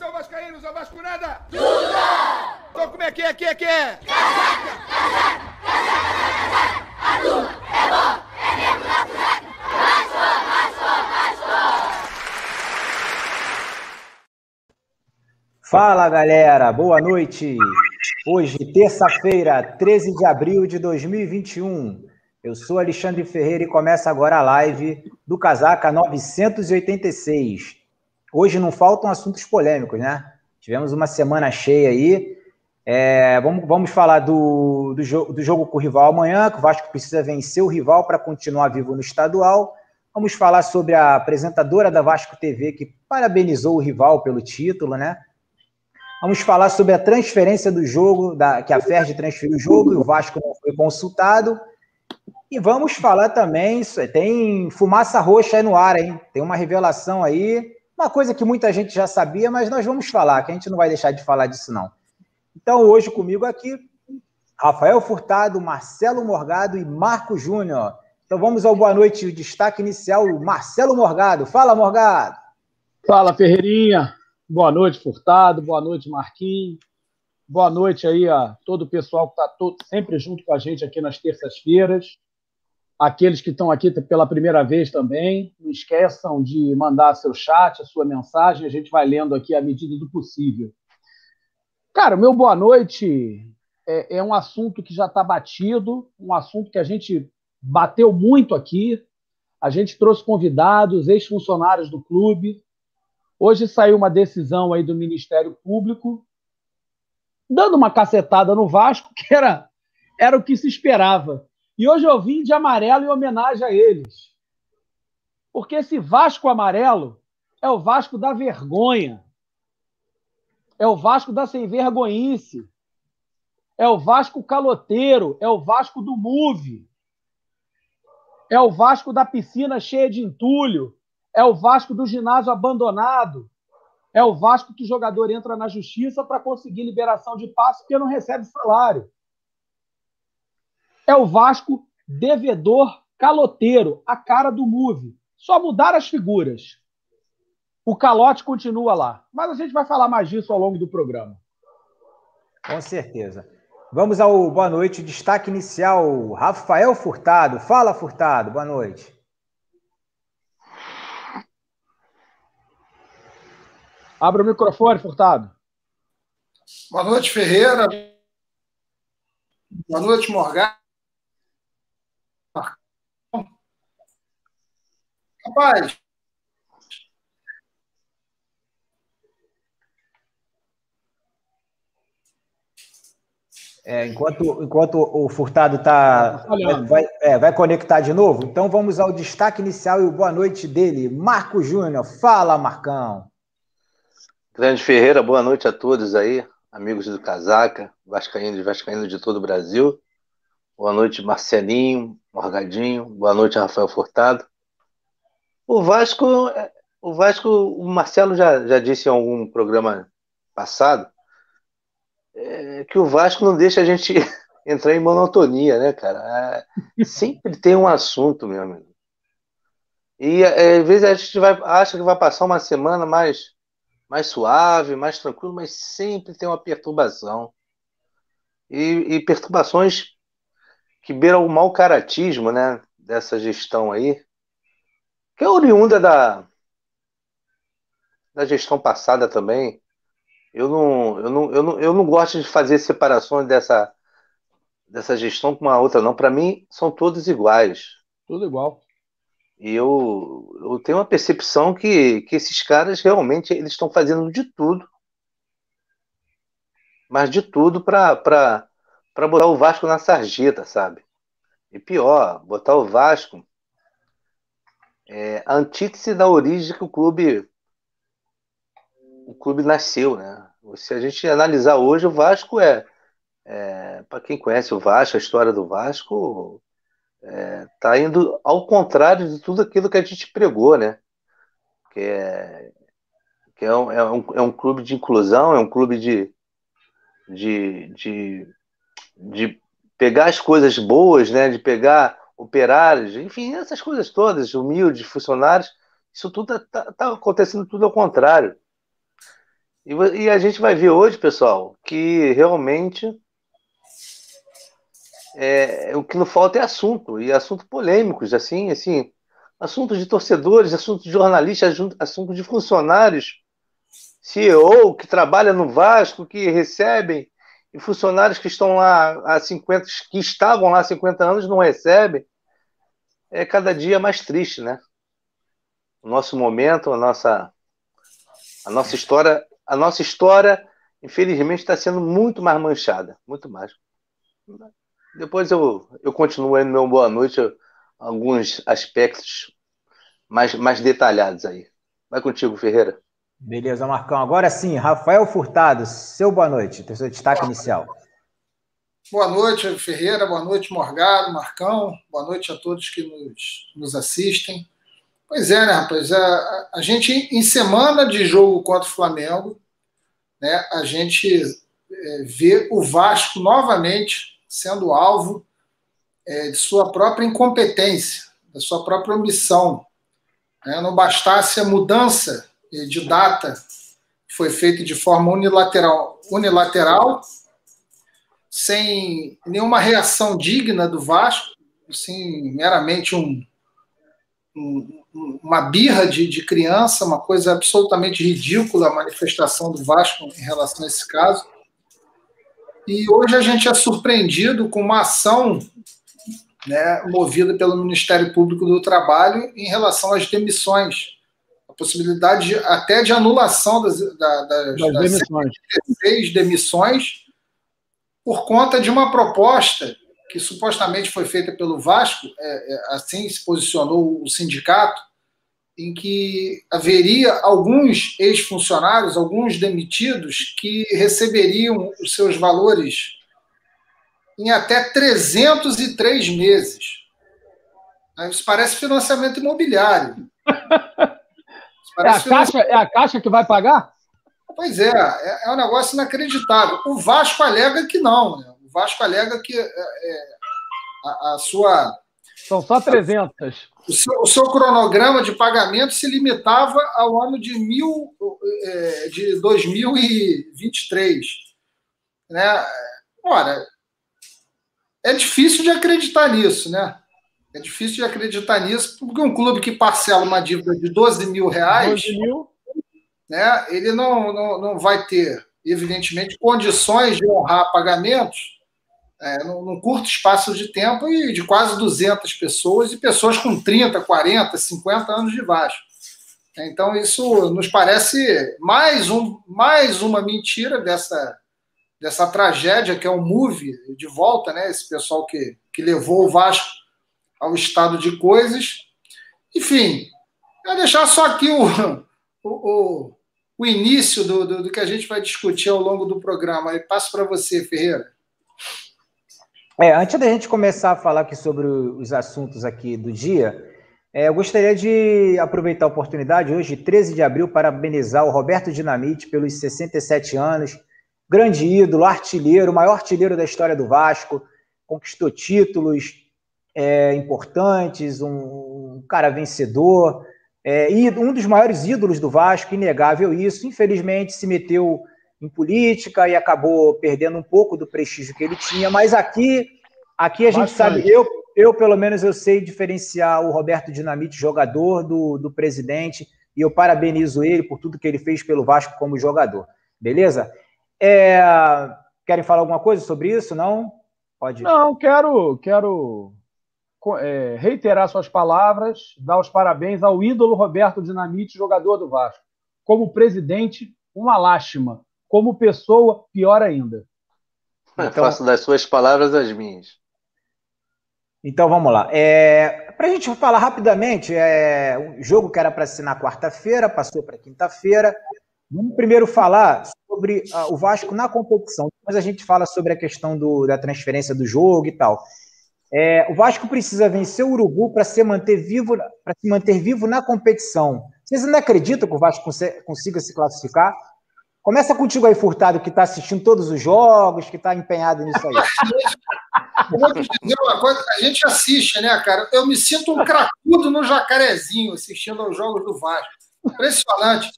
são vascaínos ou vascunada? Duda! Então como é que é, que é, que é? Casaca, casaca, casaca, casaca, a turma é bom, é mesmo na casaca, Vasco! Fala galera, boa noite! Hoje, terça-feira, 13 de abril de 2021. Eu sou Alexandre Ferreira e começa agora a live do Casaca 986. Hoje não faltam assuntos polêmicos, né? Tivemos uma semana cheia aí. É, vamos, vamos falar do, do, jogo, do jogo com o rival amanhã, que o Vasco precisa vencer o rival para continuar vivo no estadual. Vamos falar sobre a apresentadora da Vasco TV, que parabenizou o rival pelo título, né? Vamos falar sobre a transferência do jogo, da, que a FERJ transferiu o jogo e o Vasco não foi consultado. E vamos falar também, tem fumaça roxa aí no ar, hein? Tem uma revelação aí, uma coisa que muita gente já sabia, mas nós vamos falar, que a gente não vai deixar de falar disso, não. Então, hoje comigo aqui, Rafael Furtado, Marcelo Morgado e Marco Júnior. Então vamos ao boa noite, o destaque inicial, Marcelo Morgado. Fala, Morgado. Fala, Ferreirinha. Boa noite, Furtado. Boa noite, Marquinhos. Boa noite aí a todo o pessoal que está sempre junto com a gente aqui nas terças-feiras aqueles que estão aqui pela primeira vez também. Não esqueçam de mandar seu chat, a sua mensagem, a gente vai lendo aqui à medida do possível. Cara, meu boa noite é, é um assunto que já está batido, um assunto que a gente bateu muito aqui. A gente trouxe convidados, ex-funcionários do clube. Hoje saiu uma decisão aí do Ministério Público dando uma cacetada no Vasco, que era, era o que se esperava. E hoje eu vim de amarelo em homenagem a eles. Porque esse Vasco amarelo é o Vasco da vergonha. É o Vasco da sem vergonhice. É o Vasco caloteiro. É o Vasco do move. É o Vasco da piscina cheia de entulho. É o Vasco do ginásio abandonado. É o Vasco que o jogador entra na justiça para conseguir liberação de passe porque não recebe salário é o Vasco devedor caloteiro, a cara do Move. Só mudar as figuras. O calote continua lá. Mas a gente vai falar mais disso ao longo do programa. Com certeza. Vamos ao boa noite, destaque inicial, Rafael Furtado. Fala, Furtado, boa noite. Abra o microfone, Furtado. Boa noite, Ferreira. Boa noite, Morgado. Rapaz. É, enquanto, enquanto o Furtado tá, vai, é, vai conectar de novo, então vamos ao destaque inicial e o boa noite dele, Marco Júnior. Fala, Marcão. Grande Ferreira, boa noite a todos aí, amigos do Casaca, Vascaíno e Vascaíno de todo o Brasil. Boa noite, Marcelinho, Morgadinho. Boa noite, Rafael Furtado. O Vasco, o Vasco, o Marcelo já, já disse em algum programa passado é, que o Vasco não deixa a gente entrar em monotonia, né, cara? É, sempre tem um assunto, meu amigo. E é, às vezes a gente vai, acha que vai passar uma semana mais, mais suave, mais tranquilo, mas sempre tem uma perturbação. E, e perturbações que beiram o mau caratismo, né, dessa gestão aí que é oriunda da, da gestão passada também. Eu não, eu, não, eu, não, eu não gosto de fazer separações dessa, dessa gestão com uma outra, não. Para mim, são todos iguais. Tudo igual. E eu, eu tenho uma percepção que, que esses caras realmente eles estão fazendo de tudo. Mas de tudo para botar o Vasco na sarjeta, sabe? E pior, botar o Vasco é, a antítese da origem que o clube o clube nasceu, né? Se a gente analisar hoje, o Vasco é, é para quem conhece o Vasco, a história do Vasco é, tá indo ao contrário de tudo aquilo que a gente pregou, né? Que é, que é, um, é um, é um clube de inclusão, é um clube de, de, de, de pegar as coisas boas, né? De pegar operários, enfim, essas coisas todas, humildes, funcionários, isso tudo está tá acontecendo tudo ao contrário. E, e a gente vai ver hoje, pessoal, que realmente é, o que não falta é assunto, e assunto polêmicos, assim, assim, assuntos de torcedores, assuntos de jornalistas, assuntos de funcionários, CEO que trabalha no Vasco, que recebem, e funcionários que estão lá há 50, que estavam lá há 50 anos não recebem. É cada dia mais triste, né? O nosso momento, a nossa a nossa história, a nossa história, infelizmente, está sendo muito mais manchada, muito mais. Depois eu, eu continuo aí no meu boa noite, alguns aspectos mais, mais detalhados aí. Vai contigo, Ferreira. Beleza, Marcão. Agora sim, Rafael Furtado, seu boa noite, seu destaque inicial. Boa noite, Ferreira, boa noite, Morgado, Marcão, boa noite a todos que nos, nos assistem. Pois é, né, rapaz? A, a gente, em semana de jogo contra o Flamengo, né, a gente é, vê o Vasco novamente sendo alvo é, de sua própria incompetência, da sua própria omissão. Né? Não bastasse a mudança de data foi feito de forma unilateral, unilateral sem nenhuma reação digna do Vasco, assim, meramente um, um, uma birra de, de criança, uma coisa absolutamente ridícula a manifestação do Vasco em relação a esse caso. E hoje a gente é surpreendido com uma ação né, movida pelo Ministério Público do Trabalho em relação às demissões possibilidade de, até de anulação das, das, das, das demissões. demissões por conta de uma proposta que supostamente foi feita pelo Vasco, é, é, assim se posicionou o sindicato, em que haveria alguns ex-funcionários, alguns demitidos, que receberiam os seus valores em até 303 meses. Isso parece financiamento imobiliário. É a, caixa, é a Caixa que vai pagar? Pois é, é, é, um negócio inacreditável. O Vasco alega que não. Né? O Vasco alega que é, é, a, a, sua. São só 300. O seu, o seu, cronograma de pagamento se limitava ao ano de, mil, é, de 2023. Né? Ora, é difícil de acreditar nisso, né? É difícil de acreditar nisso, porque um clube que parcela uma dívida de 12 mil reais, 12 mil. Né, ele não, não, não vai ter, evidentemente, condições de honrar pagamentos é, num, num, curto espaço de tempo e de quase 200 pessoas, e pessoas com 30, 40, 50 anos de Vasco. Então, isso nos parece mais, um, mais uma mentira dessa, dessa tragédia que é o MOVE de volta, né? Esse pessoal que, que levou o Vasco ao estado de coisas. Enfim, eu vou deixar só aqui o, o, o início do, do, do, que a gente vai discutir ao longo do programa. E passo para você, Ferreira. É, antes da gente começar a falar aqui sobre os assuntos aqui do dia, é, eu gostaria de aproveitar a oportunidade hoje, 13 de abril, para parabenizar o Roberto Dinamite pelos 67 anos, grande ídolo, artilheiro, maior artilheiro da história do Vasco, conquistou títulos, é, importantes, um, um, cara vencedor, é, e um dos maiores ídolos do Vasco, inegável isso. Infelizmente, se meteu em política e acabou perdendo um pouco do prestígio que ele tinha, mas aqui, aqui a gente sabe, eu, eu pelo menos eu sei diferenciar o Roberto Dinamite, jogador, do, do presidente, e eu parabenizo ele por tudo que ele fez pelo Vasco como jogador. Beleza? É, querem falar alguma coisa sobre isso? Não? Pode. Não, quero, quero é, reiterar suas palavras, dar os parabéns ao ídolo Roberto Dinamite, jogador do Vasco. Como presidente, uma lástima. Como pessoa, pior ainda. Então, faço das suas palavras as minhas. Então vamos lá. É, para a gente falar rapidamente, é, o jogo que era para ser na quarta-feira passou para quinta-feira. Vamos primeiro falar sobre uh, o Vasco na competição. Depois a gente fala sobre a questão do, da transferência do jogo e tal. É, o Vasco precisa vencer o Urubu para se manter vivo, para se manter vivo na competição. Vocês ainda acreditam que o Vasco consiga se classificar? Começa contigo aí, Furtado, que está assistindo todos os jogos, que está empenhado nisso aí. Uma coisa, a gente assiste, né, cara? Eu me sinto um cracudo no jacarezinho assistindo aos jogos do Vasco. Impressionante.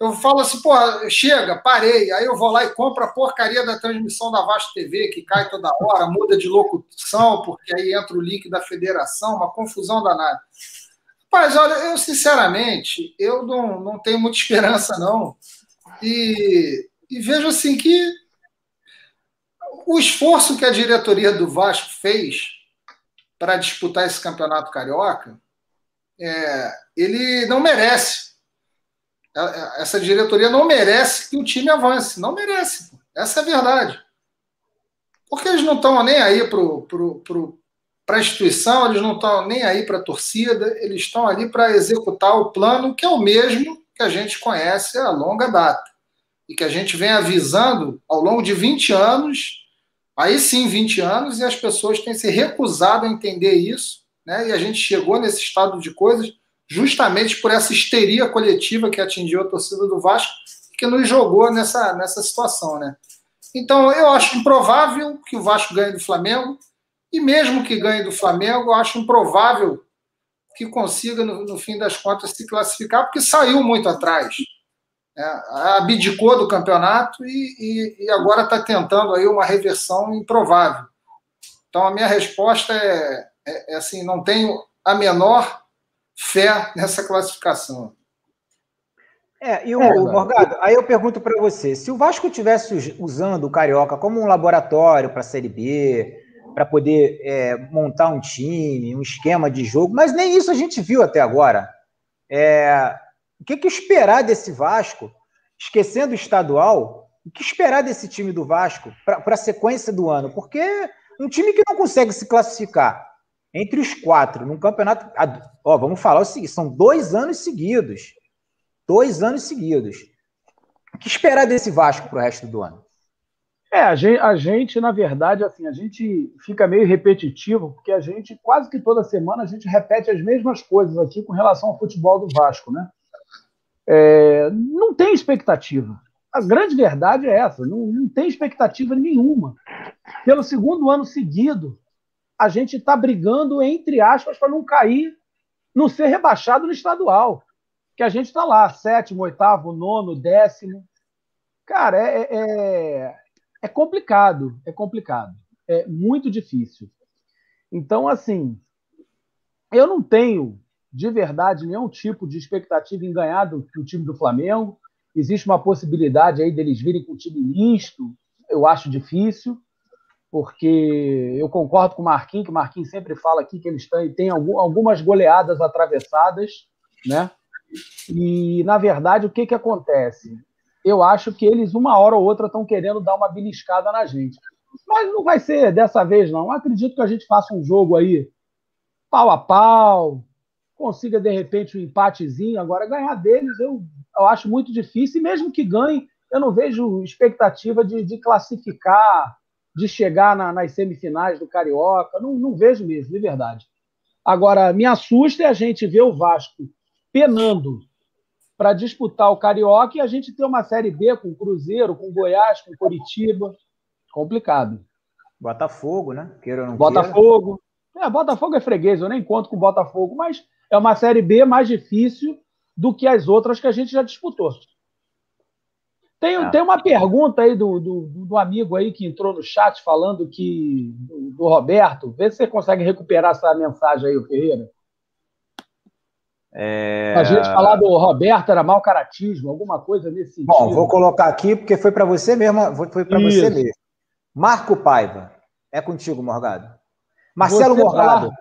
Eu falo assim, pô, chega, parei. Aí eu vou lá e compro a porcaria da transmissão da Vasco TV, que cai toda hora, muda de locução, porque aí entra o link da federação, uma confusão danada. Mas olha, eu sinceramente, eu não, não tenho muita esperança, não. E, e vejo assim que o esforço que a diretoria do Vasco fez para disputar esse campeonato carioca, é, ele não merece essa diretoria não merece que o time avance. Não merece. Essa é a verdade. Porque eles não estão nem aí para a instituição, eles não estão nem aí para a torcida, eles estão ali para executar o plano que é o mesmo que a gente conhece a longa data. E que a gente vem avisando ao longo de 20 anos, aí sim 20 anos, e as pessoas têm se recusado a entender isso, né? e a gente chegou nesse estado de coisas justamente por essa histeria coletiva que atingiu a torcida do Vasco, que nos jogou nessa, nessa situação, né? Então, eu acho improvável que o Vasco ganhe do Flamengo, e mesmo que ganhe do Flamengo, eu acho improvável que consiga, no, no fim das contas, se classificar, porque saiu muito atrás. É, abdicou do campeonato e, e, e agora está tentando aí uma reversão improvável. Então, a minha resposta é, é, é assim: não tenho a menor fé nessa classificação. É, e o, é, Morgado, aí eu pergunto para você: se o Vasco tivesse usando o Carioca como um laboratório para a Série B, para poder é, montar um time, um esquema de jogo, mas nem isso a gente viu até agora. É, o que, que esperar desse Vasco, esquecendo o estadual, o que esperar desse time do Vasco para a sequência do ano? Porque um time que não consegue se classificar entre os quatro, num campeonato. Ó, vamos falar o seguinte: são dois anos seguidos. Dois anos seguidos. O que esperar desse Vasco para o resto do ano? É, a gente, a gente, na verdade, assim, a gente fica meio repetitivo, porque a gente, quase que toda semana, a gente repete as mesmas coisas aqui com relação ao futebol do Vasco, né? É, não tem expectativa. A grande verdade é essa, não, não tem expectativa nenhuma. Pelo segundo ano seguido, a gente está brigando, entre aspas, para não cair, não ser rebaixado no estadual. Que a gente está lá, sétimo, oitavo, nono, décimo. Cara, é, é, é complicado, é complicado. É muito difícil. Então, assim, eu não tenho, de verdade, nenhum tipo de expectativa em ganhar do, do time do Flamengo. Existe uma possibilidade aí deles virem com o time misto, eu acho difícil porque eu concordo com o Marquinhos, que o Marquinhos sempre fala aqui que eles têm algumas goleadas atravessadas, né? E, na verdade, o que, que acontece? Eu acho que eles, uma hora ou outra, estão querendo dar uma beliscada na gente. Mas não vai ser dessa vez, não. Eu acredito que a gente faça um jogo aí pau a pau, consiga, de repente, um empatezinho. Agora, ganhar deles eu, eu acho muito difícil. E mesmo que ganhe, eu não vejo expectativa de, de classificar de chegar na, nas semifinais do Carioca. Não, não vejo mesmo, de verdade. Agora, me assusta é a gente ver o Vasco penando para disputar o Carioca e a gente ter uma Série B com Cruzeiro, com Goiás, com Curitiba. Complicado. Botafogo, né? Queira ou não Botafogo. Queira. É, Botafogo é freguês, eu nem conto com Botafogo, mas é uma Série B mais difícil do que as outras que a gente já disputou. Tem, é. tem uma pergunta aí do, do, do, amigo aí que entrou no chat falando que do, do, Roberto. Vê se você consegue recuperar essa mensagem aí, o Ferreira. É... A gente falar do Roberto era mau caratismo, alguma coisa nesse sentido. Bom, vou colocar aqui porque foi para você mesmo, foi para você mesmo. Marco Paiva, é contigo, Morgado. Marcelo você Morgado. Falar,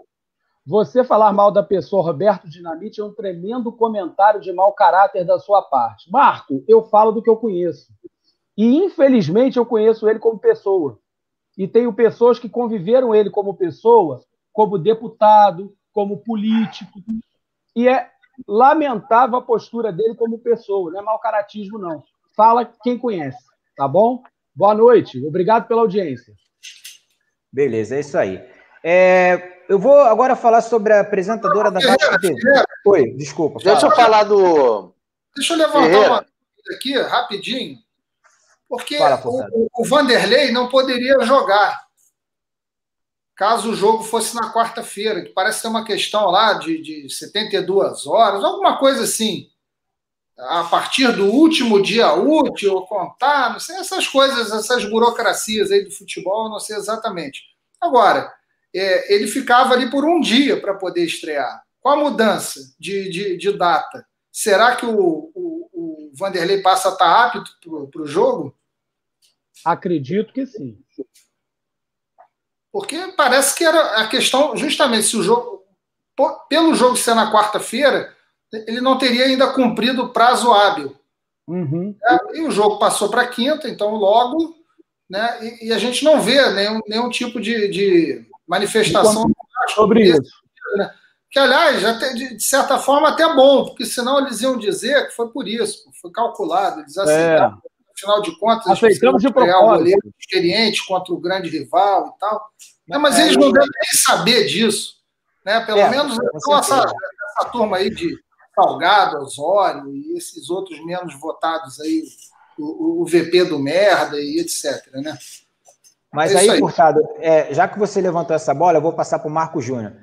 você falar mal da pessoa Roberto Dinamite é um tremendo comentário de mau caráter da sua parte. Marco, eu falo do que eu conheço. E, infelizmente, eu conheço ele como pessoa. E tenho pessoas que conviveram ele como pessoa, como deputado, como político. E é lamentável a postura dele como pessoa. Não é mau caratismo, não. Fala quem conhece, tá bom? Boa noite. Obrigado pela audiência. Beleza, é isso aí. É, eu vou agora falar sobre a apresentadora da Vasco TV. Oi, desculpa. Deixa fala. eu falar do. Deixa eu levantar Ferreira. uma coisa aqui, rapidinho. Porque fala, o, o Vanderlei não poderia jogar caso o jogo fosse na quarta-feira, que parece ter uma questão lá de, de 72 horas, alguma coisa assim. a partir do último dia útil, contar, não sei, essas coisas, essas burocracias aí do futebol, não sei exatamente. Agora, é, ele ficava ali por um dia para poder estrear. Qual a mudança de, de, de data? Será que o, o, o Vanderlei passa a estar tá apto para o jogo? Acredito que sim. Porque parece que era a questão, justamente, se o jogo. Pelo jogo ser na quarta-feira, ele não teria ainda cumprido o prazo hábil. Uhum. É, e o jogo passou para quinta, então logo. Né, e, e, a gente não vê nenhum, nenhum tipo de, de manifestação sobre isso. Né? Que, aliás, até, de certa forma, até bom, porque senão eles iam dizer que foi por isso, foi calculado, eles aceitaram. É. Afinal de contas, aceitamos de propósito. Um experiente contra o grande rival e tal. Mas, mas eles não devem nem saber disso. Né? Pelo é, menos então, essa, essa turma aí de Salgado, Osório e esses outros menos votados aí, o, o VP do merda e etc. Né? Mas é aí, aí, Furtado, é, já que você levantou essa bola, eu vou passar para o Marco Júnior.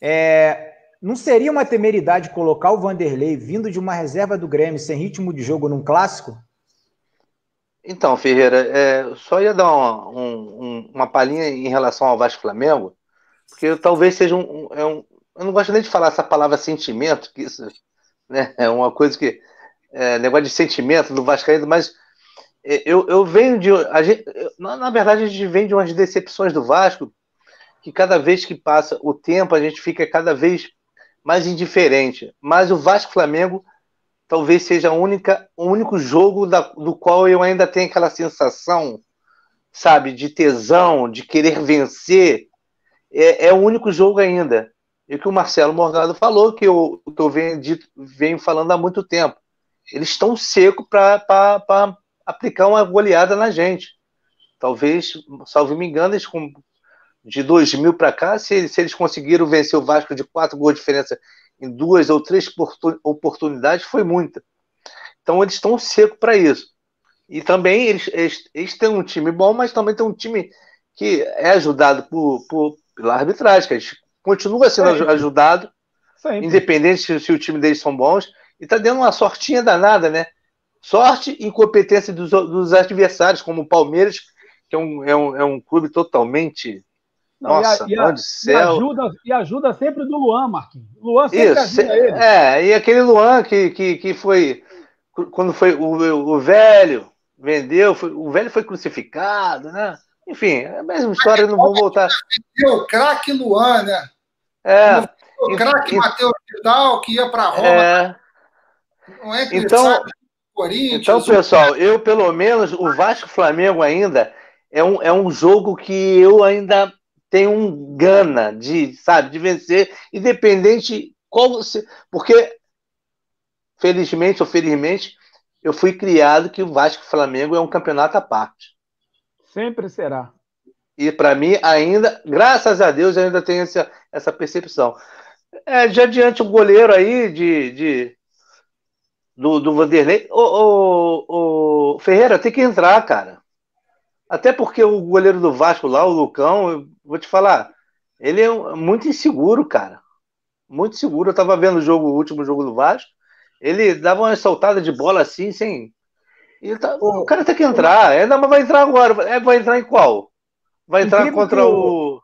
É, não seria uma temeridade colocar o Vanderlei vindo de uma reserva do Grêmio sem ritmo de jogo num clássico? Então, Ferreira, é, só ia dar uma, um, uma palhinha em relação ao Vasco Flamengo, porque talvez seja um, é um, Eu não gosto nem de falar essa palavra sentimento, que isso né, é uma coisa que. É, negócio de sentimento do Vascaíno, mas é, eu, eu venho de. Gente, na, na, verdade, a gente vem de umas decepções do Vasco, que cada vez que passa o tempo, a gente fica cada vez mais indiferente. Mas o Vasco Flamengo talvez seja a única, o único jogo da, do qual eu ainda tenho aquela sensação, sabe, de tesão, de querer vencer. É, é o único jogo ainda. E que o Marcelo Morgado falou, que eu, que eu venho, dito, venho falando há muito tempo. Eles estão secos para aplicar uma goleada na gente. Talvez, salvo me engano, eles com, de 2000 para cá, se, se, eles conseguiram vencer o Vasco de quatro gols de diferença em duas ou três oportunidades, foi muita. Então eles estão secos para isso. E também eles, eles, eles, têm um time bom, mas também tem um time que é ajudado por, por, pela arbitragem, que eles continua sendo ajudado, Sempre. independente se, se, o time deles são bons, e está dando uma sortinha danada, né? Sorte e incompetência dos, dos adversários, como o Palmeiras, que é um, é um, é um clube totalmente. Nossa, e, a, e, a, céu. E ajuda, e ajuda sempre do Luan, Marquinhos. Luan sempre Isso, ele. É, e aquele Luan que, que, que foi. Quando foi o, o velho, vendeu, foi, o velho foi crucificado, né? Enfim, é a mesma história, não vou voltar. O craque Luan, né? É. O craque Matheus Vidal, que ia para Roma. É. Não é que então, Corinthians. Então, pessoal, eu pelo menos, o Vasco Flamengo ainda é um, é um jogo que eu ainda tenho um gana de, sabe, de vencer, independente qual você. Porque, felizmente ou felizmente, eu fui criado que o Vasco Flamengo é um campeonato à parte. Sempre será. E para mim, ainda, graças a Deus, ainda tenho essa, essa percepção. É, de adiante, o goleiro aí de, de do, do Vanderlei. O, o, o, Ferreira tem que entrar, cara. Até porque o goleiro do Vasco lá, o Lucão, vou te falar, ele é muito inseguro, cara. Muito seguro. Eu tava vendo o jogo, o último jogo do Vasco. Ele dava uma soltada de bola assim, sem. Tá... o cara tem que entrar. É, não, mas vai entrar agora. É, vai entrar em qual? Vai entrar contra o.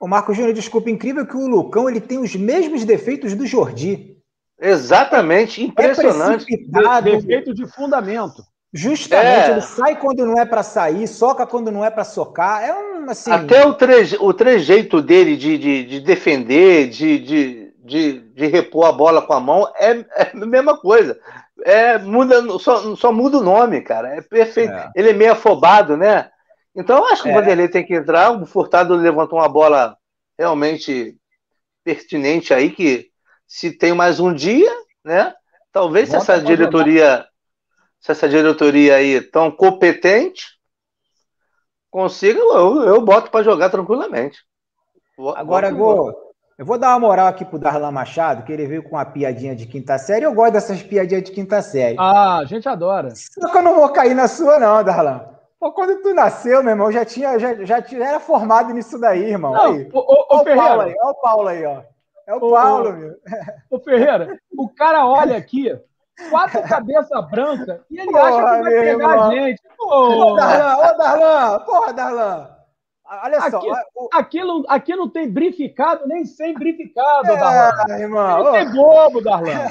O Marco Júnior, desculpa, incrível que o Lucão ele tem os mesmos defeitos do Jordi. Exatamente, impressionante. É defeito de fundamento. Justamente, é. ele sai quando não é para sair, soca quando não é para socar. É um assim. Até o, treje, o trejeito dele de, de, de defender, de, de, de, de, repor a bola com a mão, é, é a mesma coisa. É, muda, só, só muda o nome, cara. É perfeito. É. Ele é meio afobado, né? Então, acho que é. o Vanderlei tem que entrar. O Furtado levantou uma bola realmente pertinente aí, que se tem mais um dia, né? Talvez se essa diretoria, se essa diretoria aí tão competente, consiga, eu, eu boto para jogar tranquilamente. Agora, Gô, eu vou dar uma moral aqui pro Darlan Machado, que ele veio com uma piadinha de quinta série. Eu gosto dessas piadinhas de quinta série. Ah, a gente adora. Só que eu não vou cair na sua, não, Darlan. Pô, quando tu nasceu, meu irmão, já tinha, já, já, já era formado nisso daí, irmão. Não, aí. O, o, o, o Paulo aí, olha o Paulo aí, ó. É o Paulo, meu. Ô, Ferreira, o cara olha aqui, quatro cabeça branca e ele porra, acha que vai pegar irmão. a gente. Ô, Darlan, ô, Darlan, porra, Darlan. Olha aqui, só. O... Aqui, não, aqui não tem brificado nem sem brificado, é, Darlan. Irmão. Não tem bobo, Darlan.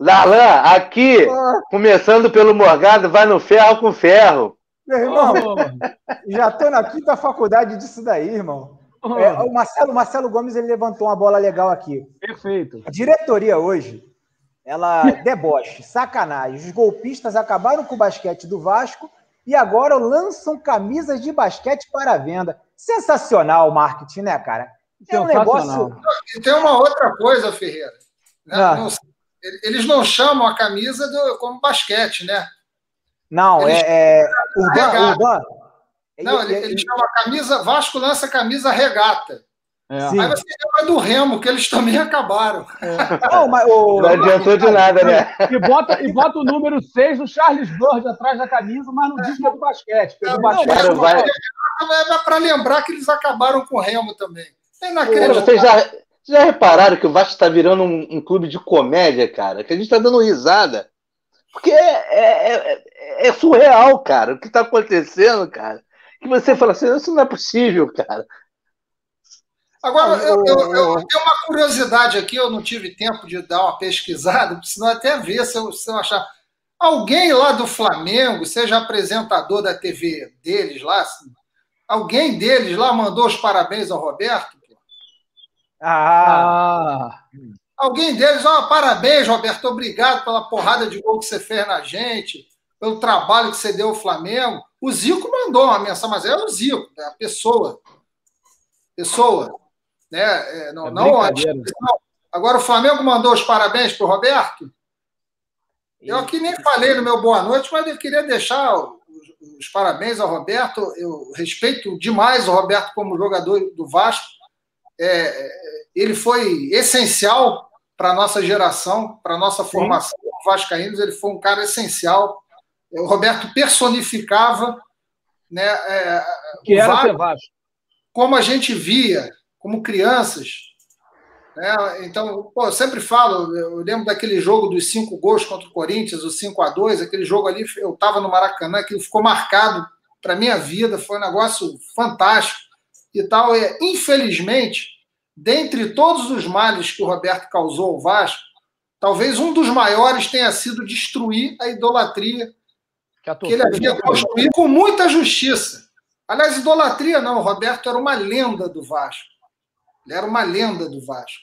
Darlan, aqui, começando pelo Morgado, vai no ferro com ferro. Meu irmão, oh. já estou na quinta faculdade disso daí, irmão. É, o Marcelo, Marcelo Gomes ele levantou uma bola legal aqui. Perfeito. A diretoria hoje, ela deboche, sacanagem. Os golpistas acabaram com o basquete do Vasco e agora lançam camisas de basquete para venda. Sensacional o marketing, né, cara? É um negócio. E tem uma outra coisa, Ferreira. Né? Ah. Não, eles não chamam a camisa do, como basquete, né? Não, eles é, é Urban, Urban. Não, ele, ele, ele chama a camisa, Vasco lança a camisa regata. É. Aí você lembra do Remo, que eles também acabaram. É. Não, mas, o... não adiantou de nada, né? E bota, e bota o número 6 do Charles Bird atrás da camisa, mas não diz que é do basquete. É do basquete não, vai... é para lembrar que eles acabaram com o Remo também. É Vocês já, já repararam que o Vasco está virando um, um, clube de comédia, cara? Que a gente está dando risada. Porque é, é, é, é surreal, cara, o que está acontecendo, cara. Que você fala assim, isso não é possível, cara. Agora, eu, eu, eu, tenho uma curiosidade aqui, eu não tive tempo de dar uma pesquisada, senão até ver se eu, se eu achar. Alguém lá do Flamengo, seja apresentador da TV deles lá, assim, alguém deles lá mandou os parabéns ao Roberto? Ah! Alguém deles, ó, oh, parabéns, Roberto, obrigado pela porrada de gol que você fez na gente, pelo trabalho que você deu ao Flamengo. O Zico mandou uma mensagem, mas é o Zico, é a pessoa. Pessoa. Né? É, não, é não, não, Agora o Flamengo mandou os parabéns para o Roberto. Eu aqui nem falei no meu boa noite, mas eu queria deixar os, parabéns ao Roberto. Eu respeito demais o Roberto como jogador do Vasco. É, ele foi essencial para a nossa geração, para a nossa formação vascaínos. Ele foi um cara essencial. O Roberto personificava né, é, que era Vasco, Vasco, como a gente via como crianças. Né? Então, pô, eu sempre falo, eu lembro daquele jogo dos cinco gols contra o Corinthians, o 5 a 2 aquele jogo ali, eu estava no Maracanã, aquilo ficou marcado para minha vida, foi um negócio fantástico e tal. E, infelizmente, dentre todos os males que o Roberto causou ao Vasco, talvez um dos maiores tenha sido destruir a idolatria que, que ele havia construído com muita justiça. Aliás, idolatria não, o Roberto era uma lenda do Vasco. Ele era uma lenda do Vasco.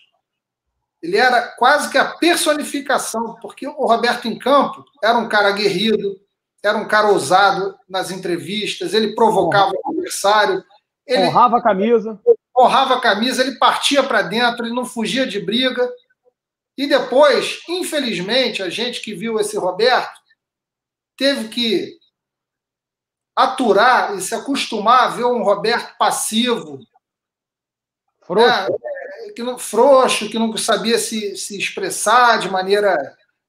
Ele era quase que a personificação, porque o Roberto em campo era um cara aguerrido, era um cara ousado nas entrevistas, ele provocava o adversário. Ele honrava a camisa. Honrava a camisa, ele partia para dentro, ele não fugia de briga. E depois, infelizmente, a gente que viu esse Roberto teve que aturar e se acostumar a ver um Roberto passivo, Frouxo. É, que não, frouxo, que não sabia se, se expressar de maneira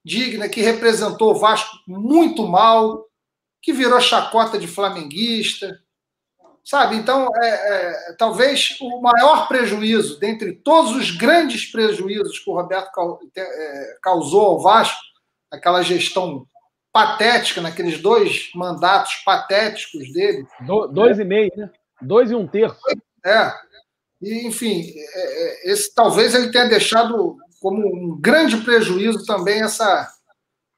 digna, que representou o Vasco muito mal, que virou chacota de flamenguista. Sabe? Então, é, é, talvez o maior prejuízo, dentre todos os grandes prejuízos que o Roberto é, causou ao Vasco, aquela gestão patética, naqueles dois mandatos patéticos dele. Do, dois e meio, né? Dois e um terço. É. E, enfim, é, é, esse, talvez ele tenha deixado como um grande prejuízo também essa,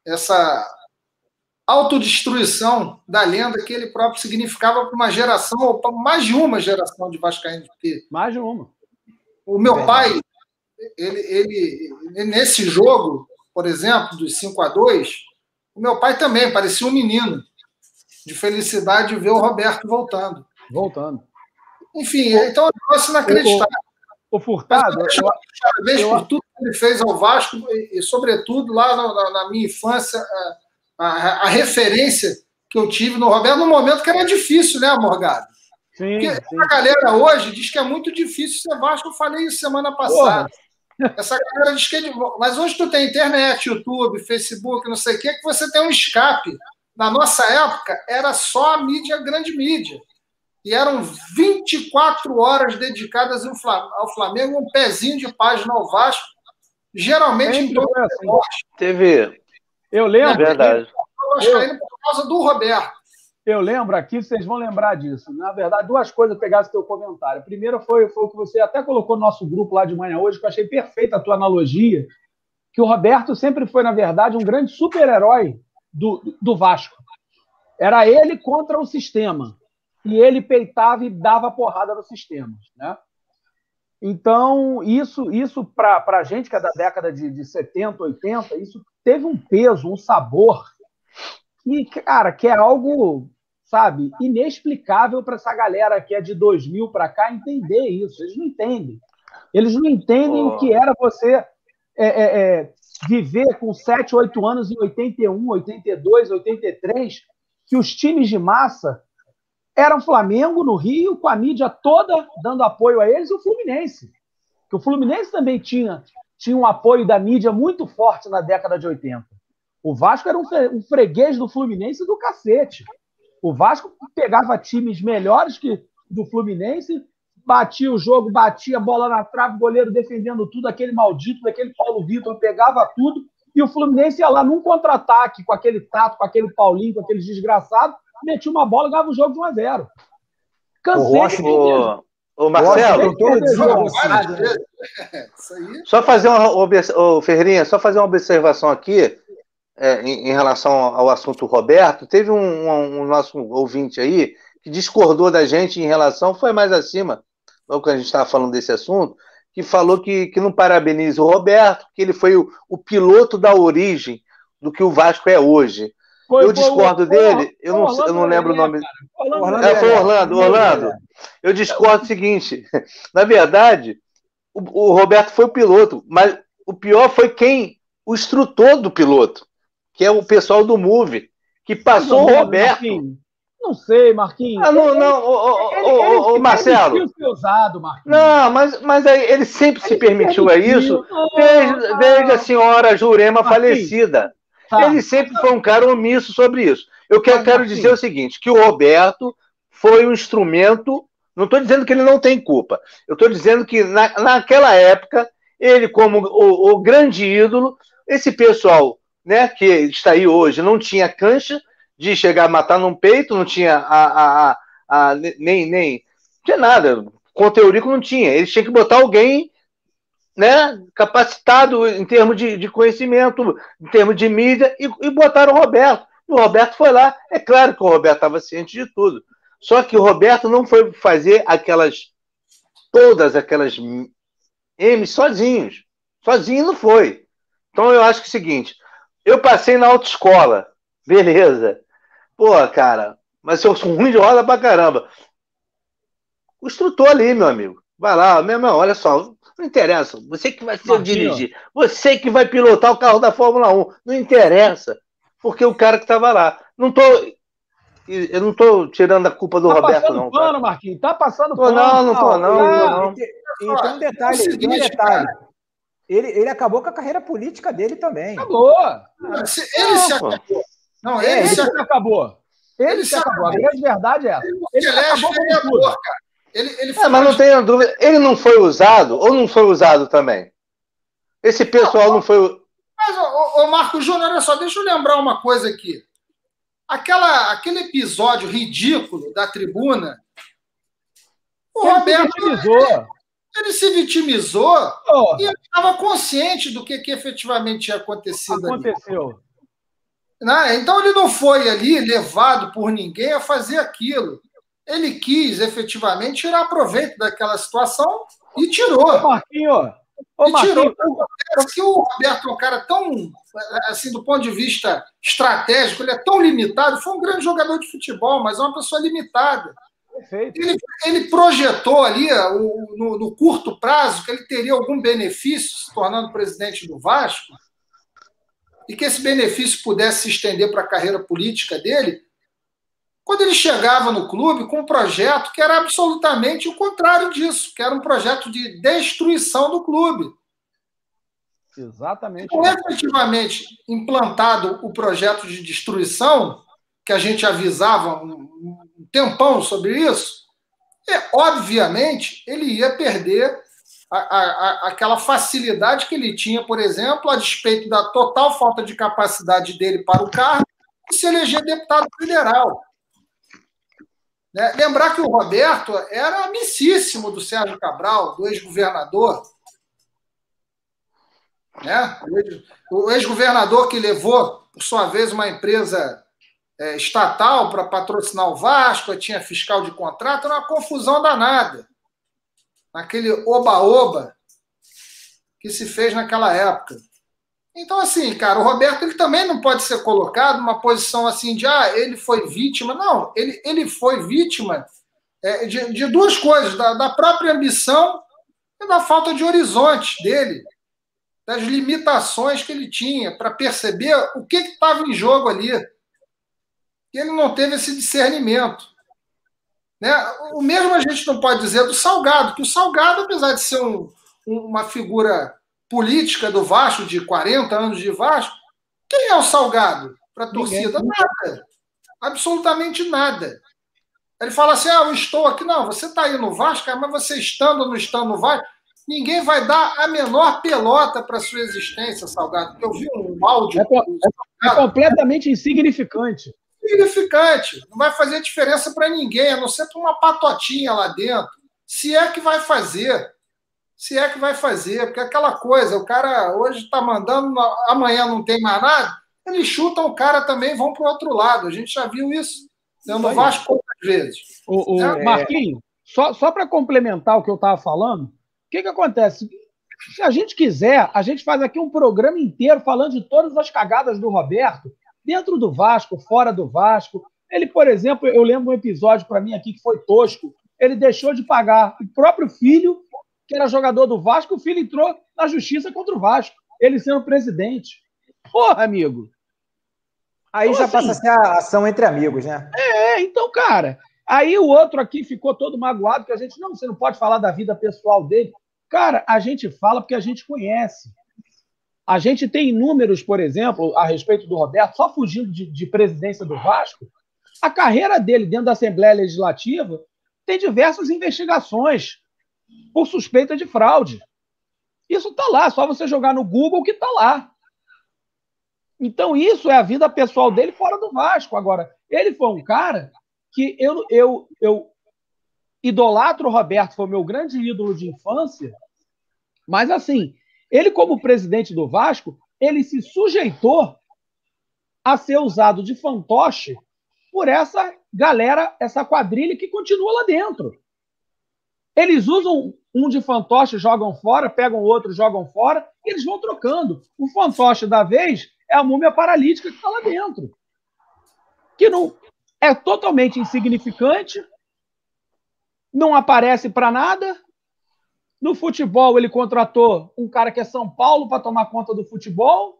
essa autodestruição da lenda que ele próprio significava para uma geração, ou para mais de uma geração de Vascaínos. Mais de uma. O meu é pai, ele, ele, nesse jogo, por exemplo, dos 5 a 2 o meu pai também parecia um menino de felicidade de ver o Roberto voltando. Voltando. Enfim, então é um negócio inacreditável. O, o Furtado. Parabéns eu... por tudo que ele fez ao Vasco e, e sobretudo, lá na, na minha infância, a, a, a, referência que eu tive no Roberto, no momento que era difícil, né, Morgado? Sim, Porque sim. a galera hoje diz que é muito difícil ser Vasco, eu falei isso semana passada. Porra. Essa galera diz que é Mas hoje tu tem internet, YouTube, Facebook, não sei o que, que você tem um escape. Na nossa época, era só a mídia, grande mídia e eram 24 horas dedicadas ao Flamengo, um pezinho de página ao Vasco, geralmente em todo assim. Teve, Eu lembro. É verdade. Vascaíno por causa do Roberto. Eu lembro aqui, vocês vão lembrar disso. Na verdade, duas coisas pegasse teu comentário. A primeira foi, foi o que você até colocou no nosso grupo lá de manhã hoje, que eu achei perfeita a tua analogia, que o Roberto sempre foi, na verdade, um grande super-herói do, do Vasco. Era ele contra o sistema. E ele peitava e dava porrada no sistema. Né? Então, isso, isso para a gente, que é da década de, de 70, 80, isso teve um peso, um sabor, que, cara, que é algo sabe, inexplicável para essa galera que é de 2000 para cá entender isso. Eles não entendem. Eles não entendem oh. o que era você é, é, é, viver com 7, 8 anos em 81, 82, 83, que os times de massa eram Flamengo no Rio, com a mídia toda dando apoio a eles, e o Fluminense. Que o Fluminense também tinha, tinha um apoio da mídia muito forte na década de 80. O Vasco era um freguês do Fluminense do cacete. O Vasco pegava times melhores que do Fluminense, batia o jogo, batia a bola na trave, goleiro defendendo tudo, aquele maldito daquele Paulo Vitor pegava tudo, e o Fluminense ia lá num contra-ataque com aquele Tato, com aquele Paulinho, com aqueles desgraçados, metia uma bola e ganhava o jogo de 1 a 0 Cansei o, o, o Marcelo, só fazer uma, o Ferreirinha, só fazer uma observação aqui é, em, em, relação ao assunto Roberto, teve um, um, um, nosso ouvinte aí que discordou da gente em relação, foi mais acima, logo que a gente estava falando desse assunto, que falou que, que não parabeniza o Roberto, que ele foi o, o piloto da origem do que o Vasco é hoje. Foi, eu discordo foi, dele, foi, eu, não, eu não lembro o nome. Orlando, é, foi Orlando, Orlando. Eu discordo o seguinte: na verdade, o, o Roberto foi o piloto, mas o pior foi quem, o instrutor do piloto que é o pessoal do Move, que passou o Roberto. Marquinhos. Não sei, Marquinhos. Ah, não, não, ô, Marcelo. Usado, não, mas, mas aí ele sempre ele se permitiu a isso desde, desde a senhora Jurema falecida. Tá. Ele sempre foi um cara omisso sobre isso. Eu quero, mas, quero dizer o seguinte: que o Roberto foi um instrumento. Não estou dizendo que ele não tem culpa. Eu estou dizendo que na, naquela época, ele, como o, o grande ídolo, esse pessoal né, que está aí hoje, não tinha cancha de chegar a matar num peito, não tinha a, a, a, a nem, nem tinha nada. Com o não tinha. Eles tinham que botar alguém né, capacitado em termos de, de conhecimento, em termos de mídia, e, e botaram o Roberto. E o Roberto foi lá. É claro que o Roberto estava ciente de tudo. Só que o Roberto não foi fazer aquelas. todas aquelas M sozinhos. Sozinho não foi. Então eu acho que é o seguinte: eu passei na autoescola. Beleza. Pô, cara, mas eu sou ruim de roda pra caramba. O instrutor ali, meu amigo. Vai lá, meu irmão, olha só. Não interessa. Você que vai ser dirigir. Você que vai pilotar o carro da Fórmula 1. Não interessa. Porque o cara que estava lá. Não tô. Eu não estou tirando a culpa do tá Roberto, não. Tá pano, Marquinhos. Tá passando pano. Não, não tô, não. não, não. E, tem um detalhe, tem um detalhe. Ele, ele acabou com a carreira política dele também. Acabou. Ele se acabou. Não, ele, ele se acabou. Ele, ele se acabou. acabou. A grande verdade é essa. Ele, ele acabou com tudo. Cara. Ele, ele é, mas não tenha dúvida, ele não foi usado ou não foi usado também? Esse pessoal não, não foi. Mas, ô, ô Marco Júnior, olha só, deixa eu lembrar uma coisa aqui. Aquela, aquele episódio ridículo da tribuna, o ele Roberto. Vitimizou. Ele se vitimizou oh. e estava consciente do que, que efetivamente tinha acontecido Aconteceu. ali. Né? Então ele não foi ali levado por ninguém a fazer aquilo. Ele quis efetivamente tirar proveito daquela situação e tirou. Ô, Marquinho, Ô, e tirou. Se o Roberto é um cara tão, assim, do ponto de vista estratégico, ele é tão limitado, foi um grande jogador de futebol, mas é uma pessoa limitada. Perfeito. Ele, ele projetou ali o, no, no, curto prazo que ele teria algum benefício se tornando presidente do Vasco e que esse benefício pudesse se estender para a carreira política dele. Quando ele chegava no clube com um projeto que era absolutamente o contrário disso, que era um projeto de destruição do clube. Exatamente. Então, efetivamente implantado o projeto de destruição, que a gente avisava tempão sobre isso, é, obviamente ele ia perder a, a, aquela facilidade que ele tinha, por exemplo, a despeito da total falta de capacidade dele para o cargo, de se eleger deputado federal. Né? Lembrar que o Roberto era amicíssimo do Sérgio Cabral, do ex-governador. Né? O ex-governador que levou, por sua vez, uma empresa é, estatal para patrocinar o Vasco, tinha fiscal de contrato, era uma confusão danada. Naquele oba-oba que se fez naquela época. Então, assim, cara, o Roberto ele também não pode ser colocado numa posição assim de, ah, ele foi vítima. Não, ele, ele foi vítima é, de, de, duas coisas: da, da, própria ambição e da falta de horizonte dele, das limitações que ele tinha para perceber o que estava em jogo ali. E ele não teve esse discernimento. Né? O mesmo a gente não pode dizer do Salgado, que o Salgado, apesar de ser um, uma figura política do Vasco, de 40 anos de Vasco, quem é o Salgado para a torcida? Nada. Absolutamente nada. Ele fala assim: ah, eu estou aqui. Não, você está aí no Vasco, mas você estando ou não estando no Vasco, ninguém vai dar a menor pelota para sua existência, Salgado. Eu vi um áudio. É, é, é completamente insignificante. Insignificante. Não vai fazer diferença para ninguém, a não ser para uma patotinha lá dentro. Se é que vai fazer se é que vai fazer, porque aquela coisa, o cara hoje está mandando, amanhã não tem mais nada, eles chutam o cara também e vão para o outro lado. A gente já viu isso né, no Vasco poucas vezes. O, o é. Marquinhos, só, só para complementar o que eu estava falando, o que, que acontece? Se a gente quiser, a gente faz aqui um programa inteiro falando de todas as cagadas do Roberto, dentro do Vasco, fora do Vasco. Ele, por exemplo, eu lembro um episódio para mim aqui que foi tosco. Ele deixou de pagar o próprio filho que era jogador do Vasco, o filho entrou na justiça contra o Vasco, ele sendo presidente. Porra, amigo. Aí então, já assim, passa a ser a ação entre amigos, né? É, então, cara. Aí o outro aqui ficou todo magoado, que a gente, não, você não pode falar da vida pessoal dele. Cara, a gente fala porque a gente conhece. A gente tem números, por exemplo, a respeito do Roberto, só fugindo de, de presidência do Vasco. A carreira dele dentro da Assembleia Legislativa tem diversas investigações por suspeita de fraude. Isso está lá, só você jogar no Google que está lá. Então, isso é a vida pessoal dele fora do Vasco. Agora, ele foi um cara que eu, eu, eu idolatro o Roberto, foi meu grande ídolo de infância, mas assim, ele, como presidente do Vasco, ele se sujeitou a ser usado de fantoche por essa galera, essa quadrilha que continua lá dentro. Eles usam um de fantoche, jogam fora, pegam outro, jogam fora, e eles vão trocando. O fantoche da vez é a múmia paralítica que está lá dentro. Que não é totalmente insignificante, não aparece para nada. No futebol, ele contratou um cara que é São Paulo para tomar conta do futebol.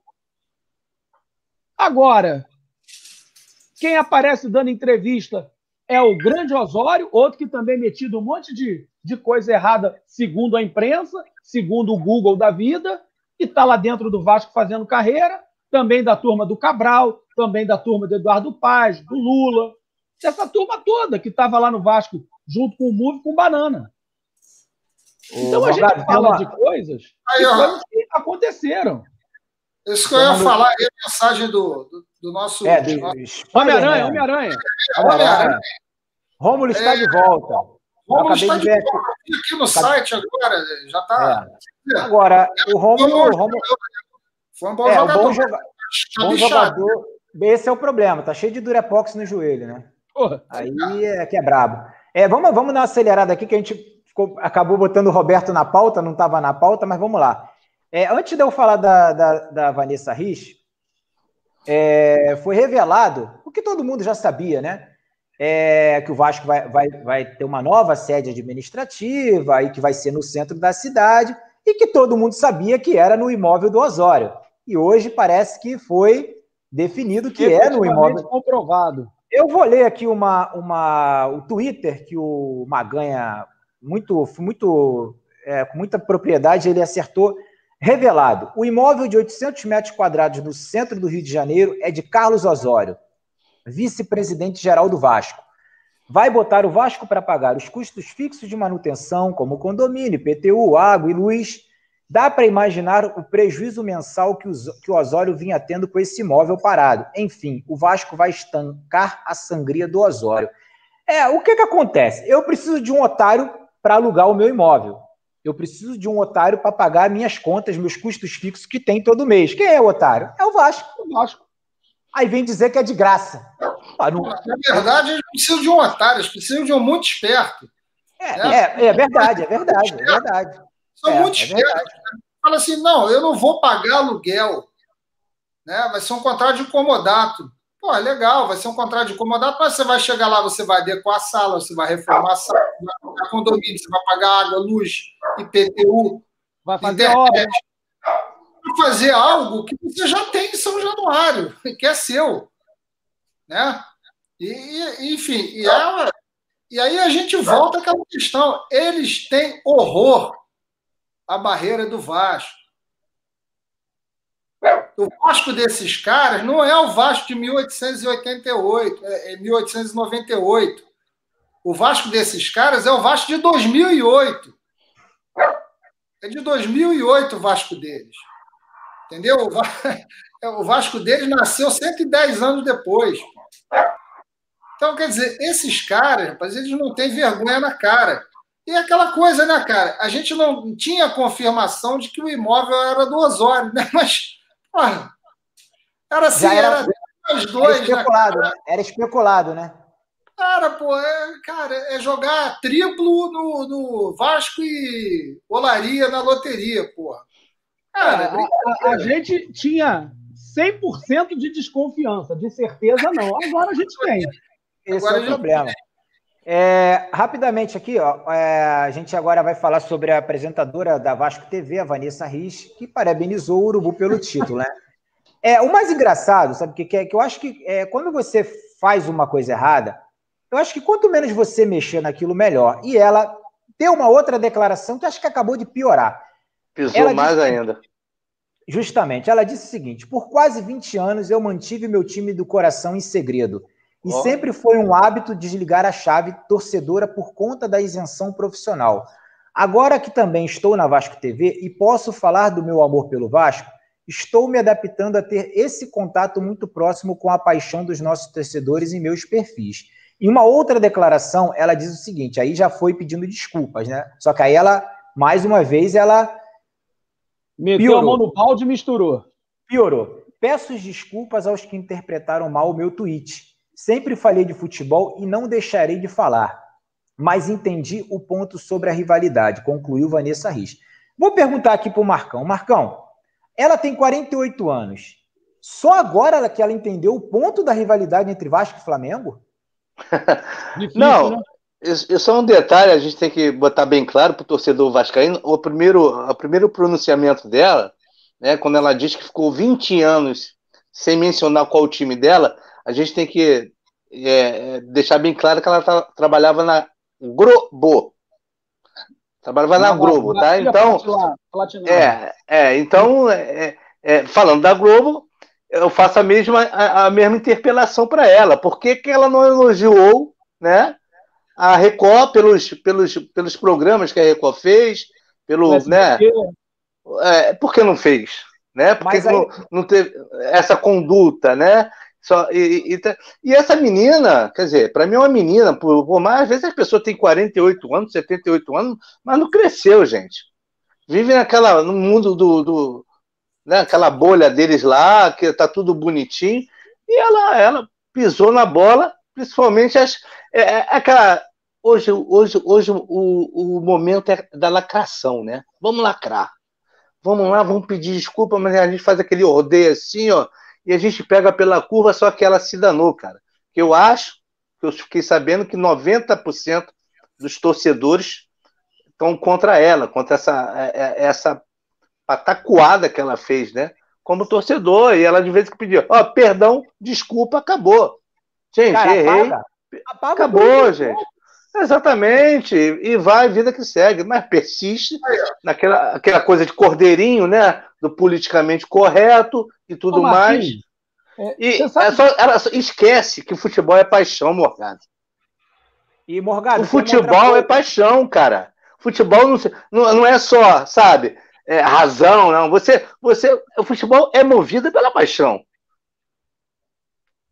Agora, quem aparece dando entrevista é o grande Osório, outro que também é metido um monte de, de coisa errada, segundo a imprensa, segundo o Google da vida, e está lá dentro do Vasco fazendo carreira, também da turma do Cabral, também da turma do Eduardo Paz, do Lula, essa turma toda que estava lá no Vasco, junto com o Move com o Banana. Então o a gente fala de coisas Aí, coisas que aconteceram. Isso que eu ia falar aí, a mensagem do, do, do nosso. É, do... Homem-Aranha, Homem-Aranha. Homem-Aranha. Rômulo está é... de volta. Rômulo está de volta. Aqui no site agora, já está. É. Agora, o Rômulo. Foi um bom é, jogador. Bom, joga... Tá bom jogador. Esse é o problema, tá cheio de durepox no joelho, né? Porra. Aí é que é brabo. É, vamos, vamos dar uma acelerada aqui, que a gente ficou, acabou botando o Roberto na pauta, não estava na pauta, mas vamos lá. É, antes de eu falar da, da, da Vanessa Rich, é, foi revelado, o que todo mundo já sabia, né? É, que o Vasco vai, vai, vai ter uma nova sede administrativa e que vai ser no centro da cidade e que todo mundo sabia que era no imóvel do Osório. E hoje parece que foi definido que é no imóvel. comprovado. Eu vou ler aqui uma, uma, o Twitter que o Maganha, muito, muito, é, com muita propriedade, ele acertou Revelado: o imóvel de 800 metros quadrados no centro do Rio de Janeiro é de Carlos Osório, vice-presidente geral do Vasco. vai botar o Vasco para pagar os custos fixos de manutenção, como condomínio, PTU, água e luz. Dá para imaginar o prejuízo mensal que, que o Osório vinha tendo com esse imóvel parado. Enfim, o Vasco vai estancar a sangria do Osório. É, o que, que acontece? Eu preciso de um otário para alugar o meu imóvel. Eu preciso de um otário para pagar minhas contas, meus custos fixos que tem todo mês. Quem é o otário? É o Vasco. O Vasco. Aí vem dizer que é de graça. Ah, não... Na verdade, eles precisam de um otário, eles precisam de um muito esperto. É, né? é, é verdade, é verdade, é verdade. São é, muito é espertos. Né? Fala assim, não, eu não vou pagar aluguel. Né? Vai ser um contrato de comodato. Pô, legal, vai ser um contrato de comodato, mas você vai chegar lá, você vai adequar a sala, você vai reformar a sala, você vai pagar condomínio, você vai pagar água, luz, IPTU, vai fazer internet. Vai fazer algo que você já tem em São Januário, que é seu. Né? E, enfim, e, é, e aí a gente volta àquela questão. Eles têm horror à barreira do Vasco. O Vasco desses caras não é o Vasco de 1888, é 1898. É o Vasco desses caras é o Vasco de 2008. É de 2008 o Vasco deles. Entendeu? O Vasco deles nasceu 110 anos depois. Então, quer dizer, esses caras, rapaz, eles não têm vergonha na cara. E aquela coisa, né, cara? A gente não tinha confirmação de que o imóvel era do Osório, né? Mas era assim, Já era, era os dois. Era né, especulado, né? Era especulado, né? Cara, pô, é, cara, é jogar triplo no, no Vasco e Olaria na loteria, porra. Cara, a, a, a, gente tinha 100% de desconfiança, de certeza não. Agora a gente tem. Esse agora é o problema. É, rapidamente aqui, ó, é, a gente agora vai falar sobre a apresentadora da Vasco TV, a Vanessa Riz, que parabenizou o Urubu pelo título, né? É, o mais engraçado, sabe o que, que é? Que eu acho que é, quando você faz uma coisa errada, eu acho que quanto menos você mexer naquilo, melhor. E ela deu uma outra declaração que acho que acabou de piorar. Pisou ela mais disse, ainda. Justamente, ela disse o seguinte: por quase 20 anos eu mantive meu time do coração em segredo. E oh. sempre foi um hábito desligar a chave torcedora por conta da isenção profissional. Agora que também estou na Vasco TV e posso falar do meu amor pelo Vasco, estou me adaptando a ter esse contato muito próximo com a paixão dos nossos torcedores em meus perfis. Em uma outra declaração, ela diz o seguinte: aí já foi pedindo desculpas, né? Só que aí ela, mais uma vez, ela. Meteu piorou. a mão no balde e misturou. Piorou. Peço desculpas aos que interpretaram mal o meu tweet. Sempre falei de futebol e não deixarei de falar, mas entendi o ponto sobre a rivalidade, concluiu Vanessa Riz. Vou perguntar aqui para o Marcão. Marcão, ela tem 48 anos. Só agora que ela entendeu o ponto da rivalidade entre Vasco e Flamengo? Difícil, não, né? isso é um detalhe, a gente tem que botar bem claro para o torcedor vascaíno. O primeiro, o primeiro pronunciamento dela, né, quando ela diz que ficou 20 anos sem mencionar qual o time dela, a gente tem que é, é, deixar bem claro que ela tra trabalhava na Globo. Trabalhava na Globo, tá? Então, é, é, então, é, é, falando da Globo, eu faço a mesma, a, a mesma interpelação para ela. Por que, que ela não elogiou, né? A Record pelos, pelos, pelos programas que a Record fez, pelo, Mas né? É, por que não fez? Né? Porque aí... não, não teve essa conduta, né? Só, e, e, e, essa menina, quer dizer, para mim é uma menina, por, por mais às vezes a pessoa tem 48 anos, 78 anos, mas não cresceu, gente. Vive naquela, no mundo do, do né, aquela bolha deles lá, que tá tudo bonitinho, e ela, ela pisou na bola, principalmente as, é, é, aquela. Hoje, hoje, hoje o, o momento é da lacração, né? Vamos lacrar. Vamos lá, vamos pedir desculpa, mas a gente faz aquele rodeio assim, ó e a gente pega pela curva, só que ela se danou, cara. Eu acho, que eu fiquei sabendo que 90% dos torcedores estão contra ela, contra essa, é, é, essa patacoada que ela fez, né? Como torcedor, e ela de vez que pediu, ó, oh, perdão, desculpa, acabou. Gente, Cara, errei. Apaga. Apaga acabou, gente. Exatamente, e vai, vida que segue, mas persiste naquela aquela coisa de cordeirinho, né? Do politicamente correto e tudo Ô, mais. É, e é só, ela esquece que o futebol é paixão, Morgado. E Morgado, o futebol é paixão, cara. Futebol não, não, não é só, sabe, é, razão, não. Você, você, o futebol é movido pela paixão.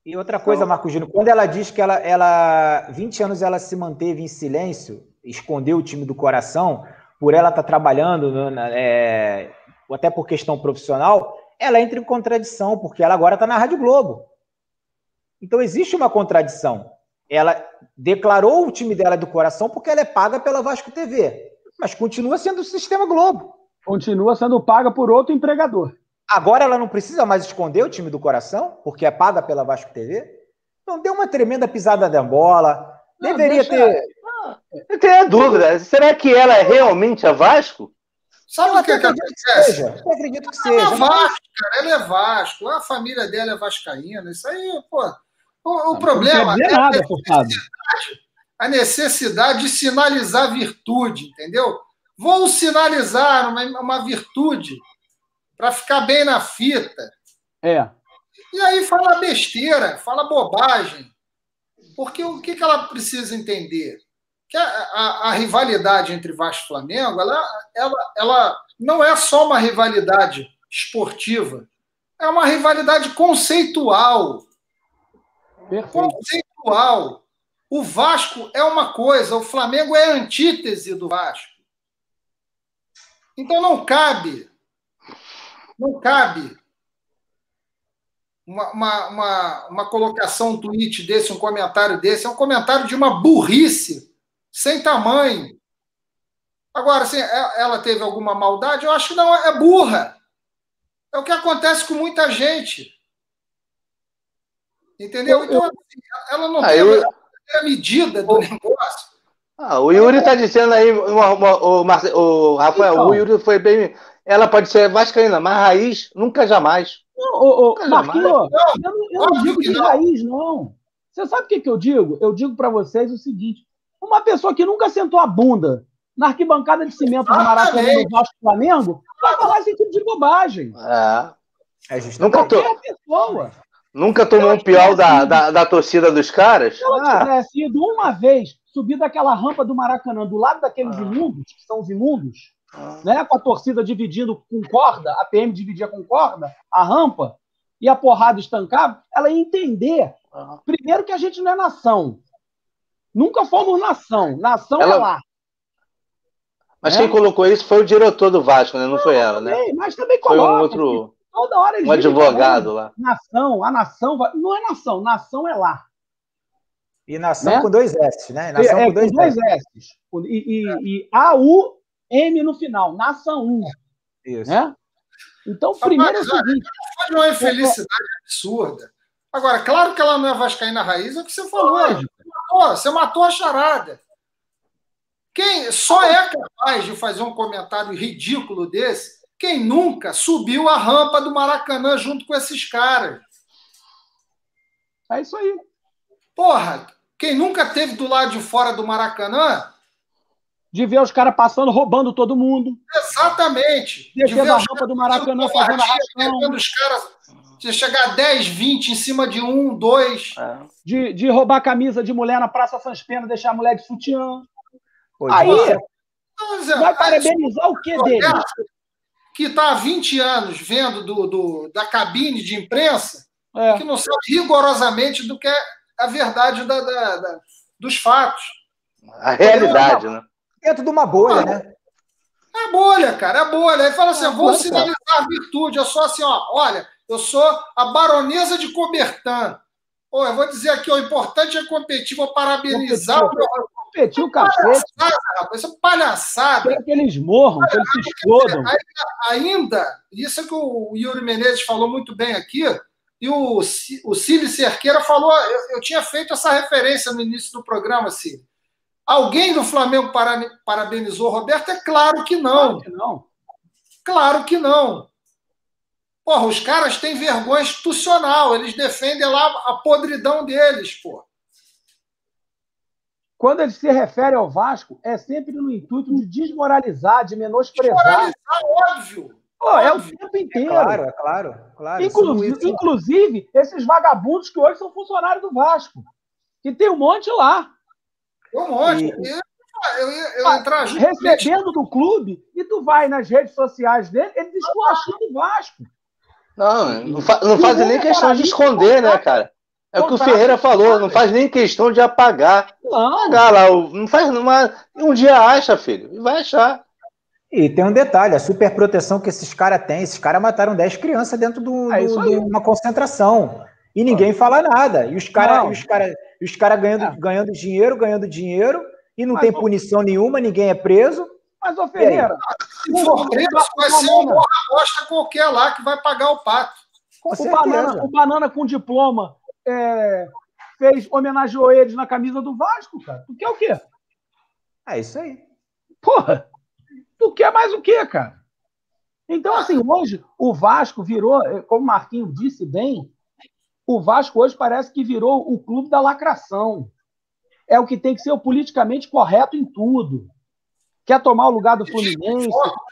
E outra coisa, Marco Júnior, quando ela diz que ela, ela 20 anos ela se manteve em silêncio, escondeu o time do coração, por ela estar tá trabalhando, é, até por questão profissional, ela entra em contradição, porque ela agora está na Rádio Globo. Então existe uma contradição. Ela declarou o time dela do coração porque ela é paga pela Vasco TV, mas continua sendo o Sistema Globo. Continua sendo paga por outro empregador. Agora ela não precisa mais esconder o time do coração, porque é paga pela Vasco TV? Então deu uma tremenda pisada da bola. Não, Deveria ter. eu tenho a dúvida. Será que ela é realmente a Vasco? Sabe o que, que acontece? Eu acredito que seja. Ela é Vasco, cara. Ela é Vasco. A família dela é vascaína. Isso aí, pô. O, o problema é nada, a, necessidade, a necessidade de sinalizar virtude, entendeu? Vou sinalizar uma, uma virtude para ficar bem na fita. É. E aí fala besteira, fala bobagem. Porque o que, que ela precisa entender? Que a, a, a rivalidade entre Vasco e Flamengo, ela, ela, ela não é só uma rivalidade esportiva, é uma rivalidade conceitual. Perfeito. Conceitual. O Vasco é uma coisa, o Flamengo é a antítese do Vasco. Então não cabe não cabe uma, uma, uma, uma, colocação, um tweet desse, um comentário desse. É um comentário de uma burrice sem tamanho. Agora, assim, é, ela teve alguma maldade? Eu acho que não, é burra. É o que acontece com muita gente. Entendeu? Então, assim, ela não ah, tem eu... a medida do negócio. Ah, o Yuri está dizendo aí, o, o, o, Rafael, então, o Yuri foi bem ela pode ser vascaína, mas raiz, nunca jamais. Não, ô, ô, Marquinhos, eu, eu não digo de raiz, não. Você sabe o que, que eu digo? Eu digo para vocês o seguinte: uma pessoa que nunca sentou a bunda na arquibancada de cimento do Maracanã do Vasco Flamengo vai falar esse tipo de bobagem. É. é nunca, to... pessoa. nunca tomou um pior da, da, da, torcida dos caras? Se ela ah. tivesse ido uma vez subir daquela rampa do Maracanã, do lado daqueles ah. imundos, que são os imundos, né? Com a torcida dividindo com corda, a PM dividia com corda, a rampa, e a porrada estancava, ela ia entender. Primeiro que a gente não é nação. Nunca fomos nação. Nação ela... é lá. Mas quem colocou isso foi o diretor do Vasco, né? Não, não foi ela, né? também, né? Mas também coloca. Foi um outro. Toda hora um advogado lá. Nação, a nação. Não é nação, nação é lá. E nação né? com dois S, né? Nação é, com dois, com dois S. S. E, e, e AU M no final, nação 1. Isso. Né? Então, primeiro Mas, é o seguinte. Foi uma infelicidade absurda. Agora, claro que ela não é Vascaína raiz, é o que você falou. Matou, você matou a charada. Quem só é capaz de fazer um comentário ridículo desse quem nunca subiu a rampa do Maracanã junto com esses caras. É isso aí. Porra, quem nunca teve do lado de fora do Maracanã de ver os caras passando, roubando todo mundo. Exatamente. Descendo de a rampa do Maracanã, fazendo arrastão. os caras de chegar a 10, 20 em cima de um, dois. É. De, de roubar camisa de mulher na Praça Sans Pena, deixar a mulher de sutiã. Aí, é. vai parabenizar o que dele? Que está há 20 anos vendo do, do, da cabine de imprensa, é. que não sabe rigorosamente do que é a verdade da, da, da dos fatos. A realidade, né? dentro de uma bolha, né? É bolha, cara, é bolha. Aí fala assim: é, vou sinalizar a virtude. Eu sou assim, ó, olha, eu sou a baronesa de Cobertan. Pô, eu vou dizer aqui, o importante é competir, vou parabenizar competir, o Competir o cacete. Isso é palhaçada. Quero que eles morram, que eles se explodam. Ainda, isso é que o Yuri Menezes falou muito bem aqui, e o, o Cílio Cerqueira falou, eu, eu tinha feito essa referência no início do programa, Cílio. Alguém do Flamengo parabenizou o Roberto? É claro que não. Claro que não. Claro que não. Porra, os caras têm vergonha institucional, eles defendem lá a podridão deles, pô. Quando ele se refere ao Vasco, é sempre no intuito de desmoralizar, de menosprezar. Desmoralizar, óbvio. Pô, é o tempo inteiro. É claro, é claro. claro. Inclusive, inclusive, esses vagabundos que hoje são funcionários do Vasco. Que tem um monte lá. Um monte. E... Eu, eu, eu entrar recebendo do clube e tu vai nas redes sociais dele, ele descoachando o Vasco. Não, não, fa não faz nem questão de esconder, né, cara? É o que o Ferreira falou, não faz nem questão de apagar. Não. Lá, não faz numa. Um dia acha, filho, e vai achar. E tem um detalhe, a super proteção que esses caras têm, esses caras mataram 10 crianças dentro de é uma concentração. E ninguém fala nada. E os caras os cara, os cara ganhando, é. ganhando dinheiro, ganhando dinheiro, e não Mas, tem punição nenhuma, ninguém é preso. Mas, ô Ferreira, se for preso, vai ser uma aposta qualquer lá que vai pagar o pato. O banana, o banana com diploma é, fez, homenageou eles na camisa do Vasco, cara. Tu quer o quê? É isso aí. Porra! Tu quer mais o quê, cara? Então, assim, hoje o Vasco virou, como o Marquinhos disse bem, o Vasco hoje parece que virou o clube da lacração. É o que tem que ser o politicamente correto em tudo. Quer tomar o lugar do Fluminense,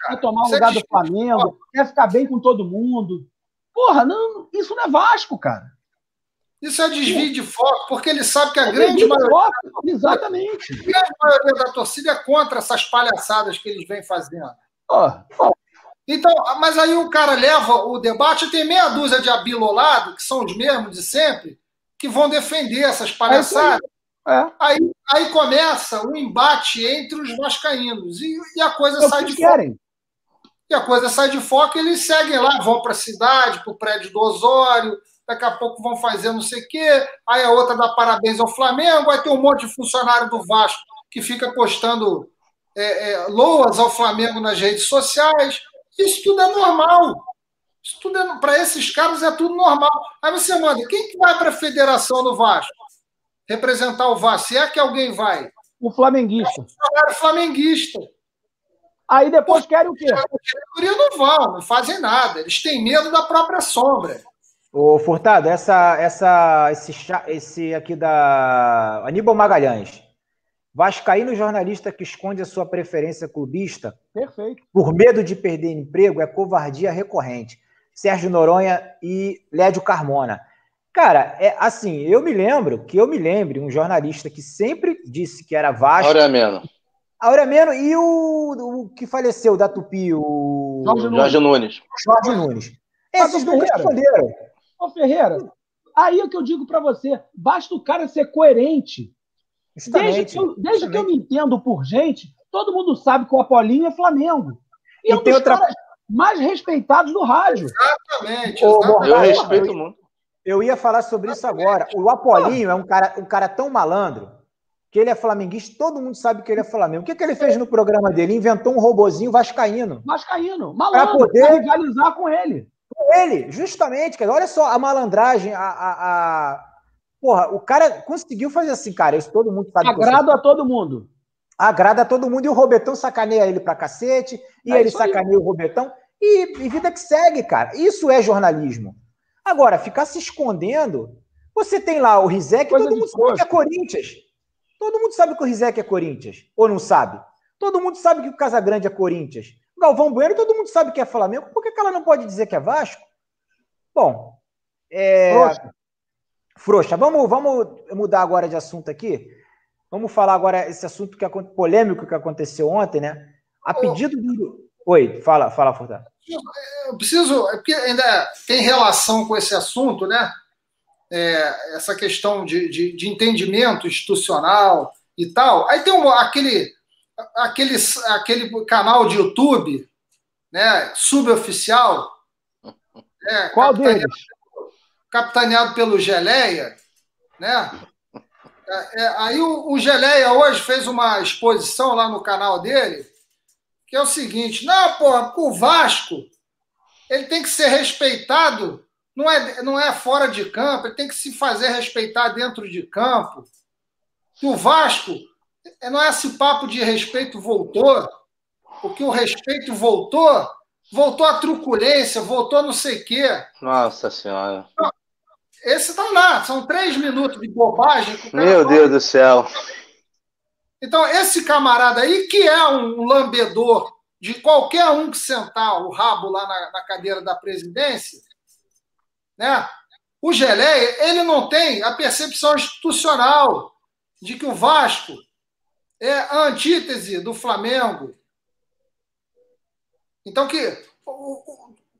quer tomar o lugar do Flamengo, quer ficar bem com todo mundo. Porra, não, isso não é Vasco, cara. Isso é desvio de foco, porque ele sabe que a é grande maioria. Foco, exatamente. A grande maioria da torcida é contra essas palhaçadas que eles vêm fazendo. Oh, oh. Então, mas aí o cara leva o debate, tem meia dúzia de abilolado, que são os mesmos de sempre, que vão defender essas palhaçadas. É. Aí, aí começa o um embate entre os vascaínos e, e a coisa é sai de foco. E a coisa sai de foco, eles seguem lá, vão para a cidade, para o prédio do Osório, daqui a pouco vão fazer não sei o quê, aí a outra dá parabéns ao Flamengo, vai ter um monte de funcionário do Vasco que fica postando é, é, loas ao Flamengo nas redes sociais. Isso tudo é normal. Isso tudo é, para esses caras é tudo normal. Aí você manda, quem que vai para a federação do Vasco? Representar o Vasco? Se é que alguém vai? O flamenguista. O flamenguista. Aí depois querem o quê? A diretoria não vão, não fazem nada. Eles têm medo da própria sombra. Ô, Furtado, essa, essa, esse, esse aqui da Aníbal Magalhães. Vascaíno jornalista que esconde a sua preferência clubista Perfeito. por medo de perder emprego é covardia recorrente. Sérgio Noronha e Lédio Carmona. Cara, é assim, eu me lembro, que eu me lembre, um jornalista que sempre disse que era Vasco. Áurea Meno. Áurea Meno e o, o, que faleceu da Tupi, o... Jorge Nunes. Jorge Nunes. Jorge Nunes. Esses nunca responderam. Ô, Ferreira, aí é que eu digo para você: basta o cara ser coerente. Desde, que eu, desde que eu me entendo por gente, todo mundo sabe que o Apolinho é Flamengo. E, e é um tem outra... caras mais respeitados do rádio. Exatamente. exatamente. eu respeito muito. Eu ia falar sobre isso agora. O Apolinho é um cara, um cara tão malandro que ele é flamenguista, todo mundo sabe que ele é flamengo. O que, que ele fez no programa dele? Inventou um robozinho vascaíno. Vascaíno, malandro, para poder rivalizar com ele ele, justamente, cara. Olha só a malandragem, a, a, a, Porra, o cara conseguiu fazer assim, cara. Isso todo mundo sabe. Agrada a todo mundo. Agrada a todo mundo. E o Robetão sacaneia ele pra cacete. E é ele sacaneia aí. o Robetão. E, e vida que segue, cara. Isso é jornalismo. Agora, ficar se escondendo. Você tem lá o Rizek, todo mundo sabe que é Corinthians. Todo mundo sabe que o Rizek é Corinthians. Ou não sabe? Todo mundo sabe que o Casagrande é Corinthians. Galvão Bueno, todo mundo sabe que é Flamengo, por que, ela não pode dizer que é Vasco? Bom, é... Frouxa. Frouxa. Vamos, vamos mudar agora de assunto aqui. Vamos falar agora esse assunto que é polêmico que aconteceu ontem, né? A pedido do. Oi, fala, fala, Furtado. Eu preciso, é porque ainda tem relação com esse assunto, né? É, essa questão de, de, de, entendimento institucional e tal. Aí tem um, aquele aquele, aquele canal de YouTube, né, suboficial. Né, Qual deles? Capitaneado pelo Geleia, né? É, é, aí o, o Geleia hoje fez uma exposição lá no canal dele, que é o seguinte: não, porra, o Vasco ele tem que ser respeitado, não é, não é fora de campo, ele tem que se fazer respeitar dentro de campo. Que o Vasco é, não é esse papo de respeito voltou, porque o respeito voltou, voltou a truculência, voltou não sei o quê. Nossa Senhora. Esse tá lá, são três minutos de bobagem. Meu Deus do céu. Então, esse camarada aí, que é um lambedor de qualquer um que sentar o rabo lá na, na cadeira da presidência, né? O Geleia, ele não tem a percepção institucional de que o Vasco é a antítese do Flamengo. Então que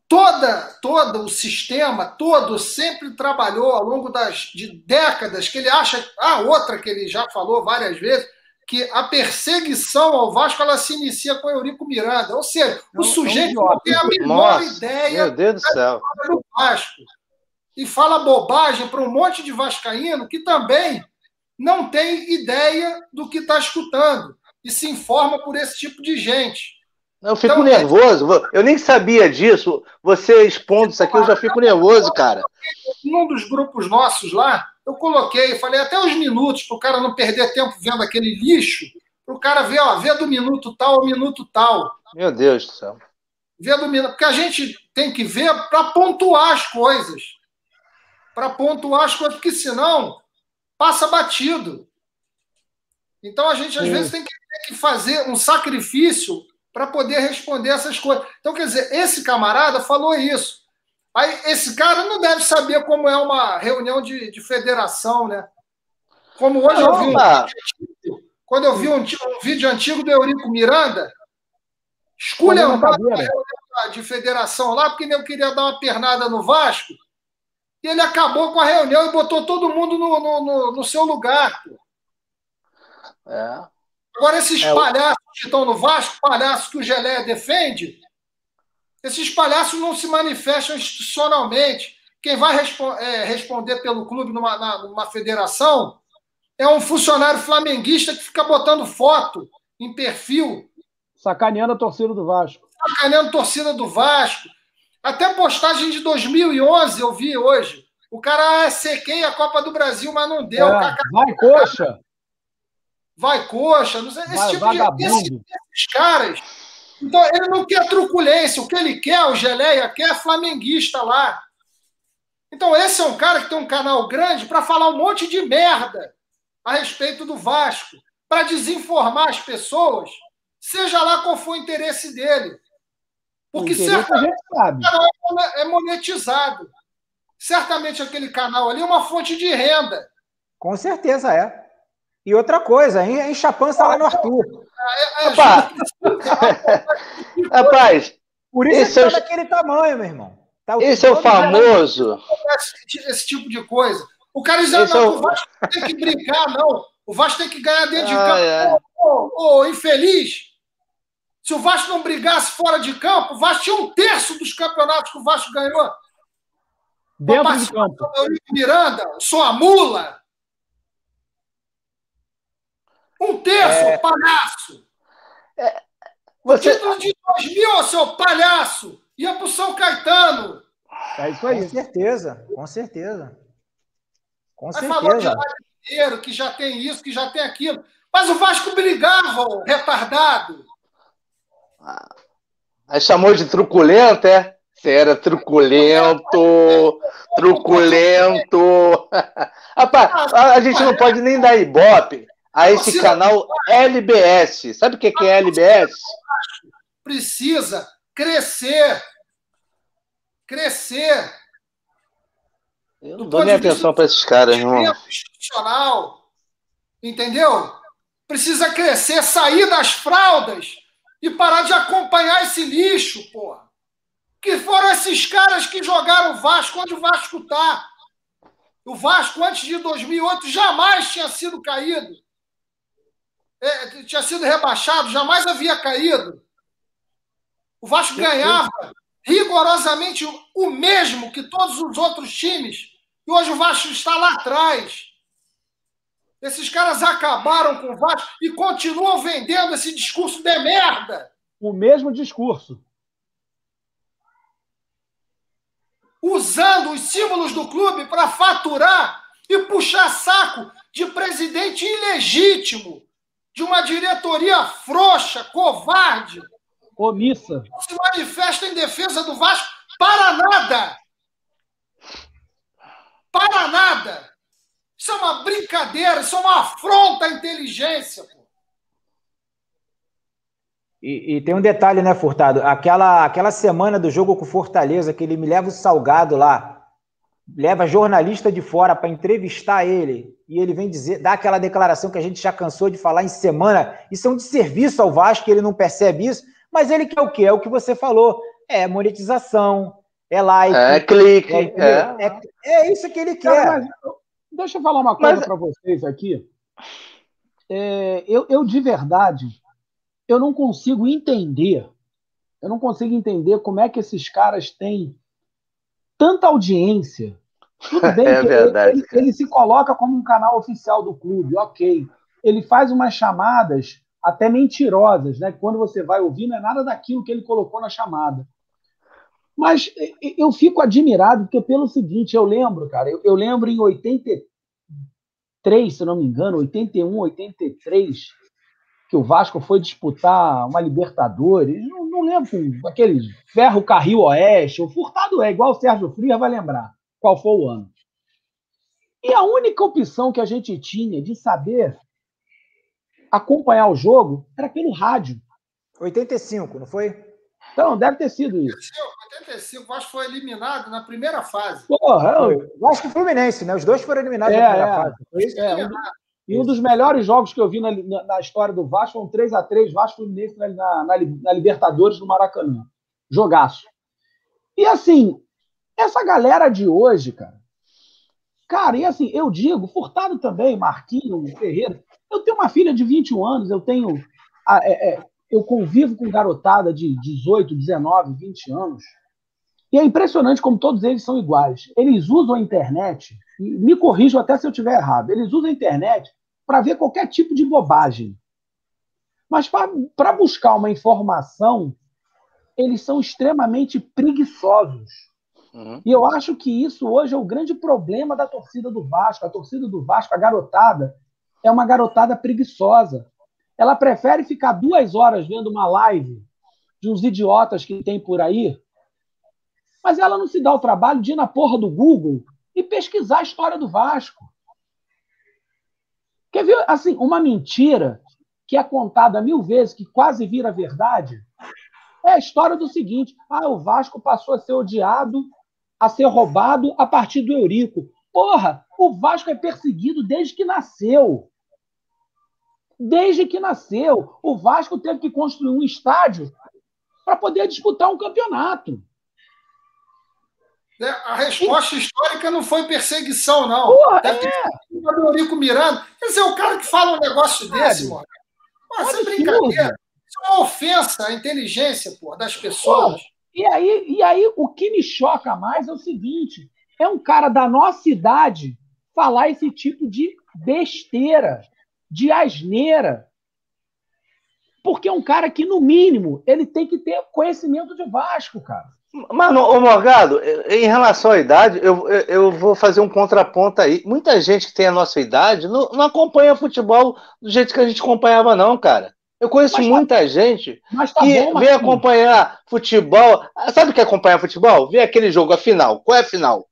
toda, todo o sistema, todo, sempre trabalhou ao longo das, de décadas, que ele acha. Ah, outra que ele já falou várias vezes, que a perseguição ao Vasco ela se inicia com o Eurico Miranda. Ou seja, não, o sujeito não, tem a menor Nossa, ideia meu Deus do, céu. do Vasco. E fala bobagem para um monte de Vascaíno que também não tem ideia do que está escutando e se informa por esse tipo de gente. Eu fico então, nervoso. Eu nem sabia disso. Você expondo isso aqui, eu já fico nervoso, cara. Num dos grupos nossos lá, eu coloquei, falei até os minutos, para o cara não perder tempo vendo aquele lixo, para o cara ver, ó, ver do minuto tal ao minuto tal. Meu Deus do céu. Ver do minuto. Porque a gente tem que ver para pontuar as coisas. Para pontuar as coisas, porque senão passa batido. Então a gente, às Sim. vezes, tem que, tem que fazer um sacrifício para poder responder essas coisas. Então, quer dizer, esse camarada falou isso. Aí, esse cara não deve saber como é uma reunião de, de federação, né? Como hoje eu vi um, quando eu vi um, um, vídeo antigo do Eurico Miranda, esculhambado na reunião de federação lá, porque eu queria dar uma pernada no Vasco, e ele acabou com a reunião e botou todo mundo no, no, no, no seu lugar. É. Agora, esses é, palhaços que estão no Vasco, palhaços que o Gelé defende, esses palhaços não se manifestam institucionalmente. Quem vai respo é, responder pelo clube numa, na, numa federação é um funcionário flamenguista que fica botando foto em perfil. Sacaneando a torcida do Vasco. Sacaneando a torcida do Vasco. Até postagem de 2011 eu vi hoje. O cara ah, sequei a Copa do Brasil, mas não deu. É, vai, coxa! vai coxa, não sei, esse vai, tipo de esse, esses caras. Então, ele não quer truculência, o que ele quer, o Geleia quer é flamenguista lá. Então, esse é um cara que tem um canal grande para falar um monte de merda a respeito do Vasco, para desinformar as pessoas, seja lá qual for o interesse dele. Porque certamente o canal é monetizado. Certamente aquele canal ali é uma fonte de renda. Com certeza é. E outra coisa, enche a pança lá no Arthur. Rapaz, Rapaz por isso esse é tá daquele tamanho, meu irmão. Tá esse é o famoso. Esse, esse, tipo de coisa. O cara diz, não, é o... o Vasco tem que brincar, não. O Vasco tem que ganhar dentro ah, de campo. É. Ô, ô, infeliz. Se o Vasco não brigasse fora de campo, o Vasco tinha um terço dos campeonatos que o Vasco ganhou. Dentro de campo. Miranda, sou a mula. Um terço, é... palhaço! É... Você... O título de 2000, seu palhaço! Ia pro São Caetano! É isso aí. Com certeza, com certeza. Com Mas certeza. falou de dinheiro, que já tem isso, que já tem aquilo. Mas o Vasco brigava, retardado. Ah, aí chamou de truculento, é? Você era truculento, truculento. Rapaz, a gente não pode nem dar ibope a esse canal LBS. Sabe o que é LBS? Precisa crescer. Crescer. Eu não dou nem atenção para esses caras. Institucional. Entendeu? Precisa crescer, sair das fraldas e parar de acompanhar esse lixo, porra. Que foram esses caras que jogaram o Vasco onde o Vasco está. O Vasco, antes de 2008, jamais tinha sido caído é, tinha sido rebaixado, jamais havia caído. O Vasco ganhava rigorosamente o mesmo que todos os outros times. E hoje o Vasco está lá atrás. Esses caras acabaram com o Vasco e continuam vendendo esse discurso de merda. O mesmo discurso. Usando os símbolos do clube para faturar e puxar saco de presidente ilegítimo de uma diretoria frouxa, covarde, omissa, se manifesta em defesa do Vasco para nada. Para nada. Isso é uma brincadeira, isso é uma afronta à inteligência. Pô. E, e, tem um detalhe, né, Furtado? Aquela, aquela semana do jogo com Fortaleza, que ele me leva o salgado lá leva jornalista de fora para entrevistar ele e ele vem dizer, dá aquela declaração que a gente já cansou de falar em semana, isso é um desserviço ao Vasco, ele não percebe isso, mas ele quer o quê? É o que você falou, é monetização, é like. É clique. É, é. é, é isso que ele quer. Cara, mas, deixa eu falar uma coisa mas... para vocês aqui. É, eu, eu, de verdade, eu não consigo entender, eu não consigo entender como é que esses caras têm tanta audiência. Tudo bem é que verdade, ele, ele, ele se coloca como um canal oficial do clube, ok. Ele faz umas chamadas até mentirosas, né? Quando você vai ouvir, não é nada daquilo que ele colocou na chamada. Mas eu fico admirado, porque pelo seguinte, eu lembro, cara, eu, eu lembro em 83, se não me engano, 81, 83, que o Vasco foi disputar uma Libertadores, não, não lembro, aquele Ferro Carril Oeste, o Furtado é igual o Sérgio Frias vai lembrar qual foi o ano. E a única opção que a gente tinha de saber acompanhar o jogo era pelo rádio. 85, não foi? Então, deve ter sido isso. 85, o Vasco foi eliminado na primeira fase. Porra, eu... Vasco e Fluminense, né? Os dois foram eliminados é, na primeira é. fase. Foi isso? É, um, e um dos melhores jogos que eu vi na, na, na história do Vasco foi um 3x3 Vasco Fluminense na, na, na Libertadores no Maracanã. Jogaço. E assim, essa galera de hoje, cara. Cara, e assim, eu digo, Furtado também, Marquinho, Ferreira, eu tenho uma filha de 21 anos, eu tenho. É, é, eu convivo com garotada de 18, 19, 20 anos. E é impressionante como todos eles são iguais. Eles usam a internet, me corrijam até se eu estiver errado, eles usam a internet para ver qualquer tipo de bobagem. Mas para buscar uma informação, eles são extremamente preguiçosos. Uhum. E eu acho que isso hoje é o grande problema da torcida do Vasco. A torcida do Vasco, a garotada, é uma garotada preguiçosa. Ela prefere ficar duas horas vendo uma live de uns idiotas que tem por aí, mas ela não se dá o trabalho de ir na porra do Google e pesquisar a história do Vasco. Quer ver, assim, uma mentira que é contada mil vezes, que quase vira verdade, é a história do seguinte: ah, o Vasco passou a ser odiado, a ser roubado a partir do Eurico. Porra, o Vasco é perseguido desde que nasceu desde que nasceu. O Vasco teve que construir um estádio para poder disputar um campeonato. É, a resposta histórica não foi perseguição, não. Porra, Deve é. ter Eurico Miranda. Quer dizer, o cara que fala um negócio desse, mano. Isso é brincadeira. Isso é uma ofensa à inteligência porra, das pessoas. Porra. E aí, e aí, o que me choca mais é o seguinte: é um cara da nossa idade falar esse tipo de besteira de asneira. Porque é um cara que, no mínimo, ele tem que ter conhecimento de Vasco, cara. Mano, ô Morgado, em relação à idade, eu, eu vou fazer um contraponto aí. Muita gente que tem a nossa idade não, não acompanha futebol do jeito que a gente acompanhava, não, cara. Eu conheço mas tá muita tá, gente tá que bom, vem acompanhar futebol. Sabe o que é acompanhar futebol? Vê aquele jogo, a final. Qual é a final?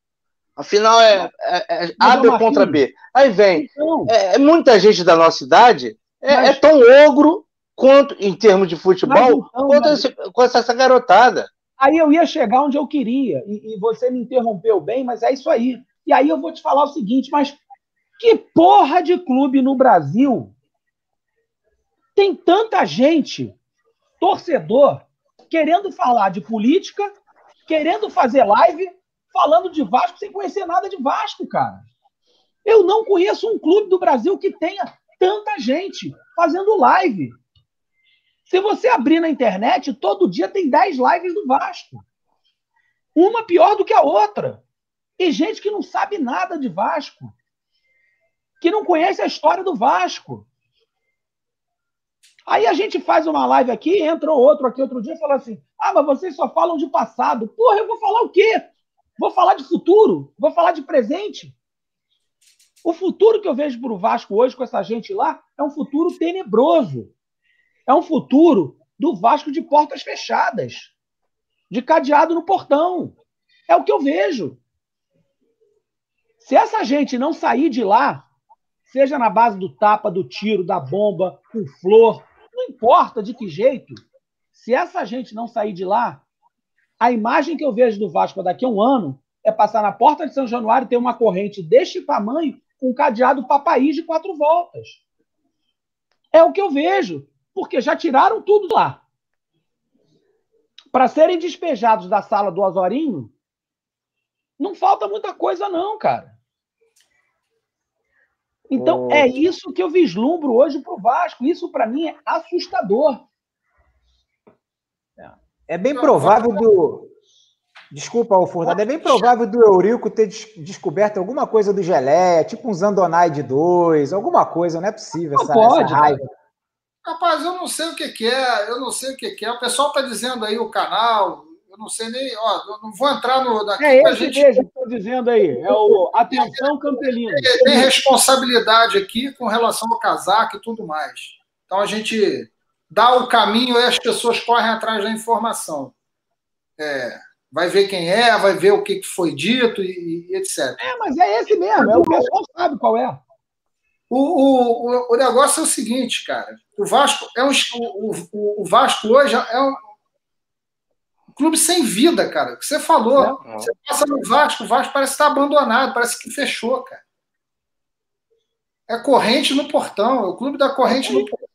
Afinal, é, é, é A B contra B. Aí vem. Então, é, é, muita gente da nossa idade é, mas, é, tão ogro quanto, em termos de futebol, então, quanto esse, com essa garotada. Aí eu ia chegar onde eu queria, e, e, você me interrompeu bem, mas é isso aí. E aí eu vou te falar o seguinte, mas que porra de clube no Brasil tem tanta gente, torcedor, querendo falar de política, querendo fazer live, falando de Vasco sem conhecer nada de Vasco, cara. Eu não conheço um clube do Brasil que tenha tanta gente fazendo live. Se você abrir na internet, todo dia tem 10 lives do Vasco. Uma pior do que a outra. E gente que não sabe nada de Vasco. Que não conhece a história do Vasco. Aí a gente faz uma live aqui, entra outro aqui outro dia e fala assim: ah, mas vocês só falam de passado. Porra, eu vou falar o quê? Vou falar de futuro? Vou falar de presente? O futuro que eu vejo para o Vasco hoje com essa gente lá é um futuro tenebroso. É um futuro do Vasco de portas fechadas, de cadeado no portão. É o que eu vejo. Se essa gente não sair de lá, seja na base do tapa, do tiro, da bomba, com flor, não importa de que jeito, se essa gente não sair de lá, a imagem que eu vejo do Vasco daqui a um ano é passar na porta de São Januário e ter uma corrente deste tamanho com um cadeado papaí de quatro voltas. É o que eu vejo, porque já tiraram tudo lá. Para serem despejados da sala do Azorinho, não falta muita coisa, não, cara. Então, oh. é isso que eu vislumbro hoje para o Vasco. Isso, para mim, é assustador. É bem provável do. Desculpa, Furtado, é bem provável do Eurico ter descoberto alguma coisa do Geleia, tipo um Zandonaide 2, alguma coisa, não é possível essa, pode, essa raiva. Rapaz, eu não sei o que, que é, eu não sei o que, que é. O pessoal está dizendo aí o canal, não sei nem, ó, não vou entrar no daqui é esse gente... mesmo que estou dizendo aí, é o Atenção Campelino. Tem, tem responsabilidade aqui com relação ao casaco e tudo mais. Então a gente dá o caminho e as pessoas correm atrás da informação. É, vai ver quem é, vai ver o que foi dito e, e etc. É, mas é esse mesmo, é o pessoal sabe qual é. O, o, o negócio é o seguinte, cara. O Vasco é um, o, o Vasco hoje é um, clube sem vida, cara. O que você falou. É, Você passa no Vasco, o Vasco parece estar abandonado, parece que fechou, cara. É corrente no portão, é o clube da corrente no portão.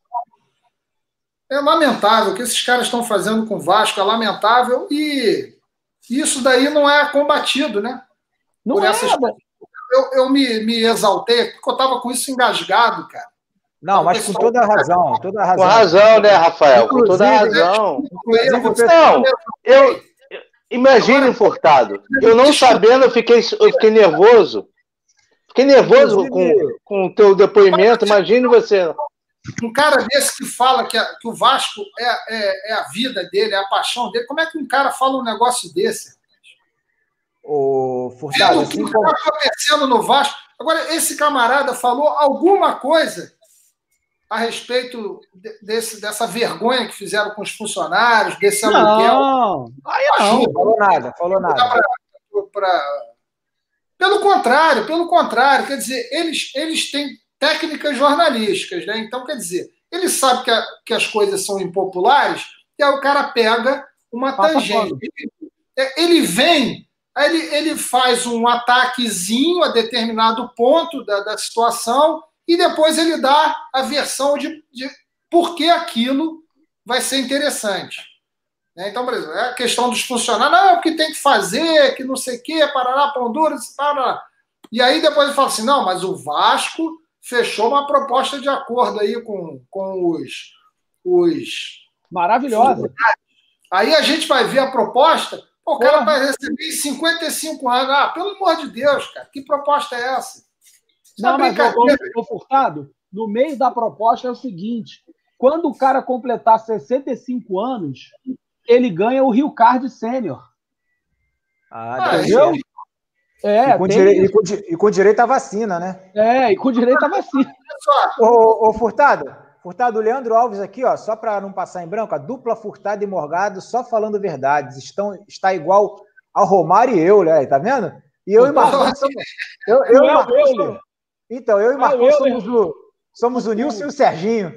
É lamentável o que esses caras estão fazendo com o Vasco, é lamentável e isso daí não é combatido, né? Não Por é. Essas... Eu, eu me, me exaltei porque eu estava com isso engasgado, cara. Não, então, mas com toda a razão, toda a razão. Com razão, né, Rafael? com toda a razão. Não, eu, imagine, Furtado, eu não sabendo, eu fiquei, eu fiquei nervoso. Fiquei nervoso com, com o teu depoimento, imagine você. Um cara desse que fala que, a, que o Vasco é, é, é, a vida dele, é a paixão dele, como é que um cara fala um negócio desse? O Furtado, assim o que está acontecendo no Vasco. Agora, esse camarada falou alguma coisa a respeito desse, dessa vergonha que fizeram com os funcionários, desse aluguel. Não, não, falou nada, falou nada. Pra, pra... Pelo contrário, pelo contrário, quer dizer, eles, eles têm técnicas jornalísticas, né? Então, quer dizer, ele sabe que, a, que as coisas são impopulares, e aí o cara pega uma tangente. Ele, é, ele vem, aí ele, ele faz um ataquezinho a determinado ponto da, da situação e depois ele dá a versão de, de por que aquilo vai ser interessante. Né? Então, por exemplo, é a questão dos funcionários, não, o que tem que fazer, que não sei o quê, Paraná, Honduras, Paraná. E aí depois ele fala assim, não, mas o Vasco fechou uma proposta de acordo aí com, com os, os... Maravilhosa. Aí a gente vai ver a proposta, o cara vai receber 55 anos. Ah, pelo amor de Deus, cara, que proposta é essa? Não, mas o Furtado, no meio da proposta é o seguinte: quando o cara completar 65 anos, ele ganha o Rio Card Sênior. Ah, entendeu? É, e com, dire... e, com, e com, direito à vacina, né? É, e com direito à vacina. ô, ô, Furtado, Furtado, o Leandro Alves aqui, ó, só para não passar em branco, a dupla Furtado e Morgado, só falando verdades. Estão, está igual ao Romário e eu, né? Tá vendo? E eu e Marcos. Eu, eu, eu, eu, então, eu e o Marcos somos, o, somos o Nilson e o Serginho.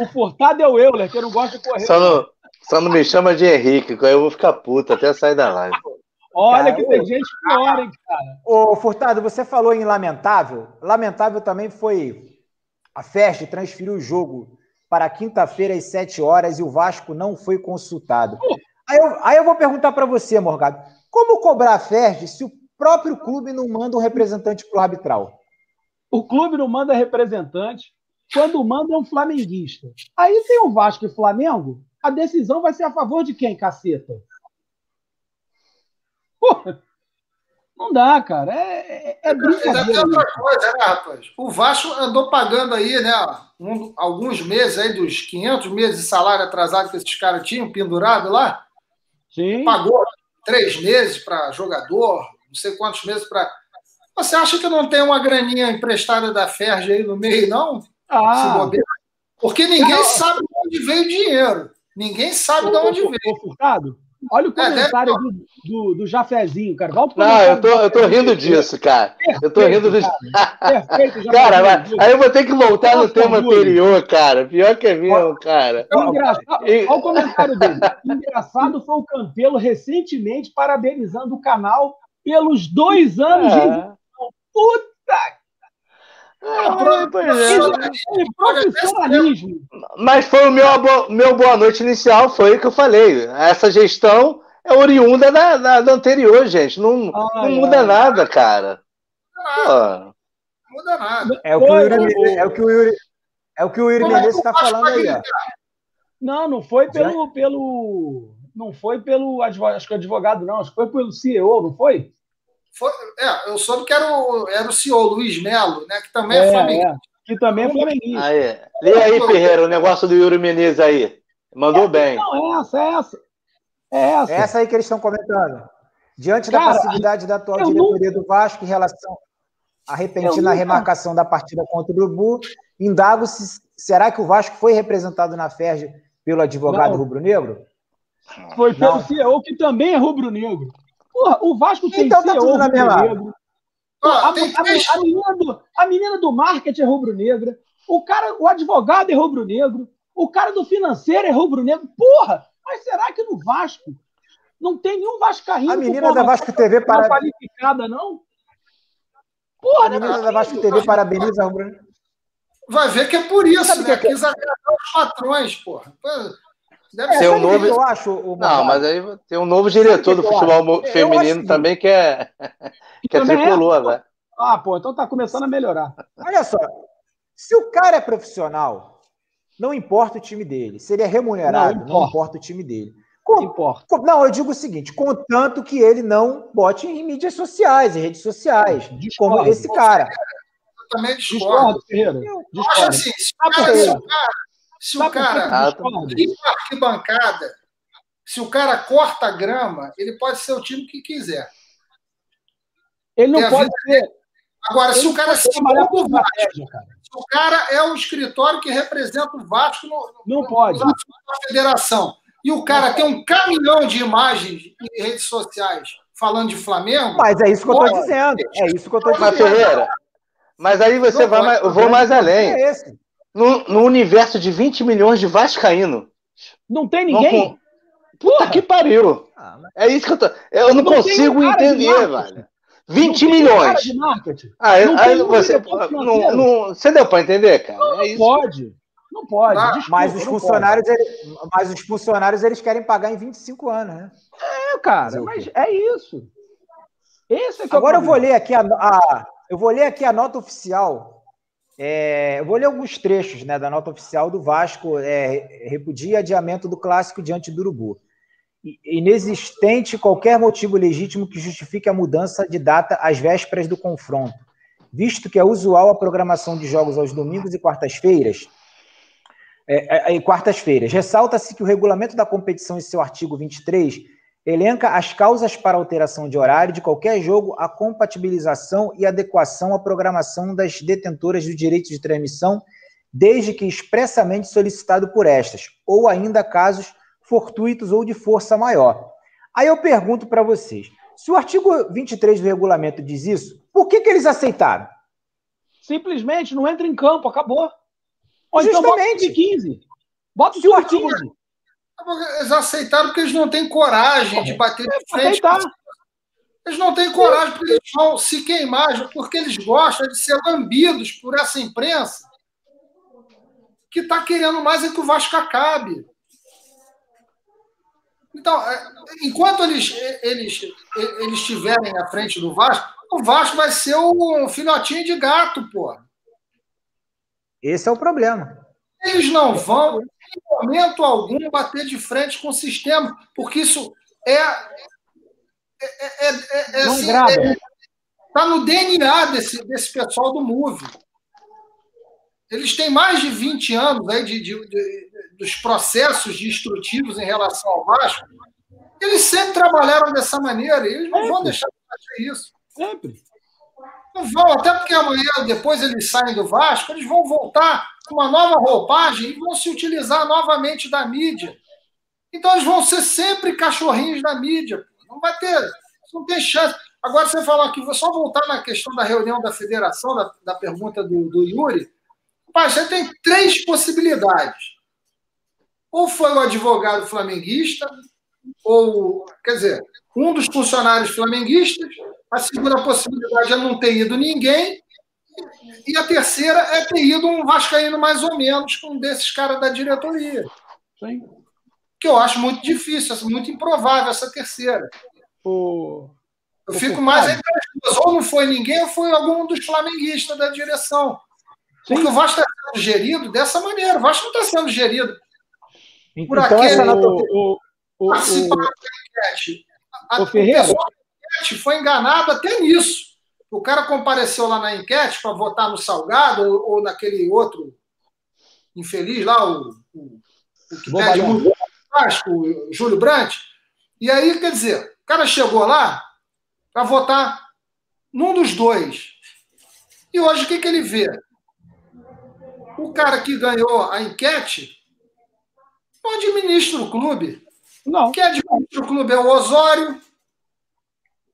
o Furtado é o Euler, que eu não gosto de correr. Só não, só não me chama de Henrique, que aí eu vou ficar puto até sair da live. Olha cara, que tem gente pior, hein, cara. Ô, Furtado, você falou em lamentável. Lamentável também foi a festa transferiu o jogo para quinta-feira às 7 horas e o Vasco não foi consultado. Aí eu, aí eu vou perguntar para você, Morgado, como cobrar a FERJ se o próprio clube não manda um representante para o arbitral. O clube não manda representante. Quando manda é um flamenguista. Aí tem o Vasco e Flamengo. A decisão vai ser a favor de quem, caceta? Porra, não dá, cara. É, é, é brincadeira. Outra coisa, né, rapaz? O Vasco andou pagando aí, né? Um, alguns meses aí, dos 500 meses de salário atrasado que esses caras tinham pendurado lá. Sim. Pagou três meses para jogador, não sei quantos meses para. Você acha que não tem uma graninha emprestada da Ferge aí no meio, não? Ah. Porque ninguém não. sabe de onde veio o dinheiro. Ninguém sabe de onde veio. Furtado, olha o comentário do, do, do Jafezinho, cara. Volta Não, eu tô, eu tô rindo disso, cara. Perfeito, eu tô rindo disso. Cara, Perfeito, cara mas, aí eu vou ter que voltar no tema anterior, cara. Pior que é mesmo, cara. Engraçado, olha o comentário dele. Engraçado foi o Campelo recentemente parabenizando o canal pelos dois anos é. de Puta ah, é. profissionalismo. Mas foi o meu, meu boa noite inicial, foi o que eu falei. Essa gestão é oriunda da, da, da anterior, gente. Não, ah, não muda nada, cara. Não muda nada. É o que o Yuri, é o que o Yuri, é o que o Yuri Menezes está falando aí. Ó. Não, não foi pelo, pelo. Não foi pelo advogado, acho que advogado, não, acho que foi pelo CEO, não foi? Foi, é, eu soube que era o, era o CEO, Luiz Melo, né? Que também é, é flamenguista. É, que também é flamenguista. Aí, lê aí, Ferreira, o negócio do Yuri Menezes aí. Mandou é, bem. Não, é essa, é essa. É essa. essa aí que eles estão comentando. Diante Cara, da passividade da atual diretoria do Vasco em relação à repentina remarcação da partida contra o Urubu, indago se será que o Vasco foi representado na FERJ pelo advogado rubro-negro? Foi pelo Não. CEO, que também é rubro-negro. Porra, o Vasco tem então, tá CEO tá rubro-negro. a, a, a, menina do, a menina do marketing é rubro-negra. O cara, o advogado é rubro-negro. O cara do financeiro é rubro-negro. Porra, mas será que no Vasco não tem nenhum vascaíno A menina da Vasco TV para... qualificada, não? Porra, a né, menina da Vasco TV parabeniza a rubro-negro. Vai ver que é por isso, né? Que é? Quis agradar os patrões, porra. Deve ser um novo. Eu acho, o não, mas aí tem um novo diretor do futebol feminino também que é, que é tricolor, é... né? Ah, pô, então tá começando a melhorar. Olha só, se o cara é profissional, não importa o time dele. Se ele é remunerado, não importa, não importa o time dele. Com, importa. não, eu digo o seguinte: contanto que ele não bote em mídias sociais, em redes sociais, discordo, como esse cara. Eu também discordo. discordo Eu, discordo. acho assim, se o cara, se o cara se o cara ir para arquibancada, se o cara corta a grama, ele pode ser o time que quiser. Ele não pode ser. Agora, se o cara se o Vasco, se o cara é o escritório que representa o Vasco no, não pode. na federação, e o cara tem um caminhão de imagens em redes sociais falando de Flamengo. Mas é isso que eu estou dizendo. É isso que eu estou dizendo. Mas, Ferreira, mas aí você vai mais, eu vou mais além. É esse no, no universo de 20 milhões de Vascaíno. Não tem ninguém? Puta que pariu. Ah, é isso que eu tô. Eu não, não consigo entender, velho. 20 não milhões. Ah, aí, aí você, não, não, você deu para entender, cara? Não, é pode. Não pode. Ah, desculpa, mas, os funcionários, eles, mas os funcionários eles querem pagar em 25 anos, né? É, cara, mas é isso. Esse é Agora eu vou ler aqui a, a, eu vou ler aqui a nota oficial é, eu vou ler alguns trechos né, da nota oficial do Vasco, é, repudia adiamento do clássico diante do Urubu. Inexistente qualquer motivo legítimo que justifique a mudança de data às vésperas do confronto, visto que é usual a programação de jogos aos domingos e quartas-feiras. É, é, é quartas-feiras. Ressalta-se que o regulamento da competição, em seu artigo 23, Elenca as causas para alteração de horário de qualquer jogo, a compatibilização e adequação à programação das detentoras do direito de transmissão, desde que expressamente solicitado por estas, ou ainda casos fortuitos ou de força maior. Aí eu pergunto para vocês: se o artigo 23 do regulamento diz isso, por que, que eles aceitaram? Simplesmente não entra em campo, acabou. Ou Justamente. Então bota o 15. Bota o 15. Eles aceitaram porque eles não têm coragem de bater de frente. Eles não têm coragem porque eles vão se queimar, porque eles gostam de ser lambidos por essa imprensa que está querendo mais é que o Vasco acabe. Então, é, enquanto eles, eles, eles estiverem à frente do Vasco, o Vasco vai ser um filhotinho de gato, pô. Esse é o problema. Eles não vão, em momento algum, bater de frente com o sistema, porque isso é. é, é, é, é assim, Está no DNA desse, desse pessoal do Move. Eles têm mais de 20 anos aí de, de, de, dos processos destrutivos em relação ao Vasco. Eles sempre trabalharam dessa maneira e eles não vão deixar de fazer isso. Sempre. Não vão, até porque amanhã, depois eles saem do Vasco, eles vão voltar uma nova roupagem e vão se utilizar novamente da mídia. Então eles vão ser sempre cachorrinhos da mídia. Não vai ter, não tem chance. Agora você falou aqui, vou só voltar na questão da reunião da federação, da, da pergunta do, do Yuri. Você tem três possibilidades. Ou foi o advogado flamenguista, ou, quer dizer, um dos funcionários flamenguistas, a segunda possibilidade é não ter ido ninguém, e a terceira é ter ido um vascaíno mais ou menos, um desses caras da diretoria. Sim. Que eu acho muito difícil, muito improvável essa terceira. O... Eu fico mais entre as duas. Ou não foi ninguém, ou foi algum dos flamenguistas da direção. Sim. Porque o Vasco está sendo gerido dessa maneira. O Vasco não está sendo gerido por então, aquele... O, o, o, enquete. A, o Ferreira? foi enganado até nisso. O cara compareceu lá na enquete para votar no Salgado ou, ou, naquele outro infeliz lá, o, o, o que pede muito o Júlio Brandt. E aí, quer dizer, o cara chegou lá para votar num dos dois. E hoje o que, que ele vê? O cara que ganhou a enquete não administra o clube. Não. Quem administra o clube é o Osório.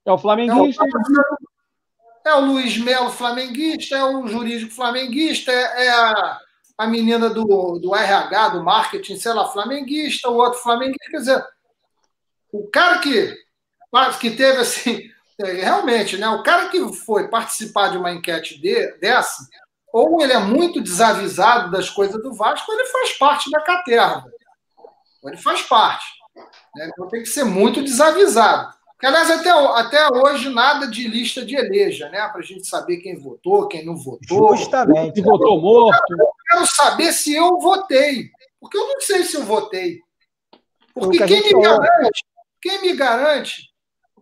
É o flamenguista. É o, é o Luiz Melo flamenguista, é o jurídico flamenguista, é, é a, a menina do, do RH, do marketing, sei lá, flamenguista, o outro flamenguista. Quer dizer, o cara que, que teve assim. É, realmente, né? O cara que foi participar de uma enquete de, dessa, ou ele é muito desavisado das coisas do Vasco, ou ele faz parte da caterva. Ele faz parte. Né? Então tem que ser muito desavisado. Porque, aliás, até, até hoje, nada de lista de eleja, né? Para a gente saber quem votou, quem não votou. Justamente. Quem votou morto. Eu quero saber se eu votei. Porque eu não sei se eu votei. Porque quem me garante, quem me garante.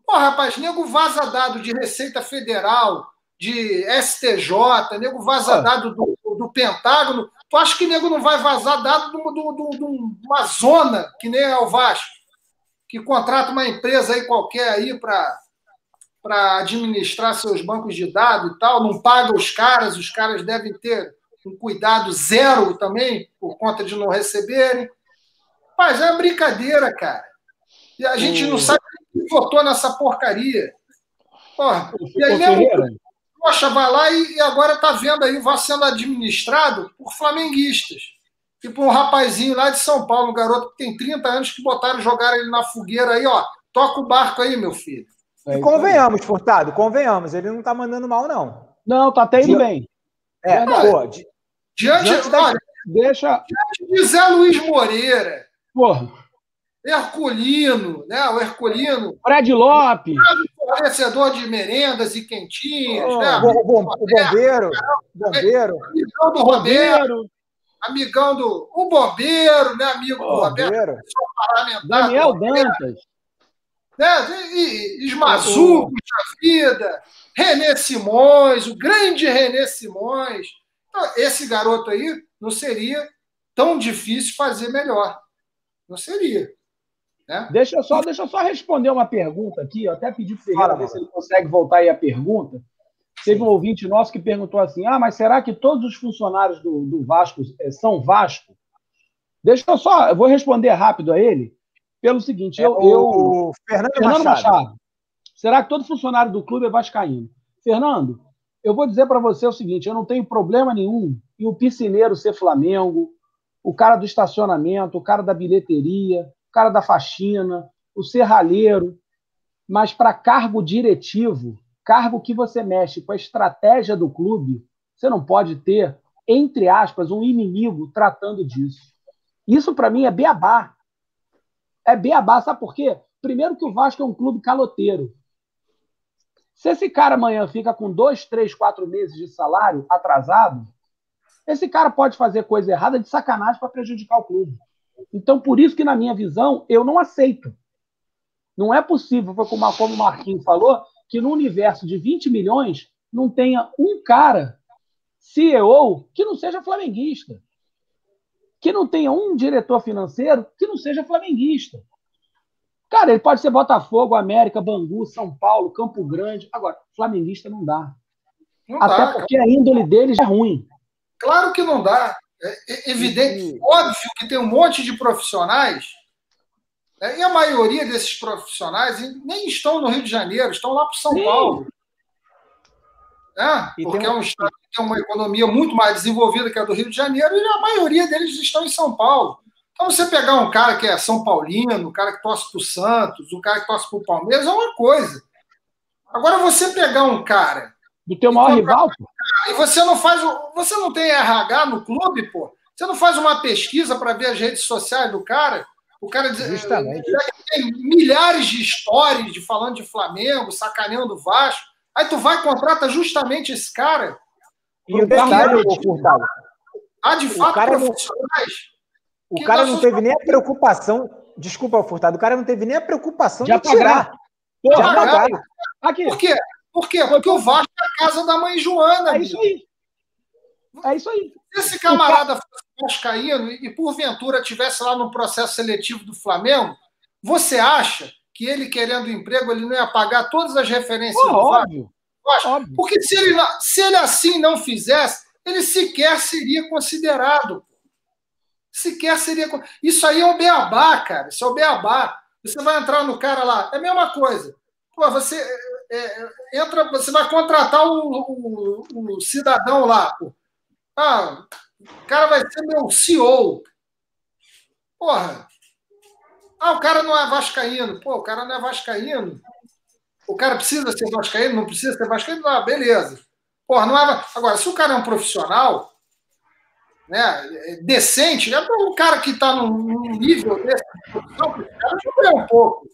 Pô, rapaz, nego vaza dado de Receita Federal, de STJ, nego vaza dado do, do Pentágono. Tu acha que nego não vai vazar dado de uma zona, que nem é o Vasco, que contrata uma empresa aí qualquer aí para para administrar seus bancos de dados e tal, não paga os caras, os caras devem ter um cuidado zero também, por conta de não receberem. Mas é brincadeira, cara. E a gente não sabe quem votou nessa porcaria. Porra, e aí mesmo, Poxa, vai lá e, agora está vendo aí, vai sendo administrado por flamenguistas. E por um rapazinho lá de São Paulo, um garoto que tem 30 anos, que botaram, jogaram ele na fogueira aí, ó. Toca o barco aí, meu filho. É convenhamos, Furtado, convenhamos. Ele não está mandando mal, não. Não, tá até indo bem. É, é pô, di diante, diante, da... olha, deixa... diante de Zé Luiz Moreira. Porra. Herculino, né? O Herculino. Fred Lopes. Fornecedor de merendas e quentinhas, oh, né? O, bom, o bombeiro. bombeiro. Amigão do Roberto. Amigão do. O bombeiro, né? Amigo do Roberto. Daniel Dantas. Né? E, Esmazu, puxa vida. René Simões, o grande René Simões. Então, esse garoto aí não seria tão difícil fazer melhor. Não seria. Né? Deixa, eu só, deixa eu só responder uma pergunta aqui. Eu até pedi para o Ferreira ver se ele consegue voltar aí a pergunta. Teve um ouvinte nosso que perguntou assim: ah, mas será que todos os funcionários do, do Vasco é, são Vasco? Deixa eu só, eu vou responder rápido a ele, pelo seguinte: eu. É o Fernando, Fernando Machado. Machado. Será que todo funcionário do clube é vascaíno? Fernando, eu vou dizer para você o seguinte: eu não tenho problema nenhum em o piscineiro ser Flamengo, o cara do estacionamento, o cara da bilheteria, cara da faxina, o serralheiro, mas para cargo diretivo, cargo que você mexe com a estratégia do clube, você não pode ter, entre aspas, um inimigo tratando disso. Isso para mim é beabá. É beabá, sabe por quê? Primeiro que o Vasco é um clube caloteiro. Se esse cara amanhã fica com dois, três, quatro meses de salário atrasado, esse cara pode fazer coisa errada de sacanagem para prejudicar o clube. Então, por isso que, na minha visão, eu não aceito. Não é possível, como o Marquinhos falou, que no universo de 20 milhões não tenha um cara, CEO, que não seja flamenguista. Que não tenha um diretor financeiro que não seja flamenguista. Cara, ele pode ser Botafogo, América, Bangu, São Paulo, Campo Grande. Agora, flamenguista não dá. Não Até dá, porque cara. a índole deles é ruim. Claro que não dá. É, é evidente, óbvio que tem um monte de profissionais e a maioria desses profissionais nem estão no Rio de Janeiro, estão lá para São Sim. Paulo. É, porque um... é um estado que tem uma economia muito mais desenvolvida que a do Rio de Janeiro, e a maioria deles estão em São Paulo. Então, você pegar um cara que é São Paulino, um cara que torce para o Santos, um cara que torce para o Palmeiras, é uma coisa. Agora, você pegar um cara. Do teu maior rival? E você não faz. Você não tem RH no clube, pô? Você não faz uma pesquisa para ver as redes sociais do cara? O cara Justamente. tem milhares de histórias de falando de Flamengo, sacaneando o Vasco. Aí tu vai e contrata justamente esse cara. E o detalhe, o Furtado. Ah, de fato, profissionais. O cara não teve nem a preocupação. Desculpa, Furtado. O cara não teve nem a preocupação de, de tirar. Porra, Aqui. Por quê? Por quê? Porque o Vasco é a casa da mãe Joana. É isso aí. É isso aí. Se esse camarada fosse vascaíno e porventura tivesse lá no processo seletivo do Flamengo, você acha que ele querendo emprego ele não ia pagar todas as referências oh, do óbvio. Óbvio. Porque se ele, se ele assim não fizesse, ele sequer seria considerado. Sequer seria. Isso aí é o beabá, cara. Isso é o beabá. Você vai entrar no cara lá, é a mesma coisa. Pô, você é, é entra, você vai contratar o, o, o cidadão lá. Pô. Ah, o cara vai ser meu CEO. Porra. Ah, o cara não é vascaíno. Pô, o cara não é vascaíno. O cara precisa ser vascaíno? Não precisa ser vascaíno? Ah, beleza. Porra, não é... Agora, se o cara é um profissional né, decente, é para um cara que está num nível desse, o cara um pouco.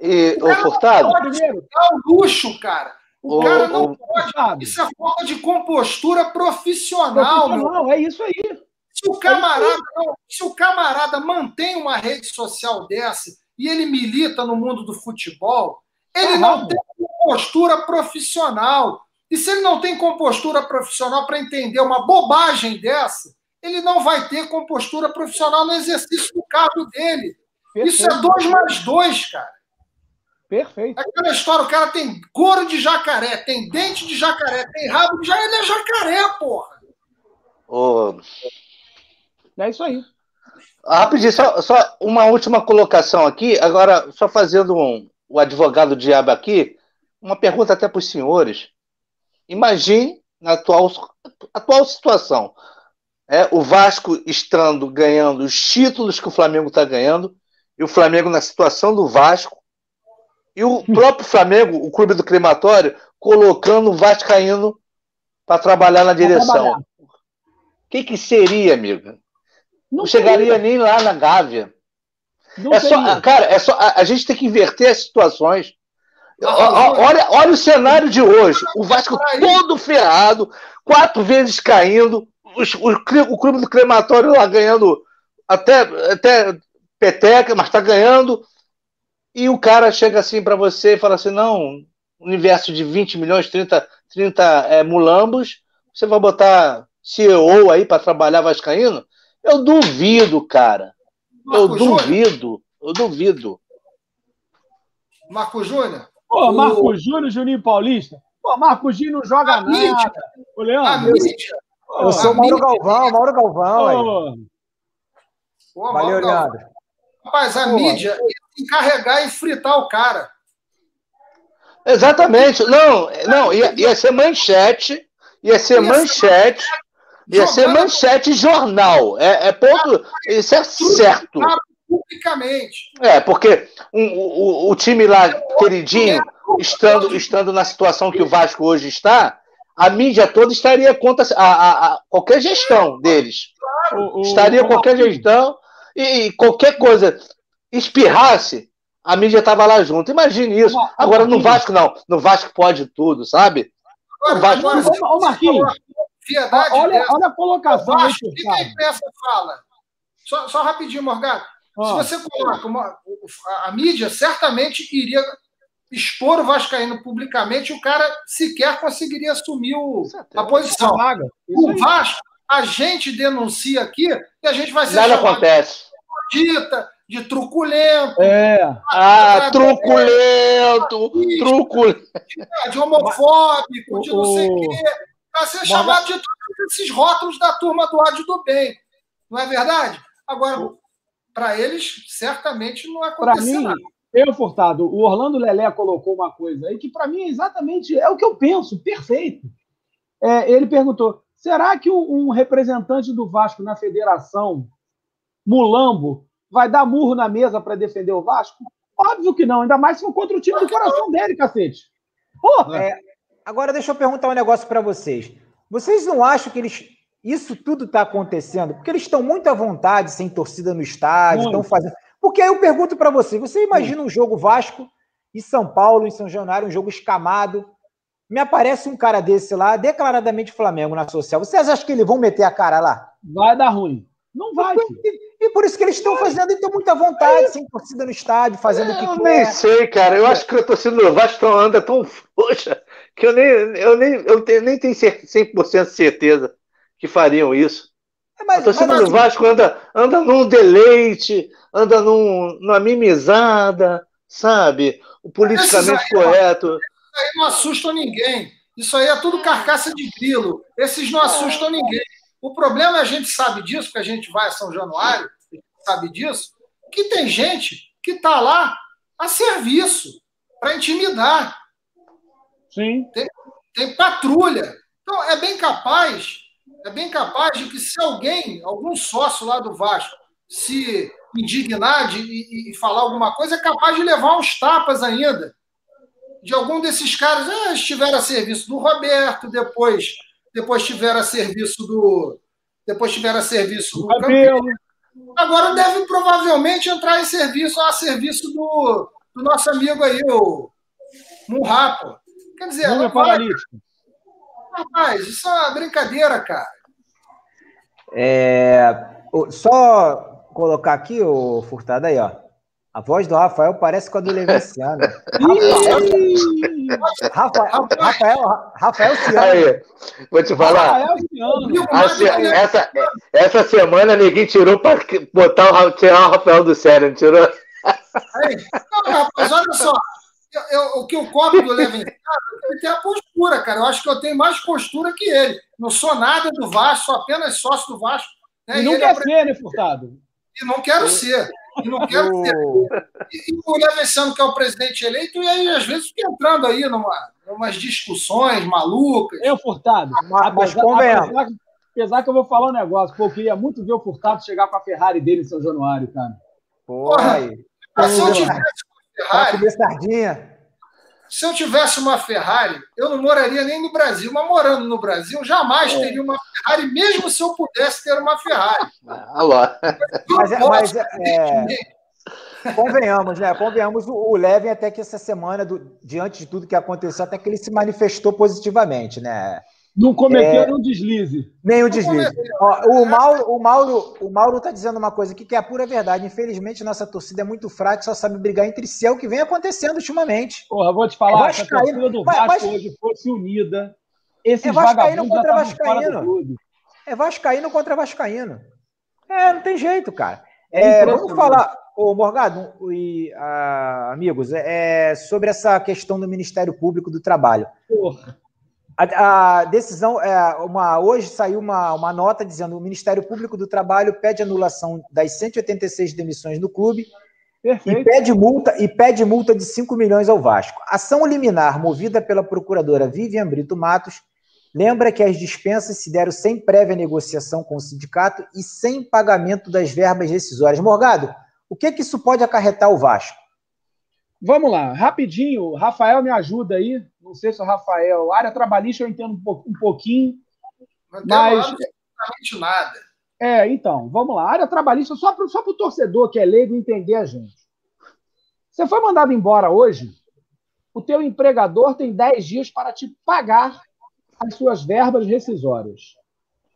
E, o, o Furtado? É um luxo, cara. O, o cara não o, pode. Isso é falta de compostura profissional. Profissional, é isso aí. Se o, camarada, é se o camarada mantém uma rede social dessa e ele milita no mundo do futebol, ele não tem compostura profissional. E se ele não tem compostura profissional para entender uma bobagem dessa, ele não vai ter compostura profissional no exercício do cargo dele. Perfeito. Isso é dois mais dois, cara. Perfeito. Aquela história, o cara tem couro de jacaré, tem dente de jacaré, tem rabo de jacaré, ele é jacaré, porra. Oh. É isso aí. Ah, rapidinho, só, só uma última colocação aqui, agora só fazendo um, o advogado diabo aqui, uma pergunta até para os senhores. Imagine na atual, atual situação. É, o Vasco estando ganhando os títulos que o Flamengo está ganhando, e o Flamengo na situação do Vasco, e o próprio Flamengo, o clube do crematório, colocando o Vascaíno para trabalhar na direção. O que, que seria, amiga? Não, não chegaria nem lá na Gávea. Não é só, cara, é só, a, a, gente tem que inverter as situações. olha, olha o cenário de hoje. O Vasco todo ferrado, quatro vezes caindo, o, o, o clube do crematório lá ganhando até, até peteca, mas está ganhando. E o cara chega assim para você e fala assim: não, universo de 20 milhões, 30, 30 é, mulambos, você vai botar CEO aí para trabalhar Vascaíno? Eu duvido, cara. eu duvido. Eu duvido. Marco Júnior? Pô, Marco o... Júnior, Juninho Paulista. Pô, Marco Júnior não joga a nada. Mídia. Ô, Leandro. Eu, eu sou Mauro Galvão, Mauro Galvão. Pô. Valeu, Leandro. Rapaz, a Pô. mídia encarregar e fritar o cara. Exatamente. Não, não ia, ia ser manchete, ia ser ia manchete, ser ia ser manchete jornal. É, é ponto. Isso é certo. Publicamente. É, porque um, o, o time lá, queridinho, estando, estando na situação que o Vasco hoje está, a mídia toda estaria contra a, a, a qualquer gestão deles. Estaria qualquer gestão e, e qualquer coisa espirrasse, a mídia estava lá junto. Imagine isso. Agora, no Vasco, não. No Vasco pode tudo, sabe? No Vasco, ô, Marquinhos, olha, olha a colocação. O que, que a imprensa fala? Só, só rapidinho, Morgado. Se você coloca uma, a mídia, certamente iria expor o Vascaíno publicamente, o cara sequer conseguiria assumir o, a posição. O Vasco, a gente denuncia aqui e a gente vai ser Nada acontece. Dita, de truculento. É. Ah, truculento, truculento. De homofóbico, de não sei o quê. Para ser chamado de todos esses rótulos da turma do ódio do bem. Não é verdade? Agora, para eles certamente não aconteceu mim, nada. Eu, Furtado, o Orlando Lelé colocou uma coisa aí que para mim é exatamente é o que eu penso, perfeito. É, ele perguntou: será que um representante do Vasco na federação, Mulambo, vai dar murro na mesa para defender o Vasco? Óbvio que não, ainda mais se for contra o time do coração dele, cacete. Pô, é, agora deixa eu perguntar um negócio para vocês. Vocês não acham que eles isso tudo está acontecendo porque eles estão muito à vontade, sem torcida no estádio, estão fazendo. Porque aí eu pergunto para você: você imagina um jogo Vasco e São Paulo, em São Januário, um jogo escamado. Me aparece um cara desse lá, declaradamente Flamengo na social. Vocês acham que eles vão meter a cara lá? Vai dar ruim. Não vai. E, e por isso que eles estão fazendo, e estão muita vontade, é. sem torcida no estádio, fazendo o que Eu nem sei, cara. Eu acho que a torcida do Vasco anda tão frouxa que eu nem, eu nem, eu tenho, nem tenho 100% certeza que fariam isso. É, mas, a torcida mas, do Vasco anda, anda num deleite, anda num, numa mimizada, sabe? O politicamente aí, correto. Isso aí não assusta ninguém. Isso aí é tudo carcaça de grilo. Esses não assustam ninguém. O problema, a gente sabe disso, porque a gente vai a São Januário, sabe disso, que tem gente que está lá a serviço, para intimidar. Sim. Tem, tem patrulha. Então, é bem capaz, é bem capaz de que se alguém, algum sócio lá do Vasco, se indignar de, e, e, falar alguma coisa, é capaz de levar uns tapas ainda. De algum desses caras, ah, estiveram a serviço do Roberto, depois depois tiveram a serviço do. Depois tiveram a serviço do Cabelo. Agora deve provavelmente entrar em serviço a serviço do, do nosso amigo aí, o Murrapo. Quer dizer, Não paralítico. Rapaz, isso é uma brincadeira, cara. É, só colocar aqui, o Furtado aí, ó. A voz do Rafael parece com a do Levinciano. Rafael, Rafael, Rafael Ciano. Aí, vou te falar. essa, essa semana ninguém tirou para botar o, tirar o Rafael do sério, não tirou? Aí, não, rapaz, olha só. Eu, eu, o que eu cobro do Levinciano, ele tem a postura, cara. Eu acho que eu tenho mais postura que ele. Não sou nada do Vasco, sou apenas sócio do Vasco. Né? E não e quer é ser, né, Furtado? E não quero ser. E não quero ter. E, e o Levenciano, que é o presidente eleito, e aí às vezes fica entrando aí numa, numas discussões malucas. Eu, Furtado, mas, mas apesar, apesar, que eu vou falar um negócio, pô, eu queria muito ver o Furtado chegar com a Ferrari dele em São Januário, cara. Porra, Porra se eu tivesse uma Ferrari. sardinha. Se eu tivesse uma Ferrari, eu não moraria nem no Brasil, mas morando no Brasil, jamais é. teria uma Ferrari, mesmo se eu pudesse ter uma Ferrari. Alô. Mas, é, mas é, convenhamos, né? Convenhamos, o, o Levin até que essa semana, do, diante de tudo que aconteceu, até que ele se manifestou positivamente, né? Não cometeu é, nenhum deslize. Nenhum deslize. Ó, o, Mauro, o, Mauro, o Mauro tá dizendo uma coisa aqui que é a pura verdade. Infelizmente, nossa torcida é muito fraca e só sabe brigar entre si. É o que vem acontecendo ultimamente. Porra, vou te falar, é se a torcida do Vasco mas, hoje fosse unida, esses é Vascaíno contra Vascaíno. É Vascaíno contra Vascaíno. É, não tem jeito, cara. É, vamos falar, ô Morgado e ah, amigos, é, sobre essa questão do Ministério Público do Trabalho. Porra. A, a, decisão, é, uma, hoje saiu uma, uma nota dizendo que o Ministério Público do Trabalho pede anulação das 186 demissões no clube e pede, multa, e pede multa de 5 milhões ao Vasco. Ação liminar movida pela procuradora Vivian Brito Matos lembra que as dispensas se deram sem prévia negociação com o sindicato e sem pagamento das verbas rescisórias. Morgado, o que, que isso pode acarretar o Vasco? Vamos lá, rapidinho. Rafael me ajuda aí. Não sei se o Rafael. Área trabalhista eu entendo um, pouquinho. Não mas. absolutamente nada. É, então, vamos lá. Área trabalhista, só para o torcedor que é leigo entender a gente. Você foi mandado embora hoje, o teu empregador tem 10 dias para te pagar as suas verbas rescisórias.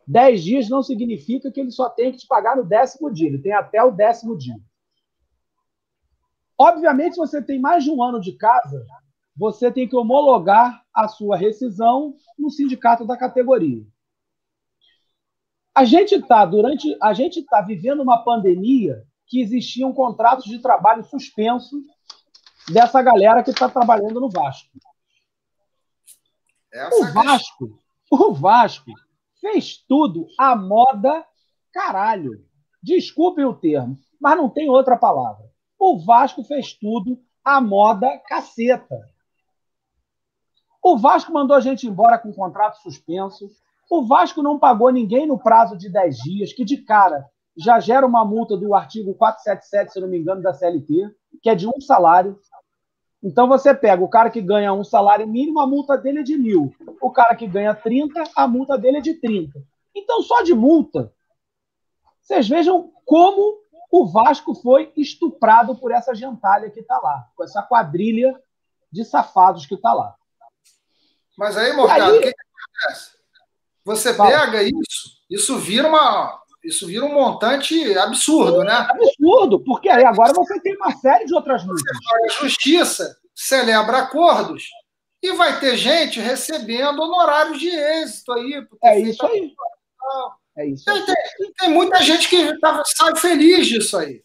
10 dias não significa que ele só tem que te pagar no décimo dia, ele tem até o décimo dia. Obviamente, se você tem mais de um ano de casa, você tem que homologar a sua rescisão no sindicato da categoria. A gente está durante, a gente está vivendo uma pandemia que existiam contratos de trabalho suspensos dessa galera que está trabalhando no Vasco. Essa o Vasco, o Vasco fez tudo à moda caralho Desculpem o termo, mas não tem outra palavra. O Vasco fez tudo à moda caceta. O Vasco mandou a gente embora com contrato suspenso. O Vasco não pagou ninguém no prazo de 10 dias, que de cara já gera uma multa do artigo 477, se não me engano, da CLT, que é de um salário. Então você pega o cara que ganha um salário mínimo, a multa dele é de mil. O cara que ganha 30, a multa dele é de 30. Então, só de multa, vocês vejam como o Vasco foi estuprado por essa gentalha que está lá, com essa quadrilha de safados que está lá. Mas aí, Morgado, o que, que, acontece? Você pega isso, isso vira uma. Isso vira um montante absurdo, né? Absurdo, porque aí agora você tem uma série de outras. A justiça celebra acordos e vai ter gente recebendo honorários de êxito aí. É isso aí. É isso. Tem, tem, tem muita gente que tá, sai feliz disso aí.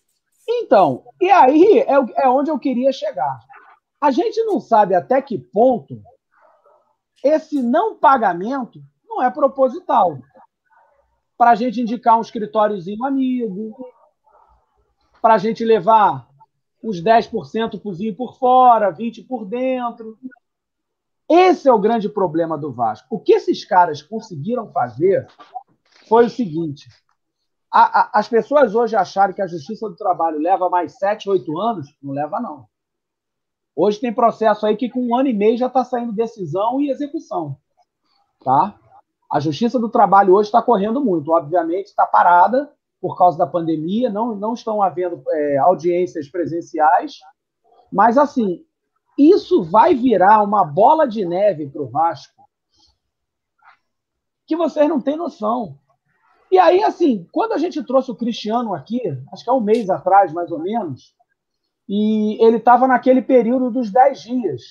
Então, e aí é, é onde eu queria chegar. A gente não sabe até que ponto esse não pagamento não é proposital. Para a gente indicar um escritóriozinho amigo, para a gente levar uns 10% por fora, 20% por dentro. Esse é o grande problema do Vasco. O que esses caras conseguiram fazer foi o seguinte: a, a, as pessoas hoje acharem que a Justiça do Trabalho leva mais 7, 8 anos. Não leva, não. Hoje tem processo aí que com um ano e meio já está saindo decisão e execução. Tá? A Justiça do Trabalho hoje está correndo muito. Obviamente, está parada por causa da pandemia, não, não estão havendo é, audiências presenciais. Mas, assim, isso vai virar uma bola de neve para o Vasco que vocês não têm noção. E aí, assim, quando a gente trouxe o Cristiano aqui, acho que é um mês atrás, mais ou menos, e ele estava naquele período dos 10 dias,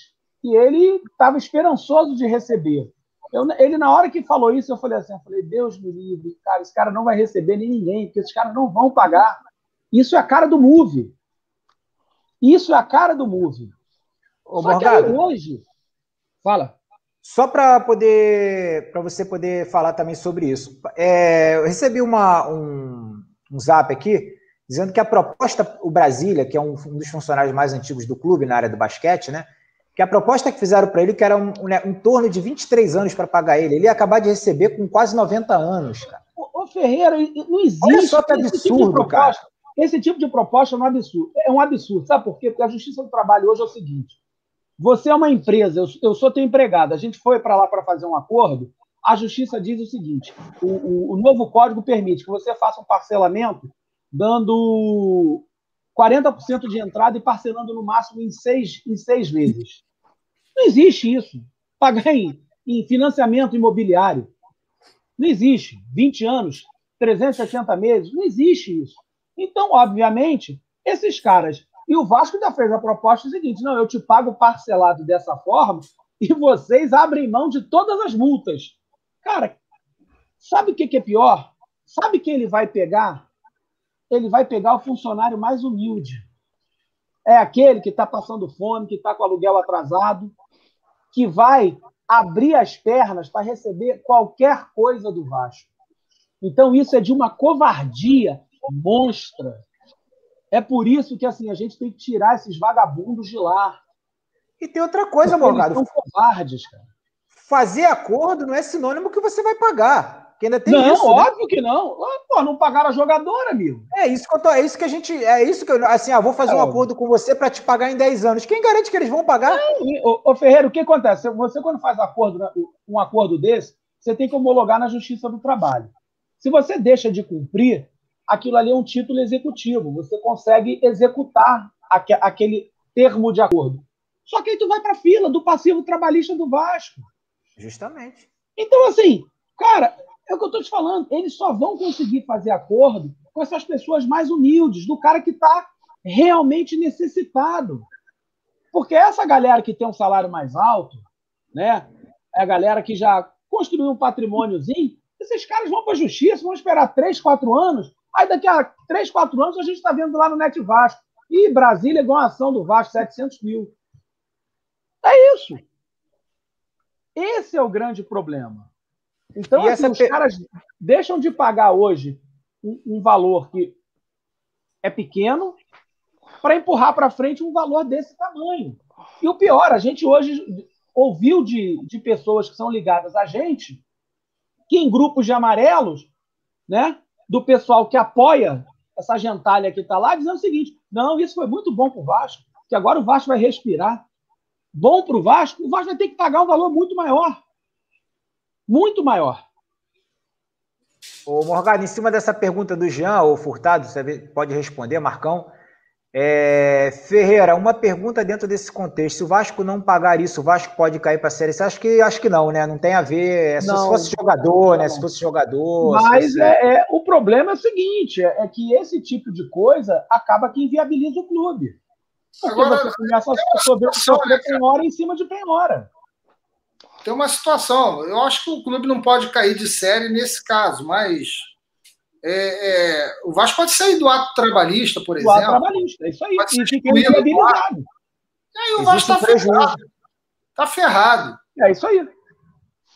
e ele estava esperançoso de receber. Eu, ele, na hora que falou isso, eu falei assim, eu falei, Deus me livre, cara, esse cara não vai receber nem ninguém, porque esses caras não vão pagar. Isso é a cara do Move. Isso é a cara do Move. Ô, Só Morgado, que aí, hoje... Fala. Só para poder, para você poder falar também sobre isso. É, eu recebi uma, um, um zap aqui dizendo que a proposta, o Brasília, que é um, um, dos funcionários mais antigos do clube na área do basquete, né? Que a proposta que fizeram para ele, que era um, um, né, um torno de 23 anos para pagar ele, ele ia acabar de receber com quase 90 anos, cara. Ô, Ferreira, não existe. Olha só que absurdo, esse tipo de proposta, cara. Esse tipo de proposta é um absurdo. É um absurdo. Sabe por quê? Porque a justiça do trabalho hoje é o seguinte: você é uma empresa, eu, eu sou teu empregado, a gente foi para lá para fazer um acordo, a justiça diz o seguinte: o, o, o, novo código permite que você faça um parcelamento dando 40% de entrada e parcelando no máximo em seis, em seis vezes. Não existe isso. Pagar em, em financiamento imobiliário. Não existe. 20 anos, 360 meses, não existe isso. Então, obviamente, esses caras e o Vasco já fez a proposta seguinte: não, eu te pago parcelado dessa forma e vocês abrem mão de todas as multas. Cara, sabe o que, é pior? Sabe quem ele vai pegar? Ele vai pegar o funcionário mais humilde. É aquele que está passando fome, que está com aluguel atrasado, que vai abrir as pernas para receber qualquer coisa do Vasco. Então, isso é de uma covardia monstra é por isso que assim a gente tem que tirar esses vagabundos de lá. E tem outra coisa, Morgado. São covardes, cara. Fazer acordo não é sinônimo que você vai pagar. Que ainda tem não, isso, né? óbvio né? que não. Pô, não pagaram a jogadora, amigo. É isso que eu tô, é isso que a gente, é isso que eu, assim, ah, vou fazer é, um acordo com você para te pagar em 10 anos. Quem garante que eles vão pagar? ô, ô Ferreira, o que acontece? Você quando faz acordo, né, um acordo desse, você tem que homologar na Justiça do Trabalho. Se você deixa de cumprir, aquilo ali é um título executivo. Você consegue executar aquele termo de acordo. Só que aí tu vai para a fila do passivo trabalhista do Vasco. Justamente. Então, assim, cara, é o que eu estou te falando. Eles só vão conseguir fazer acordo com essas pessoas mais humildes, do cara que está realmente necessitado. Porque essa galera que tem um salário mais alto, né? É a galera que já construiu um patrimôniozinho, esses caras vão para a justiça, vão esperar três, quatro anos Aí daqui a 3, 4 anos a gente está vendo lá no Net Vasco. E Brasília ganhou uma ação do Vasco, 700 mil. É isso. Esse é o grande problema. Então, assim, os caras deixam de pagar hoje um, um, valor que é pequeno para empurrar para frente um valor desse tamanho. E o pior, a gente hoje ouviu de, de pessoas que são ligadas a gente que em grupos de amarelos, né, do pessoal que apoia essa gentalha que está lá, dizendo o seguinte: não, isso foi muito bom para o Vasco, que agora o Vasco vai respirar. Bom para o Vasco, o Vasco vai ter que pagar um valor muito maior. Muito maior. Ô, Morgado, em cima dessa pergunta do Jean, ou Furtado, você pode responder, Marcão. É, Ferreira, uma pergunta dentro desse contexto. Se o Vasco não pagar isso, o Vasco pode cair para a série C? Acho que, acho que não, né? Não tem a ver. É, não, se fosse jogador, né? Se fosse jogador. Mas fosse... É, é, o problema é o seguinte: é, é, que esse tipo de coisa acaba que inviabiliza o clube. Porque Agora, você começa a sofrer, sofrer né, penhora em cima de penhora. Tem uma situação. Eu acho que o clube não pode cair de série nesse caso, mas é, é, o Vasco pode sair do ato trabalhista, por exemplo. Do ato trabalhista, é isso aí. Pode e fica inviabilizado. E aí o Vasco está ferrado. Está ferrado. É isso aí.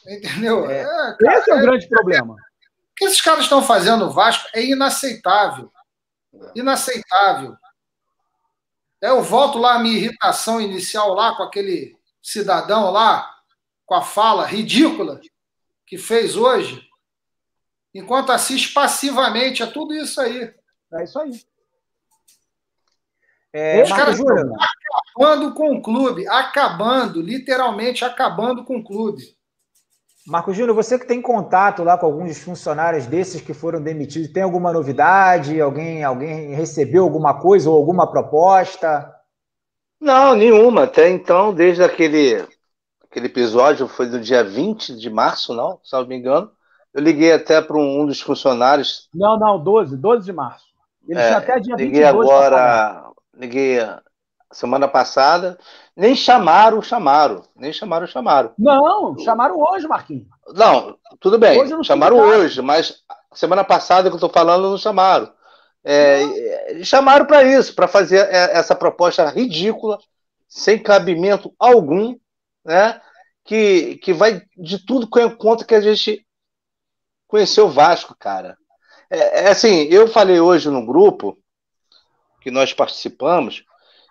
Entendeu? É, é cara, esse é o grande problema. O que esses caras estão fazendo no Vasco é inaceitável. Inaceitável. Eu volto lá à minha irritação inicial lá com aquele cidadão lá, com a fala ridícula que fez hoje enquanto assiste passivamente. É tudo isso aí. É isso aí. É, Os caras estão acabando com o clube, acabando, literalmente acabando com o clube. Marco Júnior, você que tem contato lá com alguns funcionários desses que foram demitidos, tem alguma novidade? Alguém, alguém recebeu alguma coisa ou alguma proposta? Não, nenhuma. Até então, desde aquele, aquele episódio, foi do dia 20 de março, não? Se não me engano. Eu liguei até para um dos funcionários. Não, não, 12, 12 de março. Ele é, até dia liguei agora, liguei semana passada. Nem chamaram, chamaram. Nem chamaram, chamaram. Não, chamaram hoje, Marquinhos. Não, tudo bem. Hoje chamaram hoje, mas semana passada que eu estou falando, não chamaram. É, chamaram para isso, para fazer é, essa proposta ridícula, sem cabimento algum, né? Que, que vai de tudo contra que a gente conhecer o Vasco, cara. É, é, assim, eu falei hoje no grupo que nós participamos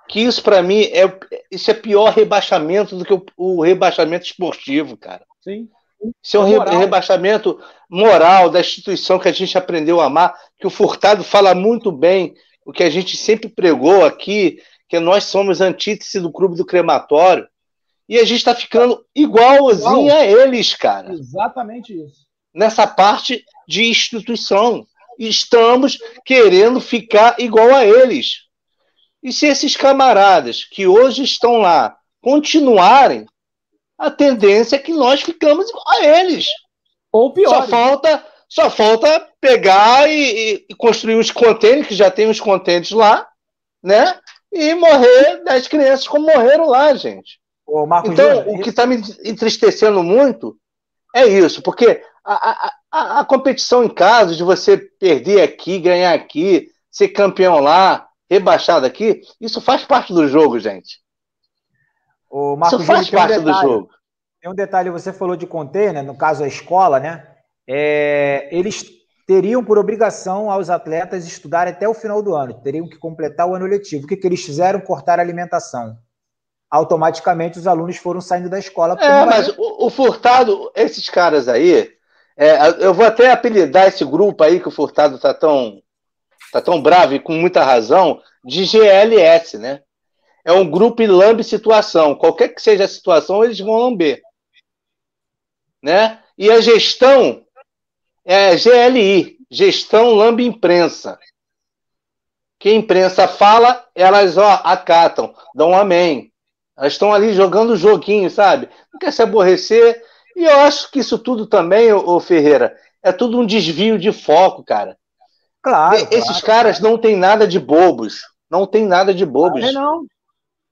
que isso para mim é isso é pior rebaixamento do que o, o rebaixamento esportivo, cara. Sim. Isso é um moral. rebaixamento moral da instituição que a gente aprendeu a amar, que o Furtado fala muito bem, o que a gente sempre pregou aqui, que nós somos antítese do clube do crematório, e a gente está ficando igualzinho Igual. a eles, cara. Exatamente isso nessa parte de instituição. Estamos querendo ficar igual a eles. E se esses camaradas que hoje estão lá continuarem, a tendência é que nós ficamos igual a eles. Ou pior. Só falta, só falta pegar e, e construir os contêineres, que já tem os contêineres lá, né? E morrer das crianças como morreram lá, gente. Então, o que está me entristecendo muito é isso, porque a, a, a, competição em casa, de você perder aqui, ganhar aqui, ser campeão lá, rebaixado aqui, isso faz parte do jogo, gente. O Marcos isso faz parte um do jogo. Tem um detalhe, você falou de container, no caso a escola, né? É, eles teriam por obrigação aos atletas estudar até o final do ano, teriam que completar o ano letivo. O que, que eles fizeram? Cortar a alimentação. Automaticamente os alunos foram saindo da escola. É, mas o, o Furtado, esses caras aí, é, eu vou até apelidar esse grupo aí que o Furtado tá tão, tá tão bravo e com muita razão, de GLS, né? É um grupo lambe situação. Qualquer que seja a situação, eles vão lamber. Né? E a gestão é GLI, gestão lambe imprensa. Que a imprensa fala, elas ó, acatam, dão um amém. Elas estão ali jogando joguinho, sabe? Não quer se aborrecer, e eu acho que isso tudo também, ô, Ferreira, é tudo um desvio de foco, cara. Claro. Esses claro, caras não têm nada de bobos. Não tem nada de bobos. Não, não.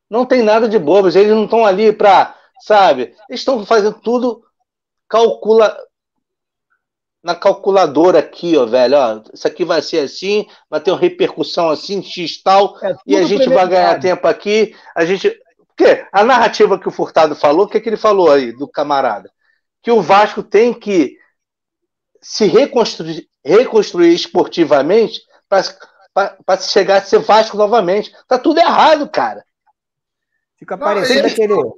Não tem nada de bobos. Eles não estão ali para, sabe? Eles estão fazendo tudo calcula na calculadora aqui, ó, velho. Ó, isso aqui vai ser assim, vai ter uma repercussão assim, x tal, é e a gente vai ganhar tempo aqui. A gente. Porque a narrativa que o Furtado falou, o que, é que ele falou aí do camarada? que o Vasco tem que se reconstruir, reconstruir esportivamente para para chegar a ser Vasco novamente. Tá tudo errado, cara. Fica não, parecendo ele, aquele. Eu,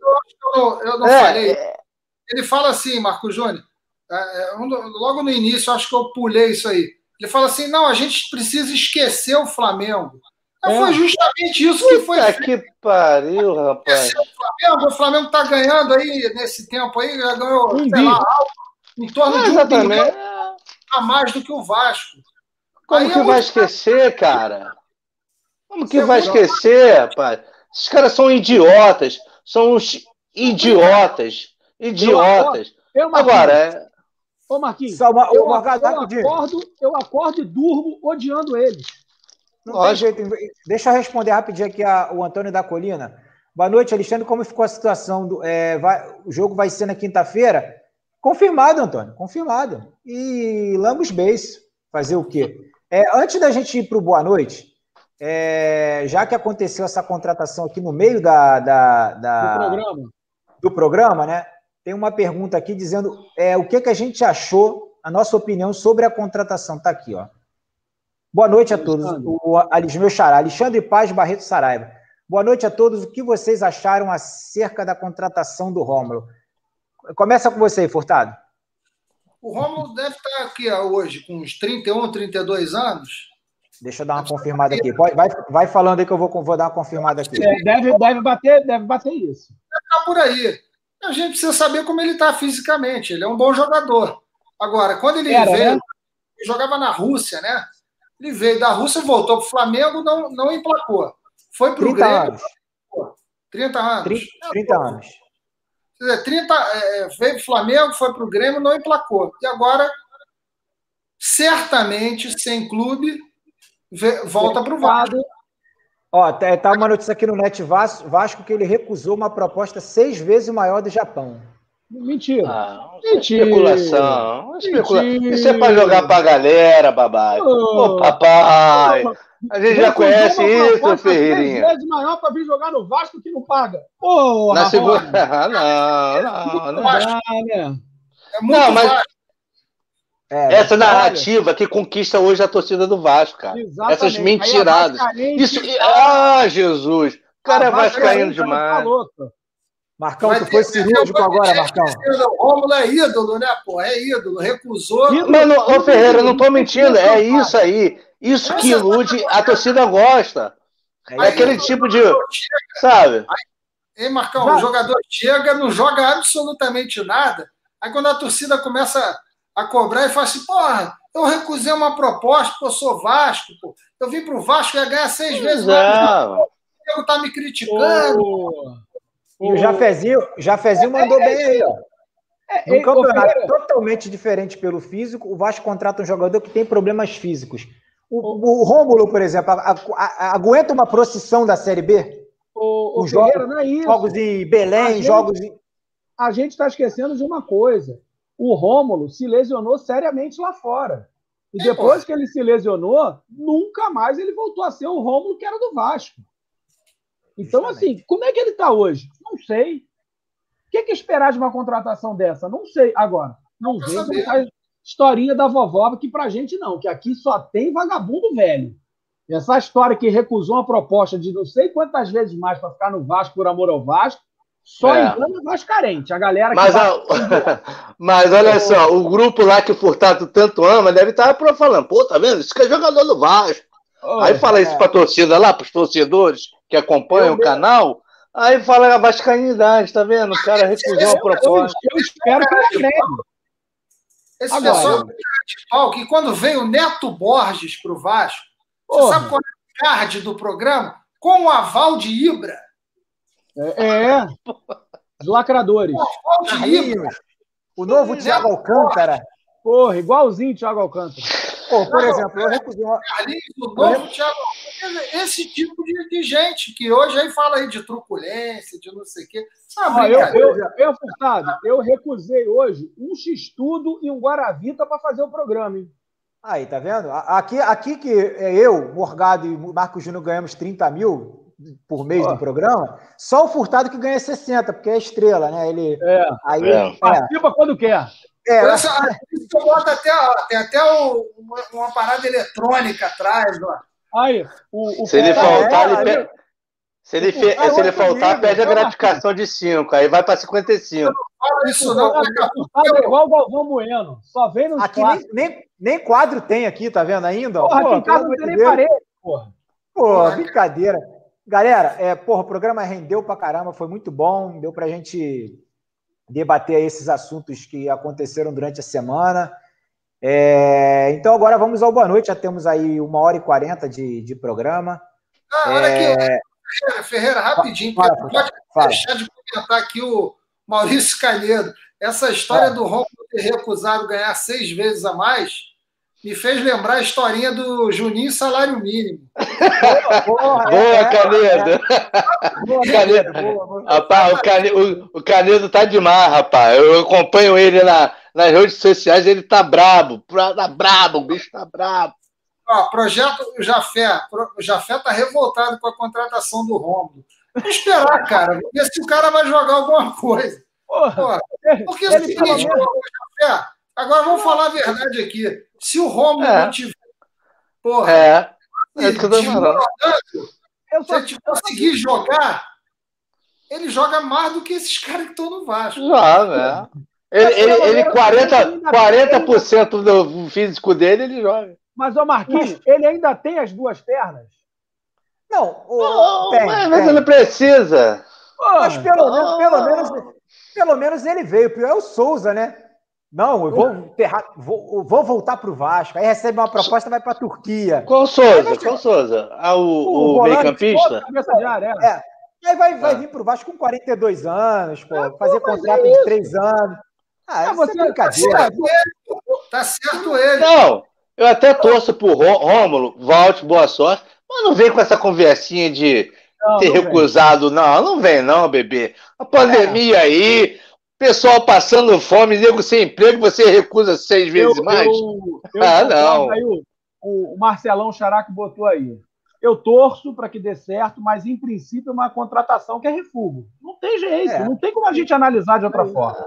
eu, eu não é, falei. É... Ele fala assim, Marco Júnior, é, é, logo no início, acho que eu pulei isso aí. Ele fala assim: não, a gente precisa esquecer o Flamengo. É. Foi justamente isso que foi. Puta que pariu, rapaz. O Flamengo, o Flamengo tá ganhando aí nesse tempo aí, já ganhou, um sei lá, algo, em torno de um bilhão a mais do que o Vasco. Como aí que é vai esquecer, cara? Como que vai esquecer, rapaz? Esses caras são idiotas. São uns idiotas. Idiotas. Eu, eu, Agora, é... Ô, Marquinhos, eu, eu, acordo, eu acordo e durmo odiando eles. Não tem. Deixa eu responder rapidinho aqui a, o Antônio da Colina. Boa noite, Alexandre. Como ficou a situação? Do, é, vai, o jogo vai ser na quinta-feira? Confirmado, Antônio. Confirmado. E Lambos Base. Fazer o quê? É, antes da gente ir para o Boa Noite, é, já que aconteceu essa contratação aqui no meio da, da, da do, programa. do programa, né? Tem uma pergunta aqui dizendo é, o que, que a gente achou, a nossa opinião sobre a contratação. Está aqui, ó. Boa noite a todos. O, meu xará, Alexandre Paz Barreto Saraiva. Boa noite a todos. O que vocês acharam acerca da contratação do Rômulo? Começa com você, Furtado. O Rômulo deve estar aqui hoje com uns 31, 32 anos. Deixa eu dar uma confirmada aqui. Vai, vai, vai falando aí que eu vou, vou dar uma confirmada aqui. É, deve, deve, bater, deve bater isso. Deve estar por aí. A gente precisa saber como ele está fisicamente. Ele é um bom jogador. Agora, quando ele Era, veio, né? ele jogava na Rússia, né? Ele veio da Rússia, voltou para o Flamengo, não, não emplacou. Foi para o Grêmio. Anos. 30 anos. 30, 30 anos. Quer dizer, 30, é, é, veio para o Flamengo, foi para o Grêmio, não emplacou. E agora, certamente, sem clube, volta para o Vasco. Ó, tá, tá uma notícia aqui no Net Vasco, Vasco que ele recusou uma proposta seis vezes maior do Japão. Mentira. Ah, Mentira. Especulação. Especula... Isso é para jogar para a galera, babai. Ô, oh, papai. A gente já conhece isso, Ferreirinha. vezes maior para vir jogar no Vasco que não paga. Porra, Na segunda. não, não, não. Dá, né? É muito não, mas. É, Essa narrativa que conquista hoje a torcida do Vasco, cara. Exatamente. Essas mentiradas. Isso. Ah, Jesus! O cara é vascaíno demais. Marcão, Mas tu foi cirúrgico agora, Marcão. O Rômulo é ídolo, né, pô? É ídolo, recusou. Mano, ô Ferreira, eu não tô mentindo, é isso aí. Isso que ilude, a torcida gosta. É aquele tipo de. Sabe? Hein, Marcão? O jogador chega, não joga absolutamente nada. Aí quando a torcida começa a cobrar e fala assim, porra, eu recusei uma proposta, porque eu sou Vasco, pô. Eu vim pro Vasco e ia ganhar seis vezes mais. O Diego tá me criticando. Oh. E o Jafezinho, Jafezinho mandou bem aí, ó. É, Num campeonato totalmente diferente pelo físico, o Vasco contrata um jogador que tem problemas físicos. O, o Rômulo, por exemplo, a, a, a, aguenta uma procissão da Série B? O, o jogos, não é isso. jogos em Belém, gente, jogos em... A gente está esquecendo de uma coisa. O Rômulo se lesionou seriamente lá fora. E é, depois que ele se lesionou, nunca mais ele voltou a ser o Rômulo que era do Vasco. Então, Justamente. assim, como é que ele está hoje? Não sei. O que, é que esperar de uma contratação dessa? Não sei. Agora, não vejo a historinha da vovó, que pra gente não, que aqui só tem vagabundo velho. Essa história que recusou uma proposta de não sei quantas vezes mais para ficar no Vasco por amor ao Vasco, só é. engana Vasco carente. A galera mas, vai... a... mas olha só, o grupo lá que o Furtado tanto ama deve estar falando, pô, tá vendo? Isso que é jogador do Vasco. Oh, Aí fala é. isso pra torcida lá, pros torcedores que acompanham eu o mesmo. canal. Aí fala a vascainidade, tá vendo? O cara recusou a proposta. Eu, eu, eu espero que ele agrede. Esse Agora, pessoal de pau que quando veio o Neto Borges pro Vasco, você sabe qual é o card do programa? Com o aval de Ibra. É, é. Os lacradores. O novo Thiago Alcântara. Porra, igualzinho Thiago Alcântara. Pô, por exemplo, eu recusei uma. Carlinhos, o novo Thiago esse tipo de, de, gente que hoje aí fala aí de truculência, de não sei o quê. Ah, eu, eu, eu, Furtado, eu recusei hoje um X-Tudo e um Guaravita para fazer o programa, hein? Aí, tá vendo? Aqui, aqui que eu, Morgado e Marcos Júnior ganhamos 30 mil por mês do programa, só o Furtado que ganha 60, porque é estrela, né? Ele, é, aí, é. participa quando quer. É, essa, isso bota até, tem até uma, uma, parada eletrônica atrás, ó. Aí, o, o Se ele cara- faltar, é, ele aí- pe- Se ele, o fe- cara se ele é faltar, perde a acho. gratificação de 5, aí vai para 55. Fala isso não, daqui a pouco Ah, é igual o Galvão Bueno. Só vem nos Aqui nem, nem, nem quadro tem aqui, tá vendo ainda? Porra, aqui em casa não tem nem parede, porra. Pô, brincadeira. Galera, é, porra, o programa rendeu pra caramba, foi muito bom, deu pra gente debater esses assuntos que aconteceram durante a semana. É, então agora vamos ao boa noite, já temos aí uma hora e quarenta de, de programa. Ah, olha aqui, É, Ferreira, Ferreira, rapidinho, fala, pode fala. deixar de comentar aqui o Maurício Calheiro. Essa história do Romulo ter recusado ganhar seis vezes a mais me fez lembrar a historinha do Juninho Salário Mínimo. Porra, Boa, é, Canedo! é, boa, Canedo. boa, boa. Rapaz, o Canedo, o, o Canedo tá demais, rapaz. Eu acompanho ele na, nas redes sociais, ele tá brabo. Tá brabo, o bicho tá brabo. Ó, projeto Jafé. O Jafé tá revoltado com a contratação do Romulo. Vamos esperar, cara. Ver se o cara vai jogar alguma coisa. Porra. Ele- Porque é o ele ô, Jafé, agora vamos falar a verdade aqui. Se o Romulo É. não tiver. Porra, É. É isso que eu se só, a gente conseguir jogar, ele joga mais do que esses caras que estão no Vasco. Joga, é. Ele, ele, ele 40%, 40% do físico dele, ele joga. Mas, ô Marquinhos, ele ainda tem as duas pernas? Não, o, Não, tem, mas, mas tem. ele precisa. Mas pelo menos, Ah. pelo, menos, pelo menos ele veio. O pior é o Souza, né? Não, eu vou, enterrar, vou, vou voltar pro Vasco. Aí recebe uma proposta, vai pra Turquia. Qual Souza? Qual Souza? Ah, o, o, volante, meio-campista? É. É. Aí vai, vai Ah. vir pro Vasco com 42 anos, pô, Ah, fazer pô, contrato é de isso. 3 anos. Ah, Ah, você- é brincadeira. Tá certo ele. Não, eu até torço pro Rô- Rômulo, volte, boa sorte, mas não vem com essa conversinha de Não, ter não vem. recusado, não, não vem não, bebê. A pandemia aí, pessoal passando fome, nego sem emprego, você recusa seis vezes Eu- mais? eu- eu Ah, não. Aí, o, o Marcelão Xaraque botou aí. Eu torço para que dê certo, mas em princípio é uma contratação que é refugo. Não tem jeito, É. não tem como a gente analisar de outra forma.